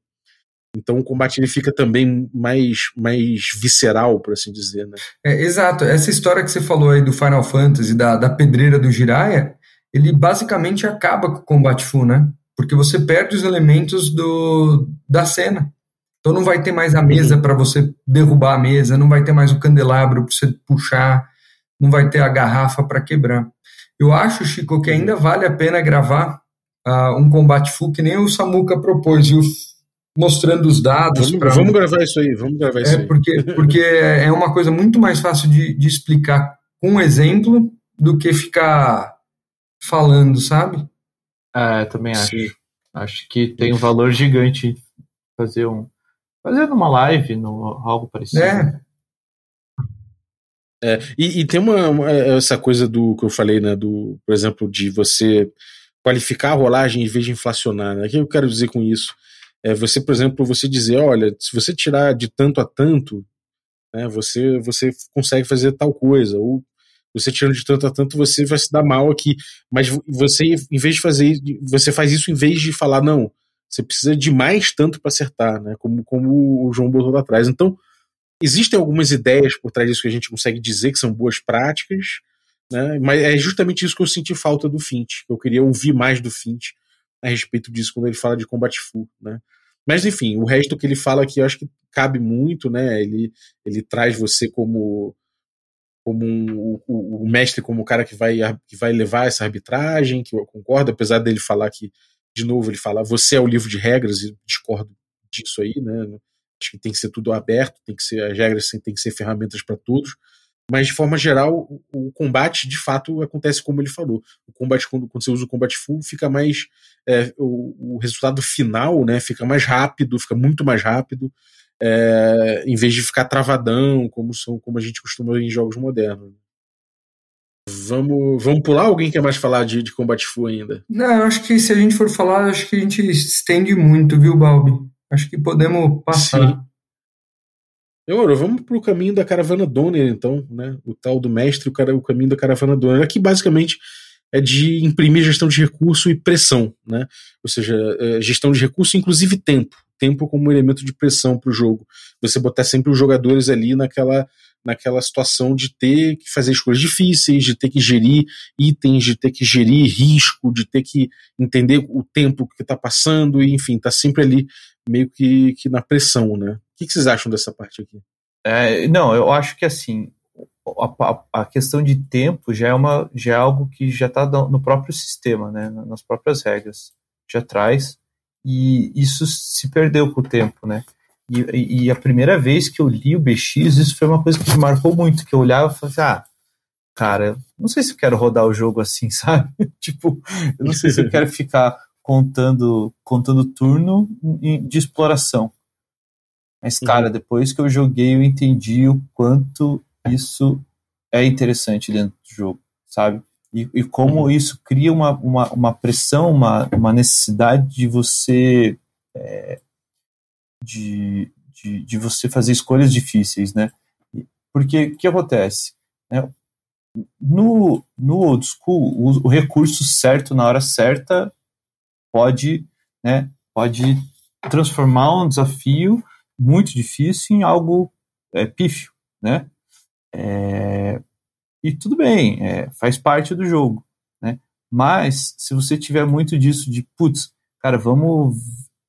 Então o combate ele fica também mais, mais visceral, por assim dizer, né? É, exato. Essa história que você falou aí do Final Fantasy, da, da pedreira do Jiraiya, ele basicamente acaba com o combate full, né? Porque você perde os elementos do, da cena. Então não vai ter mais a mesa para você derrubar a mesa, não vai ter mais o candelabro para você puxar, não vai ter a garrafa para quebrar. Eu acho, Chico, que ainda vale a pena gravar uh, um combate full que nem o Samuka propôs, viu? mostrando os dados. Vamos, pra... vamos gravar isso aí, vamos gravar isso é, aí. Porque, porque é uma coisa muito mais fácil de, de explicar com um exemplo do que ficar falando, sabe? É, também acho. Sim. Acho que tem um valor gigante fazer um. Fazer numa live, no, algo parecido. É. É, e, e, tem uma, uma, essa coisa do que eu falei, né? Do, por exemplo, de você qualificar a rolagem em vez de inflacionar. Né? O que eu quero dizer com isso? É você, por exemplo, você dizer, olha, se você tirar de tanto a tanto, né, você, você consegue fazer tal coisa. Ou você tirando de tanto a tanto, você vai se dar mal aqui. Mas você, em vez de fazer, você faz isso em vez de falar, não, você precisa de mais tanto para acertar, né? Como, como o João botou lá atrás. Então, existem algumas ideias por trás disso que a gente consegue dizer que são boas práticas, né? Mas é justamente isso que eu senti falta do Fint. Eu queria ouvir mais do Fint a respeito disso quando ele fala de combate full, né? Mas enfim, o resto que ele fala aqui eu acho que cabe muito, né? Ele, ele traz você como como um, o, o, mestre como o cara que vai, que vai levar essa arbitragem, que eu concordo, apesar dele falar que, de novo, ele fala, você é o livro de regras, e discordo disso aí, né? Acho que tem que ser tudo aberto, tem que ser, as regras tem que ser ferramentas para todos, mas de forma geral, o, o, combate de fato acontece como ele falou. O combate, quando, quando você usa o combate full, fica mais. É, o, o, resultado final né, fica mais rápido, fica muito mais rápido é, em vez de ficar travadão, como, são, como a gente costuma em jogos modernos. Vamos, vamos pular? Alguém quer mais falar de, de combate full ainda? Não, eu acho que se a gente for falar, acho que a gente estende muito, viu, Balbi? Acho que podemos passar. Sim. Demorou, vamos pro caminho da caravana Donner, então, né? O tal do mestre, o, cara, o caminho da caravana Donner. Aqui, basicamente, é de imprimir gestão de recurso e pressão, né? Ou seja, é, gestão de recurso, inclusive tempo tempo como elemento de pressão para o jogo. Você botar sempre os jogadores ali naquela, naquela situação de ter que fazer escolhas difíceis, de ter que gerir itens, de ter que gerir risco, de ter que entender o tempo que está passando, e enfim, tá sempre ali meio que, que na pressão, né? O que, vocês acham dessa parte aqui? É, não, eu acho que assim, a, a, questão de tempo já é, uma, já é algo que já está no próprio sistema, né, nas próprias regras. Já traz e isso se perdeu com o tempo, né? E, e, a primeira vez que eu li o BX, isso foi uma coisa que me marcou muito, que eu olhava e falava assim, ah, cara, não sei se eu quero rodar o jogo assim, sabe? tipo, eu não sei se eu quero ficar contando, contando turno de exploração. Mas, uhum. cara, depois que eu joguei, eu entendi o quanto isso é interessante dentro do jogo, sabe? E, e como uhum. isso cria uma, uma, uma, pressão, uma, uma necessidade de você é, de, de, de, você fazer escolhas difíceis, né? Porque o que acontece? Né? No, no old school, o, o, recurso certo na hora certa pode, né, pode transformar um desafio muito difícil em algo é, pífio, né? É, e tudo bem, é, faz parte do jogo, né? Mas se você tiver muito disso de, putz, cara, vamos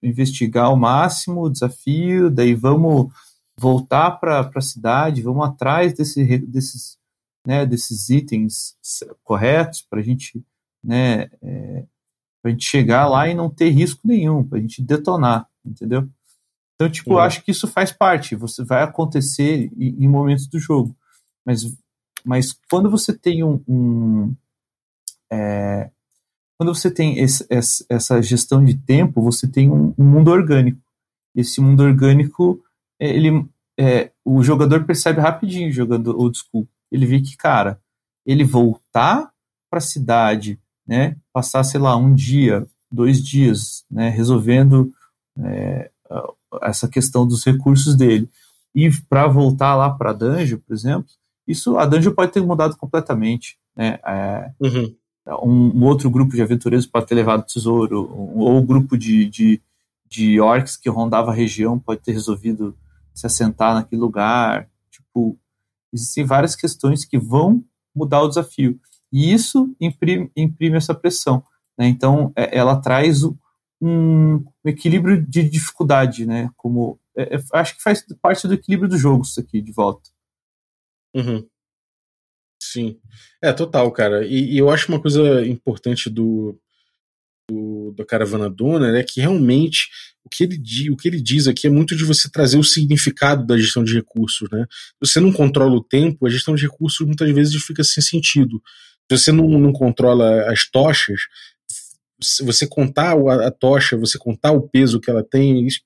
investigar ao máximo o desafio, daí vamos voltar para a cidade, vamos atrás desse, desses, né, desses itens corretos para a gente, né, é, a gente chegar lá e não ter risco nenhum, para a gente detonar, entendeu? Então, tipo, uhum. eu acho que isso faz parte, você vai acontecer em, em momentos do jogo, mas mas quando você tem um, um é, quando você tem esse, essa gestão de tempo, você tem um, um mundo orgânico. Esse mundo orgânico, é, ele, é, o jogador percebe rapidinho jogando old school. Ele vê que, cara, ele voltar para a cidade, né, passar, sei lá, um dia, dois dias, né, resolvendo é, essa questão dos recursos dele, e para voltar lá para dungeon, por exemplo, isso, a dungeon pode ter mudado completamente, né? É, uhum. um, um, outro grupo de aventureiros pode ter levado tesouro, um, ou um grupo de, de, de orcs que rondava a região pode ter resolvido se assentar naquele lugar. Tipo, existem várias questões que vão mudar o desafio. E isso imprime, imprime essa pressão. Né? Então, é, ela traz um, um, equilíbrio de dificuldade, né? Como é, é, acho que faz parte do equilíbrio do jogo isso aqui de volta. Uhum. Sim. É, total, cara. E, e, eu acho uma coisa importante do, do, Caravana Donner é que realmente o que, ele, o que ele diz aqui é muito de você trazer o significado da gestão de recursos, né? Você não controla o tempo, a gestão de recursos muitas vezes fica sem sentido. Se você não, não controla as tochas, você contar a, a, tocha, você contar o peso que ela tem, isso,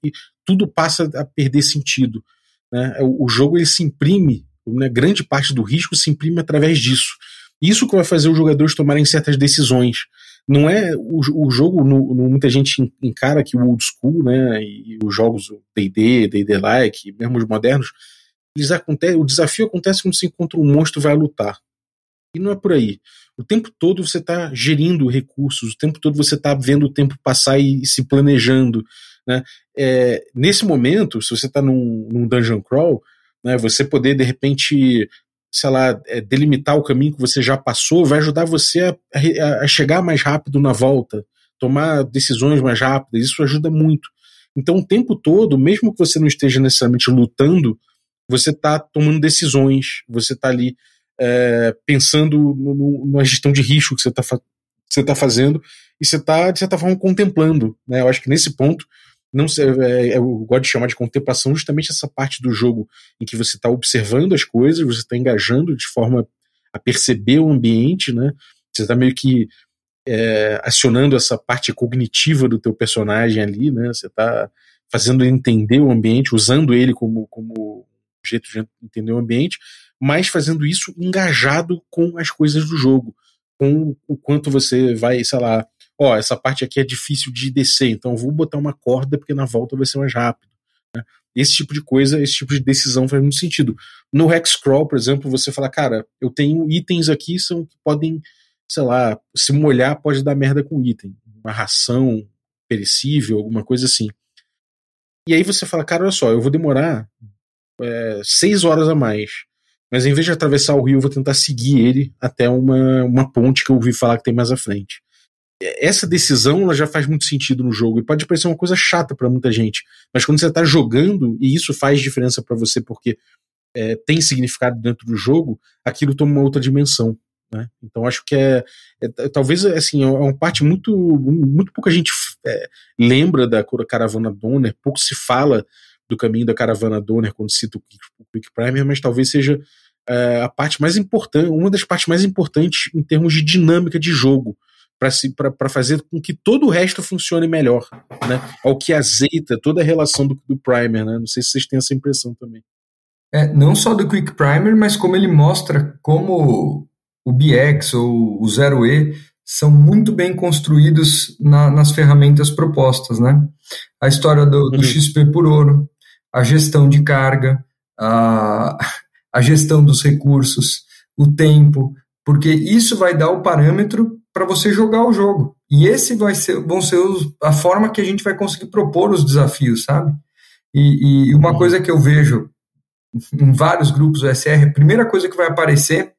tudo passa a perder sentido. Né? O, o jogo ele se imprime, né, grande parte do risco se imprime através disso. Isso que vai fazer os jogadores tomarem certas decisões. Não é o, o jogo, no, no, muita gente encara que o old school, né, e os jogos D&D, D&D-like, mesmo os modernos, eles acontecem, o desafio acontece quando você encontra um monstro e vai lutar. E não é por aí. O tempo todo você está gerindo recursos, o tempo todo você está vendo o tempo passar e, e se planejando. Né? É, nesse momento, se você está num, num, dungeon crawl, né, você poder de repente, sei lá, é, delimitar o caminho que você já passou vai ajudar você a, a, a chegar mais rápido na volta, tomar decisões mais rápidas. Isso ajuda muito. Então, o tempo todo, mesmo que você não esteja necessariamente lutando, você está tomando decisões, você está ali é, pensando no, na gestão de risco que você está você tá fazendo e você está, de certa forma, contemplando. Né? Eu acho que nesse ponto, não é, é, eu gosto de chamar de contemplação justamente essa parte do jogo em que você está observando as coisas, você está engajando de forma a perceber o ambiente, né? Você está meio que é, acionando essa parte cognitiva do teu personagem ali, né? Você está fazendo ele entender o ambiente, usando ele como, como jeito de entender o ambiente, mas fazendo isso engajado com as coisas do jogo, com o quanto você vai, sei lá, ó, essa parte aqui é difícil de descer, então vou botar uma corda porque na volta vai ser mais rápido. Né? Esse tipo de coisa, esse tipo de decisão faz muito sentido. No Hexcrawl, por exemplo, você fala, cara, eu tenho itens aqui são que podem, sei lá, se molhar pode dar merda com item, uma ração perecível, alguma coisa assim. E aí você fala, cara, olha só, eu vou demorar é, seis horas a mais mas em vez de atravessar o rio, eu vou tentar seguir ele até uma, uma ponte que eu ouvi falar que tem mais à frente. Essa decisão ela já faz muito sentido no jogo e pode parecer uma coisa chata para muita gente, mas quando você está jogando e isso faz diferença para você porque é, tem significado dentro do jogo, aquilo toma uma outra dimensão. Né? Então acho que é, é, talvez assim é uma parte muito muito pouca gente é, lembra da caravana Donner, pouco se fala do caminho da caravana Donner quando cita o Quick Primer, mas talvez seja é, a parte mais importante, uma das partes mais importantes em termos de dinâmica de jogo para fazer com que todo o resto funcione melhor, né? Ao que azeita toda a relação do, do Primer, né? Não sei se vocês têm essa impressão também. É, não só do Quick Primer, mas como ele mostra como o BX ou o Zero E são muito bem construídos na, nas ferramentas propostas, né? A história do, do uhum. XP por ouro, a gestão de carga, a, a gestão dos recursos, o tempo, porque isso vai dar o parâmetro para você jogar o jogo. E esse vai ser, vão ser os, a forma que a gente vai conseguir propor os desafios, sabe? E, e uma uhum. coisa que eu vejo em vários grupos do SR, a primeira coisa que vai aparecer,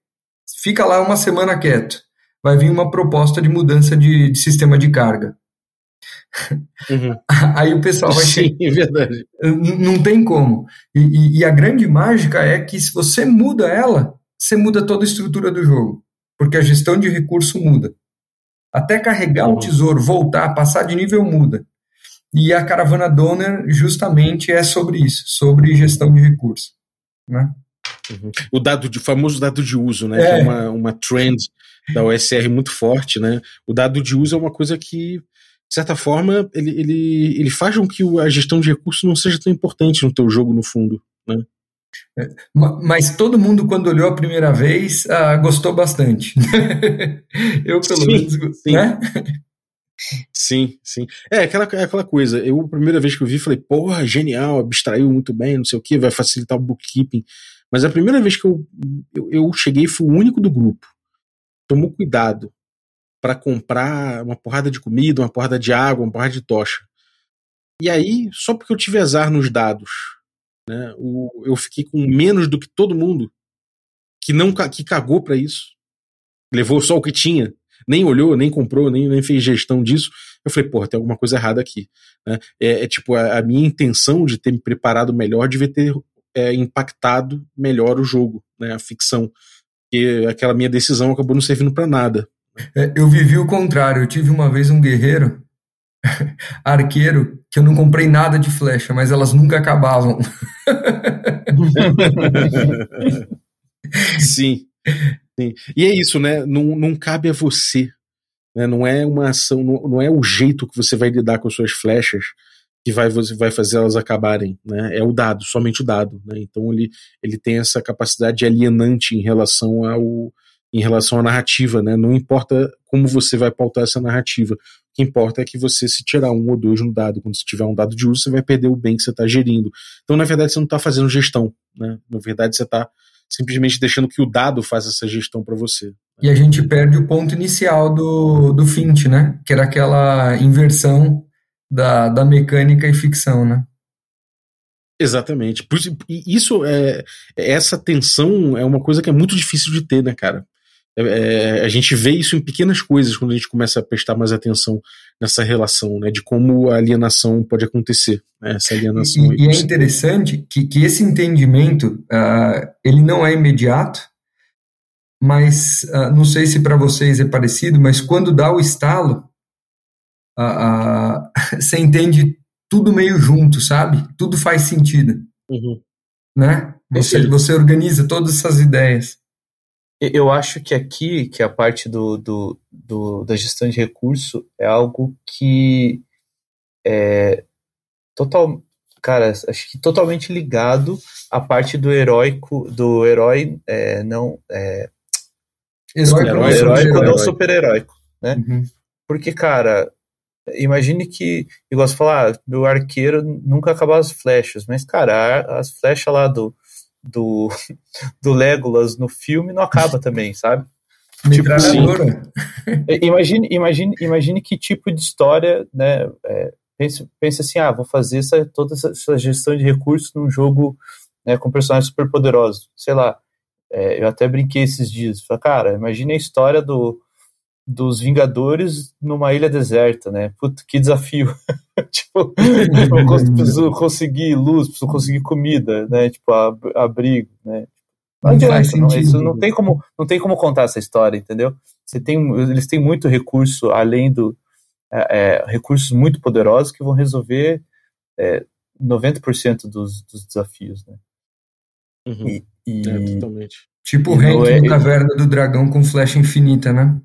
fica lá uma semana quieto, vai vir uma proposta de mudança de, de sistema de carga. Uhum. Aí o pessoal vai Sim, é verdade. Não tem como. E, e, e, a grande mágica é que se você muda ela, você muda toda a estrutura do jogo. Porque a gestão de recurso muda. Até carregar uhum. o tesouro, voltar, passar de nível muda. E a caravana Donner justamente é sobre isso, sobre gestão de recurso. Né? Uhum. O dado de, famoso dado de uso, né? É. é uma, uma trend da OSR muito forte, né? O dado de uso é uma coisa que de certa forma, ele, ele, ele faz com que a gestão de recursos não seja tão importante no teu jogo, no fundo. Né? É, mas todo mundo, quando olhou a primeira vez, ah, gostou bastante. Eu, pelo sim, menos, sim. né? Sim, sim. É aquela, é aquela coisa. Eu, a primeira vez que eu vi, falei, porra, genial, abstraiu muito bem, não sei o que, vai facilitar o bookkeeping. Mas a primeira vez que eu, eu, eu cheguei, fui o único do grupo. Tomou cuidado para comprar uma porrada de comida, uma porrada de água, uma porrada de tocha. E aí, só porque eu tive azar nos dados, né, o, eu fiquei com menos do que todo mundo que não que cagou para isso, levou só o que tinha, nem olhou, nem comprou, nem, nem fez gestão disso. Eu falei, porra, tem alguma coisa errada aqui. Né? É, é, tipo, a, a, minha intenção de ter me preparado melhor devia ter é, impactado melhor o jogo, né, a ficção. E aquela minha decisão acabou não servindo para nada. É, eu vivi o contrário. Eu tive uma vez um guerreiro, arqueiro, que eu não comprei nada de flecha, mas elas nunca acabavam. sim, sim. E é isso, né? Não, não cabe a você. Né? Não é uma ação, não, não é o jeito que você vai lidar com as suas flechas que vai, vai fazer elas acabarem, né? É o dado, somente o dado, né? Então ele, ele tem essa capacidade alienante em relação ao em relação à narrativa, né? Não importa como você vai pautar essa narrativa, que importa é que você se tirar um ou dois no dado, quando você tiver um dado de uso, você vai perder o bem que você está gerindo. Então, na verdade, você não está fazendo gestão, né? Na verdade, você está simplesmente deixando que o dado faça essa gestão para você. E a gente perde o ponto inicial do, do Fint, né? Que era aquela inversão da, da mecânica e ficção, né? Exatamente. Isso é essa tensão é uma coisa que é muito difícil de ter, né, cara? É, é, a gente vê isso em pequenas coisas quando a gente começa a prestar mais atenção nessa relação, né, de como a alienação pode acontecer, né, essa alienação. E, e é interessante que, que esse entendimento uh, ele não é imediato, mas uh, não sei se para vocês é parecido, mas quando dá o estalo, uh, você entende tudo meio junto, sabe? Tudo faz sentido, uhum. né? Você, você organiza todas essas ideias. Eu acho que aqui, que a parte do, do, do, da gestão de recurso é algo que é total, cara, acho que totalmente ligado à parte do heróico, do herói, é, não, é, heróico, herói, heróico não super-heróico, né? Uhum. Porque, cara, imagine que, igual você falar, ah, meu arqueiro nunca acaba as flechas, mas, cara, as flechas lá do, do, do Legolas no filme não acaba também, sabe? tipo, assim, imagine, imagine, imagine que tipo de história, né? É, pense, pense assim, ah, vou fazer essa, toda essa gestão de recursos num jogo né, com personagens super poderosos. Sei lá, é, eu até brinquei esses dias. Falei, cara, imagine a história do, dos Vingadores numa ilha deserta, né? Puta, que desafio. tipo, preciso conseguir luz, preciso conseguir comida, né? Tipo, abrigo, né? Não, adianta, não, isso não tem como, não tem como contar essa história, entendeu? Você tem, eles têm muito recurso além do é, é, recursos muito poderosos que vão resolver é, 90% dos, dos desafios, né? Uhum. E, e, é, totalmente. Tipo o Hank é, Caverna do Dragão com flecha infinita, né?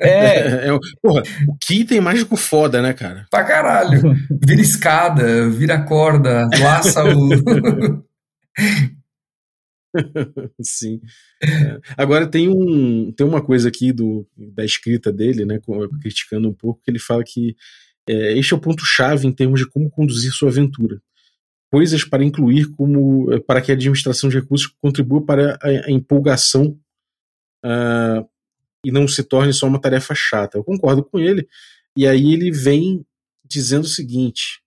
É. é, porra, o que tem mágico foda, né, cara? Pra caralho. Vira escada, vira corda, laça o. Sim. É. Agora tem um tem uma coisa aqui do, da escrita dele, né, criticando um pouco, que ele fala que é, este é o ponto chave em termos de como conduzir sua aventura. Coisas para incluir como para que a administração de recursos contribua para a, a empolgação uh, e não se torne só uma tarefa chata. Eu concordo com ele. E aí ele vem dizendo o seguinte: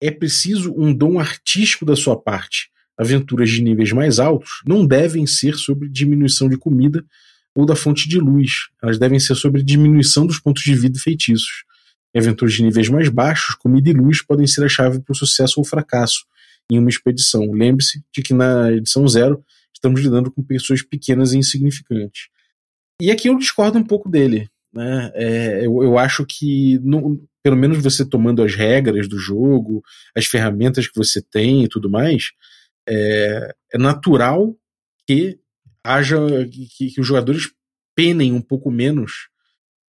é preciso um dom artístico da sua parte. Aventuras de níveis mais altos não devem ser sobre diminuição de comida ou da fonte de luz. Elas devem ser sobre diminuição dos pontos de vida e feitiços. Em aventuras de níveis mais baixos, comida e luz podem ser a chave para o sucesso ou fracasso em uma expedição. Lembre-se de que na edição zero estamos lidando com pessoas pequenas e insignificantes. E aqui eu discordo um pouco dele. Né? É, eu, eu acho que, pelo menos você tomando as regras do jogo, as ferramentas que você tem e tudo mais, é, é natural que haja que, que, os jogadores penem um pouco menos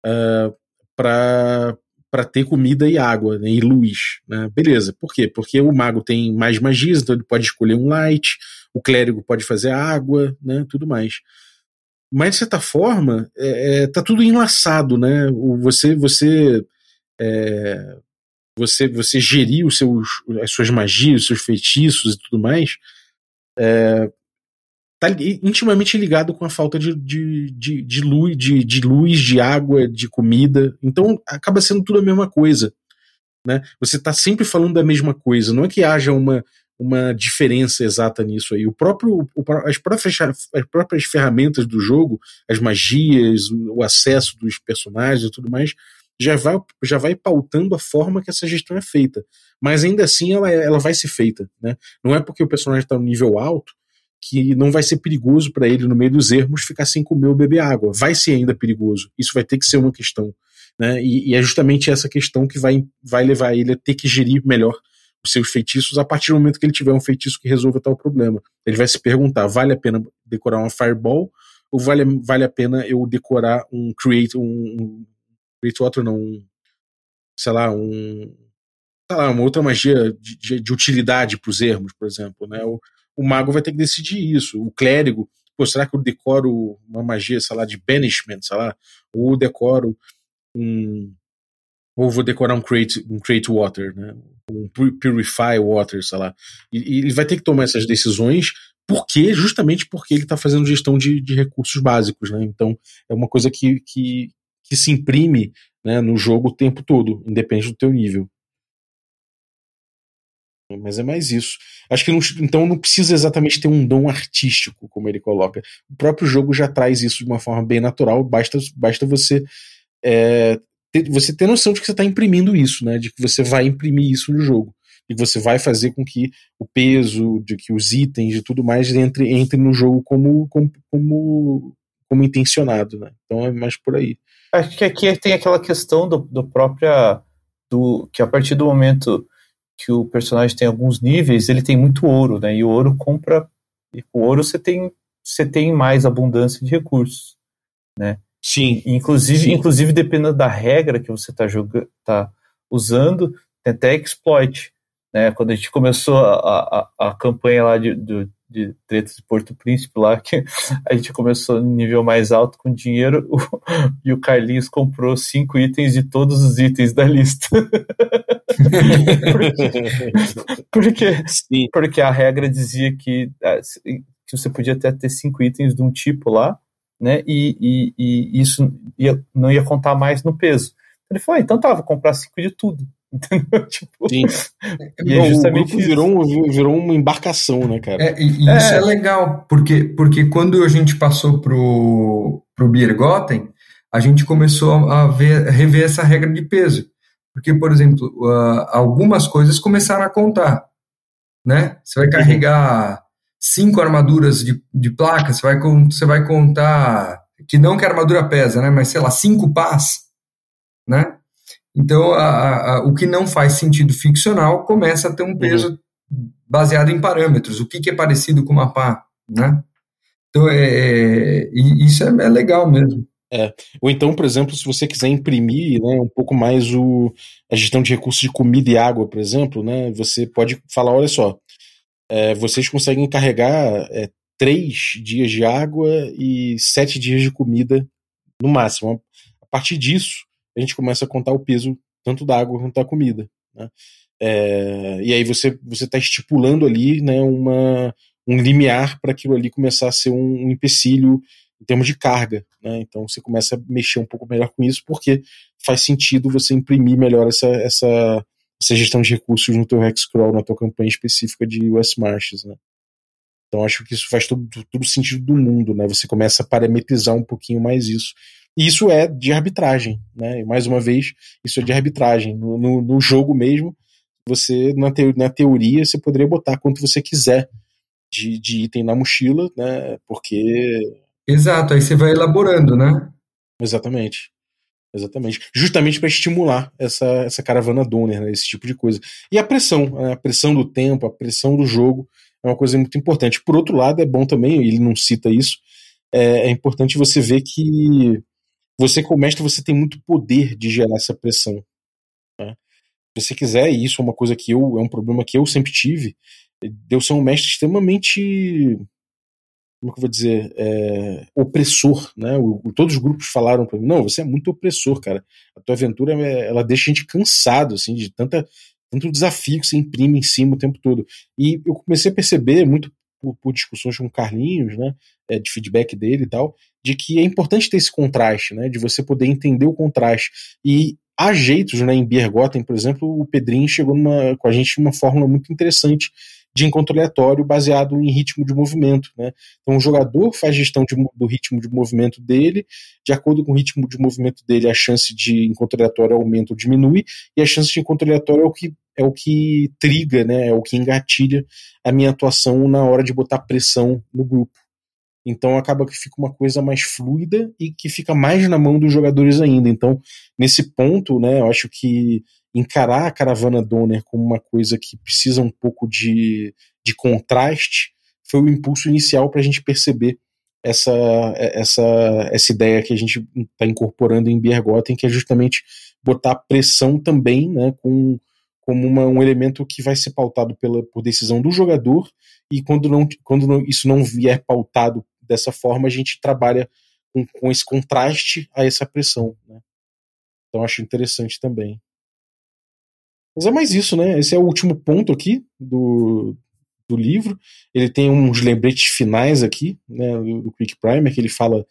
uh, para para ter comida e água né, e luz. Né? Beleza, por quê? Porque o mago tem mais magias, então ele pode escolher um light, o clérigo pode fazer água, né, tudo mais mas de certa forma é, é, tá tudo enlaçado, né? Você você é, você você gerir os seus as suas magias, os seus feitiços e tudo mais é, tá intimamente ligado com a falta de, de, de, de, luz, de, de luz, de água, de comida. Então acaba sendo tudo a mesma coisa. Né? Você está sempre falando da mesma coisa, não é que haja uma, uma diferença exata nisso aí. O próprio, o, as, próprias, as próprias ferramentas do jogo, as magias, o, o acesso dos personagens e tudo mais, já vai, já vai pautando a forma que essa gestão é feita. Mas ainda assim ela, ela vai ser feita. Né? Não é porque o personagem está no nível alto que não vai ser perigoso para ele, no meio dos ermos, ficar sem comer ou beber água. Vai ser ainda perigoso. Isso vai ter que ser uma questão. Né? E, e, é justamente essa questão que vai, vai levar ele a ter que gerir melhor seus feitiços a partir do momento que ele tiver um feitiço que resolva tal problema. Ele vai se perguntar: vale a pena decorar uma Fireball ou vale, vale a pena eu decorar um Create, um, um Create Water, não, um, sei lá, um. Sei lá, uma outra magia de, de, de utilidade para os ermos, por exemplo. Né? O, o mago vai ter que decidir isso. O clérigo, pô, será que eu decoro uma magia, sei lá, de banishment, sei lá, ou decoro um ou vou decorar um create, um create water, né? Um purify water, sei lá. E, e ele vai ter que tomar essas decisões porque justamente porque ele está fazendo gestão de, de, recursos básicos, né? Então é uma coisa que, que, que se imprime né, no jogo o tempo todo, independente do teu nível. Mas é mais isso. Acho que não, então não precisa exatamente ter um dom artístico, como ele coloca. O próprio jogo já traz isso de uma forma bem natural, basta, basta você é, você ter noção de que você está imprimindo isso, né? De que você vai imprimir isso no jogo. E você vai fazer com que o peso, de que os itens e tudo mais entre, entre no jogo como, como, como, como intencionado, né? Então é mais por aí. Acho que aqui tem aquela questão do, do própria. Do, que a partir do momento que o personagem tem alguns níveis, ele tem muito ouro, né? E o ouro compra. E com o ouro você tem, você tem mais abundância de recursos, né? Sim. Inclusive, Sim. inclusive dependendo da regra que você está tá usando, tem até exploit. Né? Quando a gente começou a, a, a campanha lá de, de, de Tretas de Porto Príncipe, lá, que a gente começou no nível mais alto com dinheiro, o, e o Carlinhos comprou cinco itens de todos os itens da lista. porque, porque, porque a regra dizia que, ah, que você podia até ter cinco itens de um tipo lá, né? E, e, e isso ia, não ia contar mais no peso. Então ele falou, ah, então tá, vou comprar cinco de tudo. Entendeu? Tipo, Sim. E é justamente o grupo virou, um, virou uma embarcação, né, cara? É, e, é. isso é legal, porque, porque quando a gente passou pro, pro Biergotten, a gente começou a, ver, a rever essa regra de peso. Porque, por exemplo, uh, algumas coisas começaram a contar. Né? Você vai uhum. carregar cinco armaduras de, de placa, você vai, você vai contar que não que a armadura pesa, né? Mas sei lá, cinco pás, né? Então, a, a, o que não faz sentido ficcional começa a ter um uhum. peso uhum. baseado em parâmetros. O que, que, é parecido com uma pá, né? Então, é, é isso é, é, legal mesmo. É. Ou então, por exemplo, se você quiser imprimir né, um pouco mais o, a gestão de recursos de comida e água, por exemplo, né, você pode falar, olha só, é, vocês conseguem carregar é, três dias de água e sete dias de comida no máximo. A partir disso, a gente começa a contar o peso tanto da água quanto da comida. Né? É, e aí você você está estipulando ali né, uma, um limiar para aquilo ali começar a ser um, um empecilho em termos de carga. Né? Então você começa a mexer um pouco melhor com isso, porque faz sentido você imprimir melhor essa, essa, essa gestão de recursos no teu Hexcrawl, na tua campanha específica de US Marches, né? Então acho que isso faz todo, todo sentido do mundo, né? Você começa a parametrizar um pouquinho mais isso. E isso é de arbitragem, né? E mais uma vez, isso é de arbitragem. No, no, no jogo mesmo, você, na, te, na teoria, você poderia botar quanto você quiser de, de item na mochila, né? Porque. Exato, aí você vai elaborando, né? Exatamente. Exatamente. Justamente para estimular essa, essa caravana donor, né, esse tipo de coisa. E a pressão, né, a pressão do tempo, a pressão do jogo é uma coisa muito importante. Por outro lado, é bom também, ele não cita isso, é, é importante você ver que você, como mestre, você tem muito poder de gerar essa pressão. Né? Se você quiser, e isso é uma coisa que eu, é um problema que eu sempre tive, de eu ser um mestre extremamente como que eu vou dizer, é, opressor, né? O, o, todos os grupos falaram para mim, não, você é muito opressor, cara. A tua aventura, é, ela deixa a gente cansado, assim, de tanta, tanto desafio que você imprime em cima o tempo todo. E eu comecei a perceber, muito por, por discussões com o Carlinhos, né, é, de feedback dele e tal, de que é importante ter esse contraste, né, de você poder entender o contraste. E há jeitos, né? Em Biergotten, por exemplo, o Pedrinho chegou numa, com a gente uma fórmula muito interessante de encontro aleatório baseado em ritmo de movimento. Né? Então o jogador faz gestão de, do ritmo de movimento dele, de acordo com o ritmo de movimento dele, a chance de encontro aleatório aumenta ou diminui, e a chance de encontro aleatório é o que é o que triga, né? é o que engatilha a minha atuação na hora de botar pressão no grupo. Então acaba que fica uma coisa mais fluida e que fica mais na mão dos jogadores ainda. Então, nesse ponto, né, eu acho que encarar a caravana Donner como uma coisa que precisa um pouco de, de contraste foi o impulso inicial para a gente perceber essa, essa, essa ideia que a gente está incorporando em Biergotten, que é justamente botar pressão também né, com, como uma, um elemento que vai ser pautado pela, por decisão do jogador, e quando, não, quando não, isso não vier pautado dessa forma, a gente trabalha com, com esse contraste a essa pressão. Né? Então acho interessante também. Mas é mais isso, né? Esse é o último ponto aqui do, do livro. Ele tem uns lembretes finais aqui, né, do Quick Primer, que ele fala: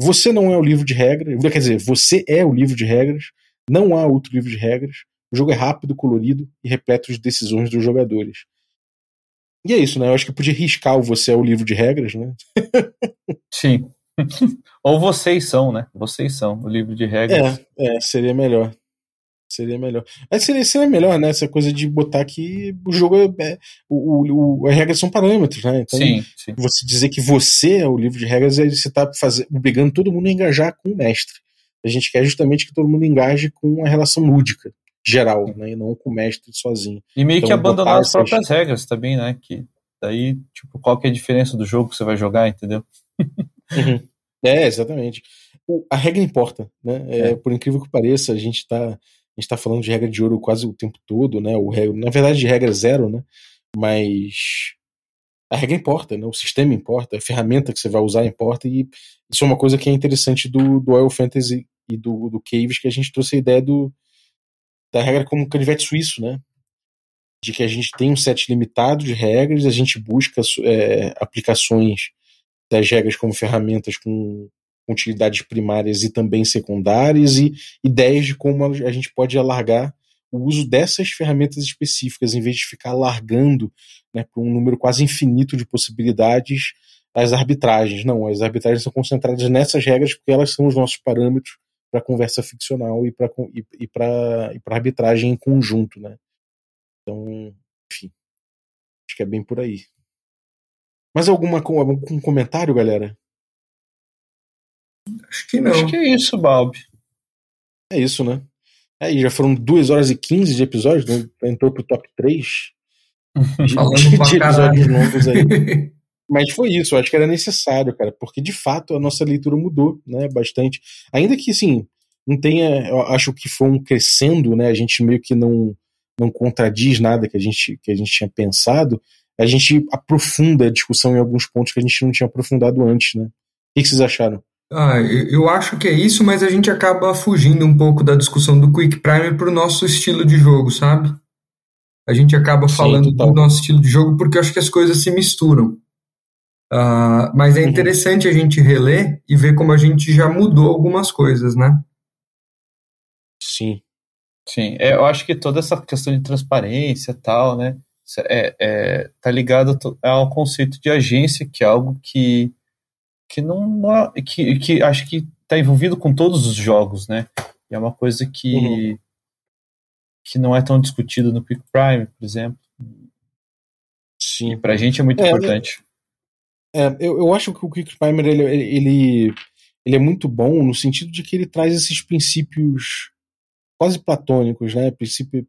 você não é o livro de regras, quer dizer, você é o livro de regras, não há outro livro de regras. O jogo é rápido, colorido e repleto de decisões dos jogadores. E é isso, né? Eu acho que podia riscar o você é o livro de regras, né? Sim. Ou vocês são, né? Vocês são o livro de regras. É, é seria melhor. Seria melhor. Mas seria, seria melhor, né? Essa coisa de botar que o jogo é. é o, o, as regras são parâmetros, né? Então, sim, sim. você dizer que você é o livro de regras, você está obrigando todo mundo a engajar com o mestre. A gente quer justamente que todo mundo engaje com a relação lúdica, geral, né? E não com o mestre sozinho. E meio então, que abandonar as próprias regras também, né? Que daí, tipo, qual que é a diferença do jogo que você vai jogar, entendeu? Uhum. É, exatamente. O, a regra importa, né? É, é. Por incrível que pareça, a gente está gente está falando de regra de ouro quase o tempo todo, né? O, na verdade, de regra zero, né? Mas a regra importa, né? O sistema importa, a ferramenta que você vai usar importa, e isso é uma coisa que é interessante do, do Oil Fantasy e do, do Caves, que a gente trouxe a ideia do, da regra como canivete suíço, né? De que a gente tem um set limitado de regras, a gente busca é, aplicações das regras como ferramentas com utilidades primárias e também secundárias e ideias de como a gente pode alargar o uso dessas ferramentas específicas, em vez de ficar alargando né, para um número quase infinito de possibilidades as arbitragens. Não, as arbitragens são concentradas nessas regras porque elas são os nossos parâmetros para conversa ficcional e para e, e para arbitragem em conjunto, né? Então, enfim, acho que é bem por aí. Mais alguma algum comentário, galera? Acho que não. Acho que é isso, Bob. É isso, né? Aí é, já foram 2 horas e 15 de episódios, né? entrou pro top 3 de, Falando de, de episódios longos aí. Mas foi isso, eu acho que era necessário, cara, porque de fato a nossa leitura mudou, né, bastante. Ainda que, assim, não tenha, eu acho que foi um crescendo, né, a gente meio que não, não contradiz nada que a, gente, que a gente tinha pensado, a gente aprofunda a discussão em alguns pontos que a gente não tinha aprofundado antes, né. O que, que vocês acharam? Ah, eu acho que é isso, mas a gente acaba fugindo um pouco da discussão do Quick Primer para o nosso estilo de jogo, sabe? A gente acaba falando Sim, do nosso estilo de jogo porque eu acho que as coisas se misturam. Uh, mas é uhum. interessante uhum. a gente reler e ver como a gente já mudou algumas coisas, né? Sim. Sim, é, eu acho que toda essa questão de transparência e tal, né? É, é, tá ligado ao conceito de agência, que é algo que que não, não que, que acho que está envolvido com todos os jogos, né? E é uma coisa que uhum. que não é tão discutida no Quick Prime, por exemplo. Sim. Para a gente é muito é, importante. É, eu, eu acho que o Quick Primer ele, ele, ele é muito bom no sentido de que ele traz esses princípios quase platônicos, né? Princípio,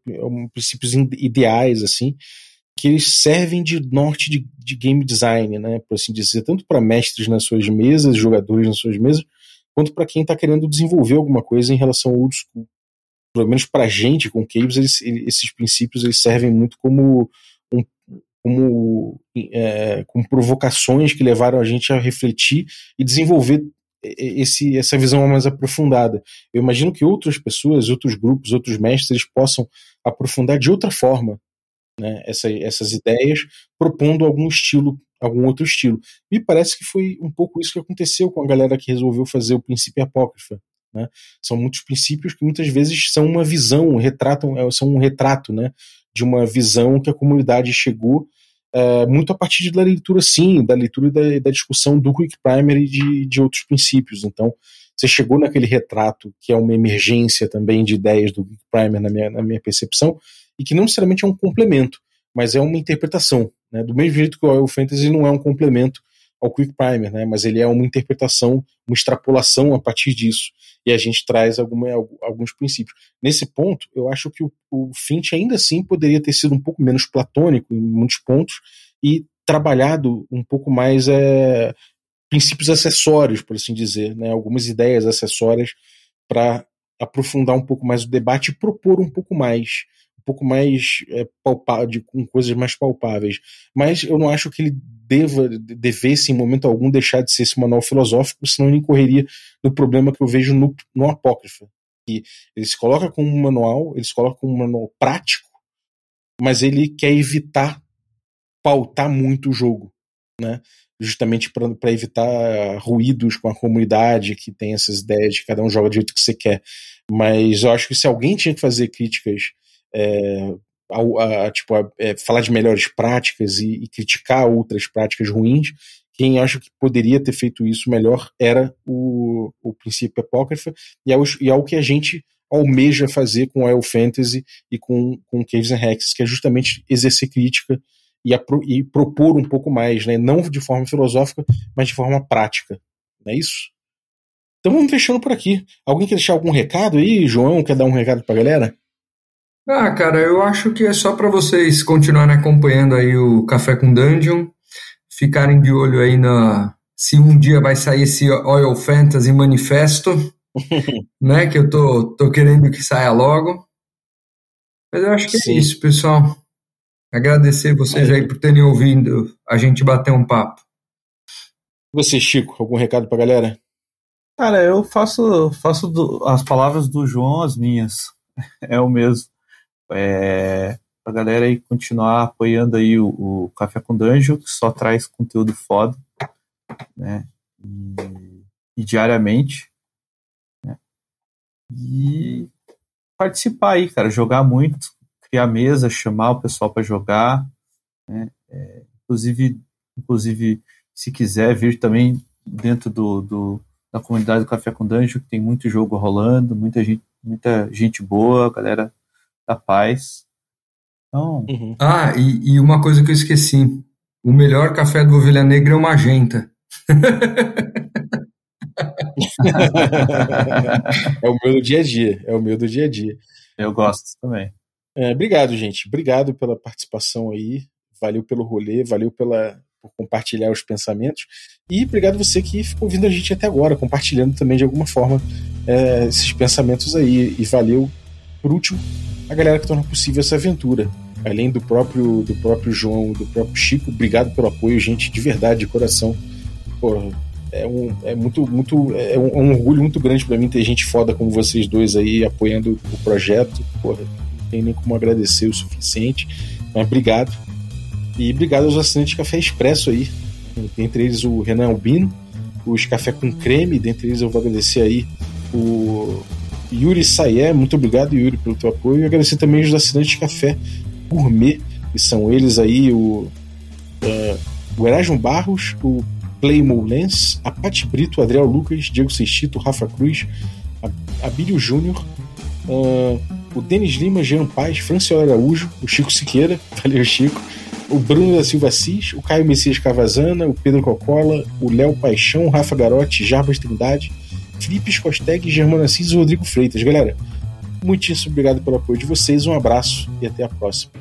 princípios ideais assim, que eles servem de norte de, de game design, né, por assim dizer, tanto para mestres nas suas mesas, jogadores nas suas mesas, quanto para quem está querendo desenvolver alguma coisa em relação ao old school. Pelo menos para a gente, com Caves, eles, esses princípios eles servem muito como, um, como, é, como provocações que levaram a gente a refletir e desenvolver esse, essa visão mais aprofundada. Eu imagino que outras pessoas, outros grupos, outros mestres possam aprofundar de outra forma né, essa, essas ideias, propondo algum estilo, algum outro estilo. Me parece que foi um pouco isso que aconteceu com a galera que resolveu fazer o Princípio Apócrifa. Né? São muitos princípios que muitas vezes são uma visão, retratam, é, são um retrato né, de uma visão que a comunidade chegou é, muito a partir da leitura, sim, da leitura e da, da discussão do Quick Primer e de, de outros princípios. Então, você chegou naquele retrato que é uma emergência também de ideias do Quick Primer na minha, na minha percepção, e que não necessariamente é um complemento, mas é uma interpretação. Né? Do mesmo jeito que o Oil Fantasy não é um complemento ao Quick Primer, né? mas ele é uma interpretação, uma extrapolação a partir disso. E a gente traz alguma, alguns princípios. Nesse ponto, eu acho que o, o Finch ainda assim poderia ter sido um pouco menos platônico em muitos pontos e trabalhado um pouco mais é, princípios acessórios, por assim dizer, né? algumas ideias acessórias para aprofundar um pouco mais o debate e propor um pouco mais, um pouco mais é, palpável, com coisas mais palpáveis. Mas eu não acho que ele deva, devesse em momento algum deixar de ser esse manual filosófico, senão ele incorreria no problema que eu vejo no, no Apócrifo. Que ele se coloca como um manual, ele se coloca como um manual prático, mas ele quer evitar pautar muito o jogo, né? justamente para evitar ruídos com a comunidade que tem essas ideias de cada um joga do jeito que você quer. Mas eu acho que se alguém tinha que fazer críticas, é, a, a, tipo, a, é, falar de melhores práticas e, e, criticar outras práticas ruins, quem acha que poderia ter feito isso melhor era o, o princípio apócrifa e é, o, e é o que a gente almeja fazer com El Fantasy e com, com Caves and Hexes, que é justamente exercer crítica e, e propor um pouco mais, né? não de forma filosófica, mas de forma prática. Não é isso? Então vamos fechando por aqui. Alguém quer deixar algum recado aí? João, quer dar um recado pra galera? Ah, cara, eu acho que é só para vocês continuarem acompanhando aí o Café com Dungeon, ficarem de olho aí na se um dia vai sair esse Oil Fantasy Manifesto, né? Que eu tô, tô querendo que saia logo. Mas eu acho que é Sim. é isso, pessoal. Agradecer vocês aí por terem ouvido a gente bater um papo. Você, Chico, algum recado pra galera? Cara, eu faço, faço do, as palavras do João as minhas. É o mesmo. É, pra galera aí continuar apoiando aí o, o Café com Danjo, que só traz conteúdo foda, né? E, e diariamente. Né? E participar aí, cara, jogar muito, criar mesa, chamar o pessoal para jogar, né? É, inclusive, inclusive, se quiser vir também dentro do, do, da comunidade do Café com Dungeon, que tem muito jogo rolando, muita gente, muita gente boa, galera da paz. Então... Uhum. Ah, e, e, uma coisa que eu esqueci: o melhor café do Ovelha Negra é o Magenta. é o meu do dia a dia, é o meu do dia a dia. Eu gosto também. É, obrigado, gente. Obrigado pela participação aí. Valeu pelo rolê, valeu pela, por compartilhar os pensamentos. E obrigado você que ficou ouvindo a gente até agora, compartilhando também de alguma forma é, esses pensamentos aí. E valeu, por último, a galera que torna possível essa aventura. Além do próprio, do próprio João, do próprio Chico, obrigado pelo apoio, gente, de verdade, de coração. Porra, é, um, é muito, muito é um, é um orgulho muito grande para mim ter gente foda como vocês dois aí apoiando o projeto. Porra, tem nem como agradecer o suficiente. Mas obrigado. E obrigado aos assinantes de Café Expresso aí. Dentre eles o Renan Albino, os Café com Creme, dentre eles eu vou agradecer aí o Yuri Sayé, muito obrigado Yuri pelo teu apoio. E agradecer também os assinantes de Café Gourmet, que são eles aí o, uh, o Erasmo Barros, o Playmo Lens, a Pati Brito, o Adriel Lucas, Diego Sextito, Rafa Cruz, Abílio Júnior, uh, o Denis Lima, Jean Paz, Franciel Araújo, o Chico Siqueira, valeu Chico, o Bruno da Silva Assis, o Caio Messias Cavazana, o Pedro Cocola, o Léo Paixão, o Rafa Garotti, Jarbas Trindade, Felipe Scosteg, Germano Assis e Rodrigo Freitas. Galera, muitíssimo obrigado pelo apoio de vocês, um abraço e até a próxima.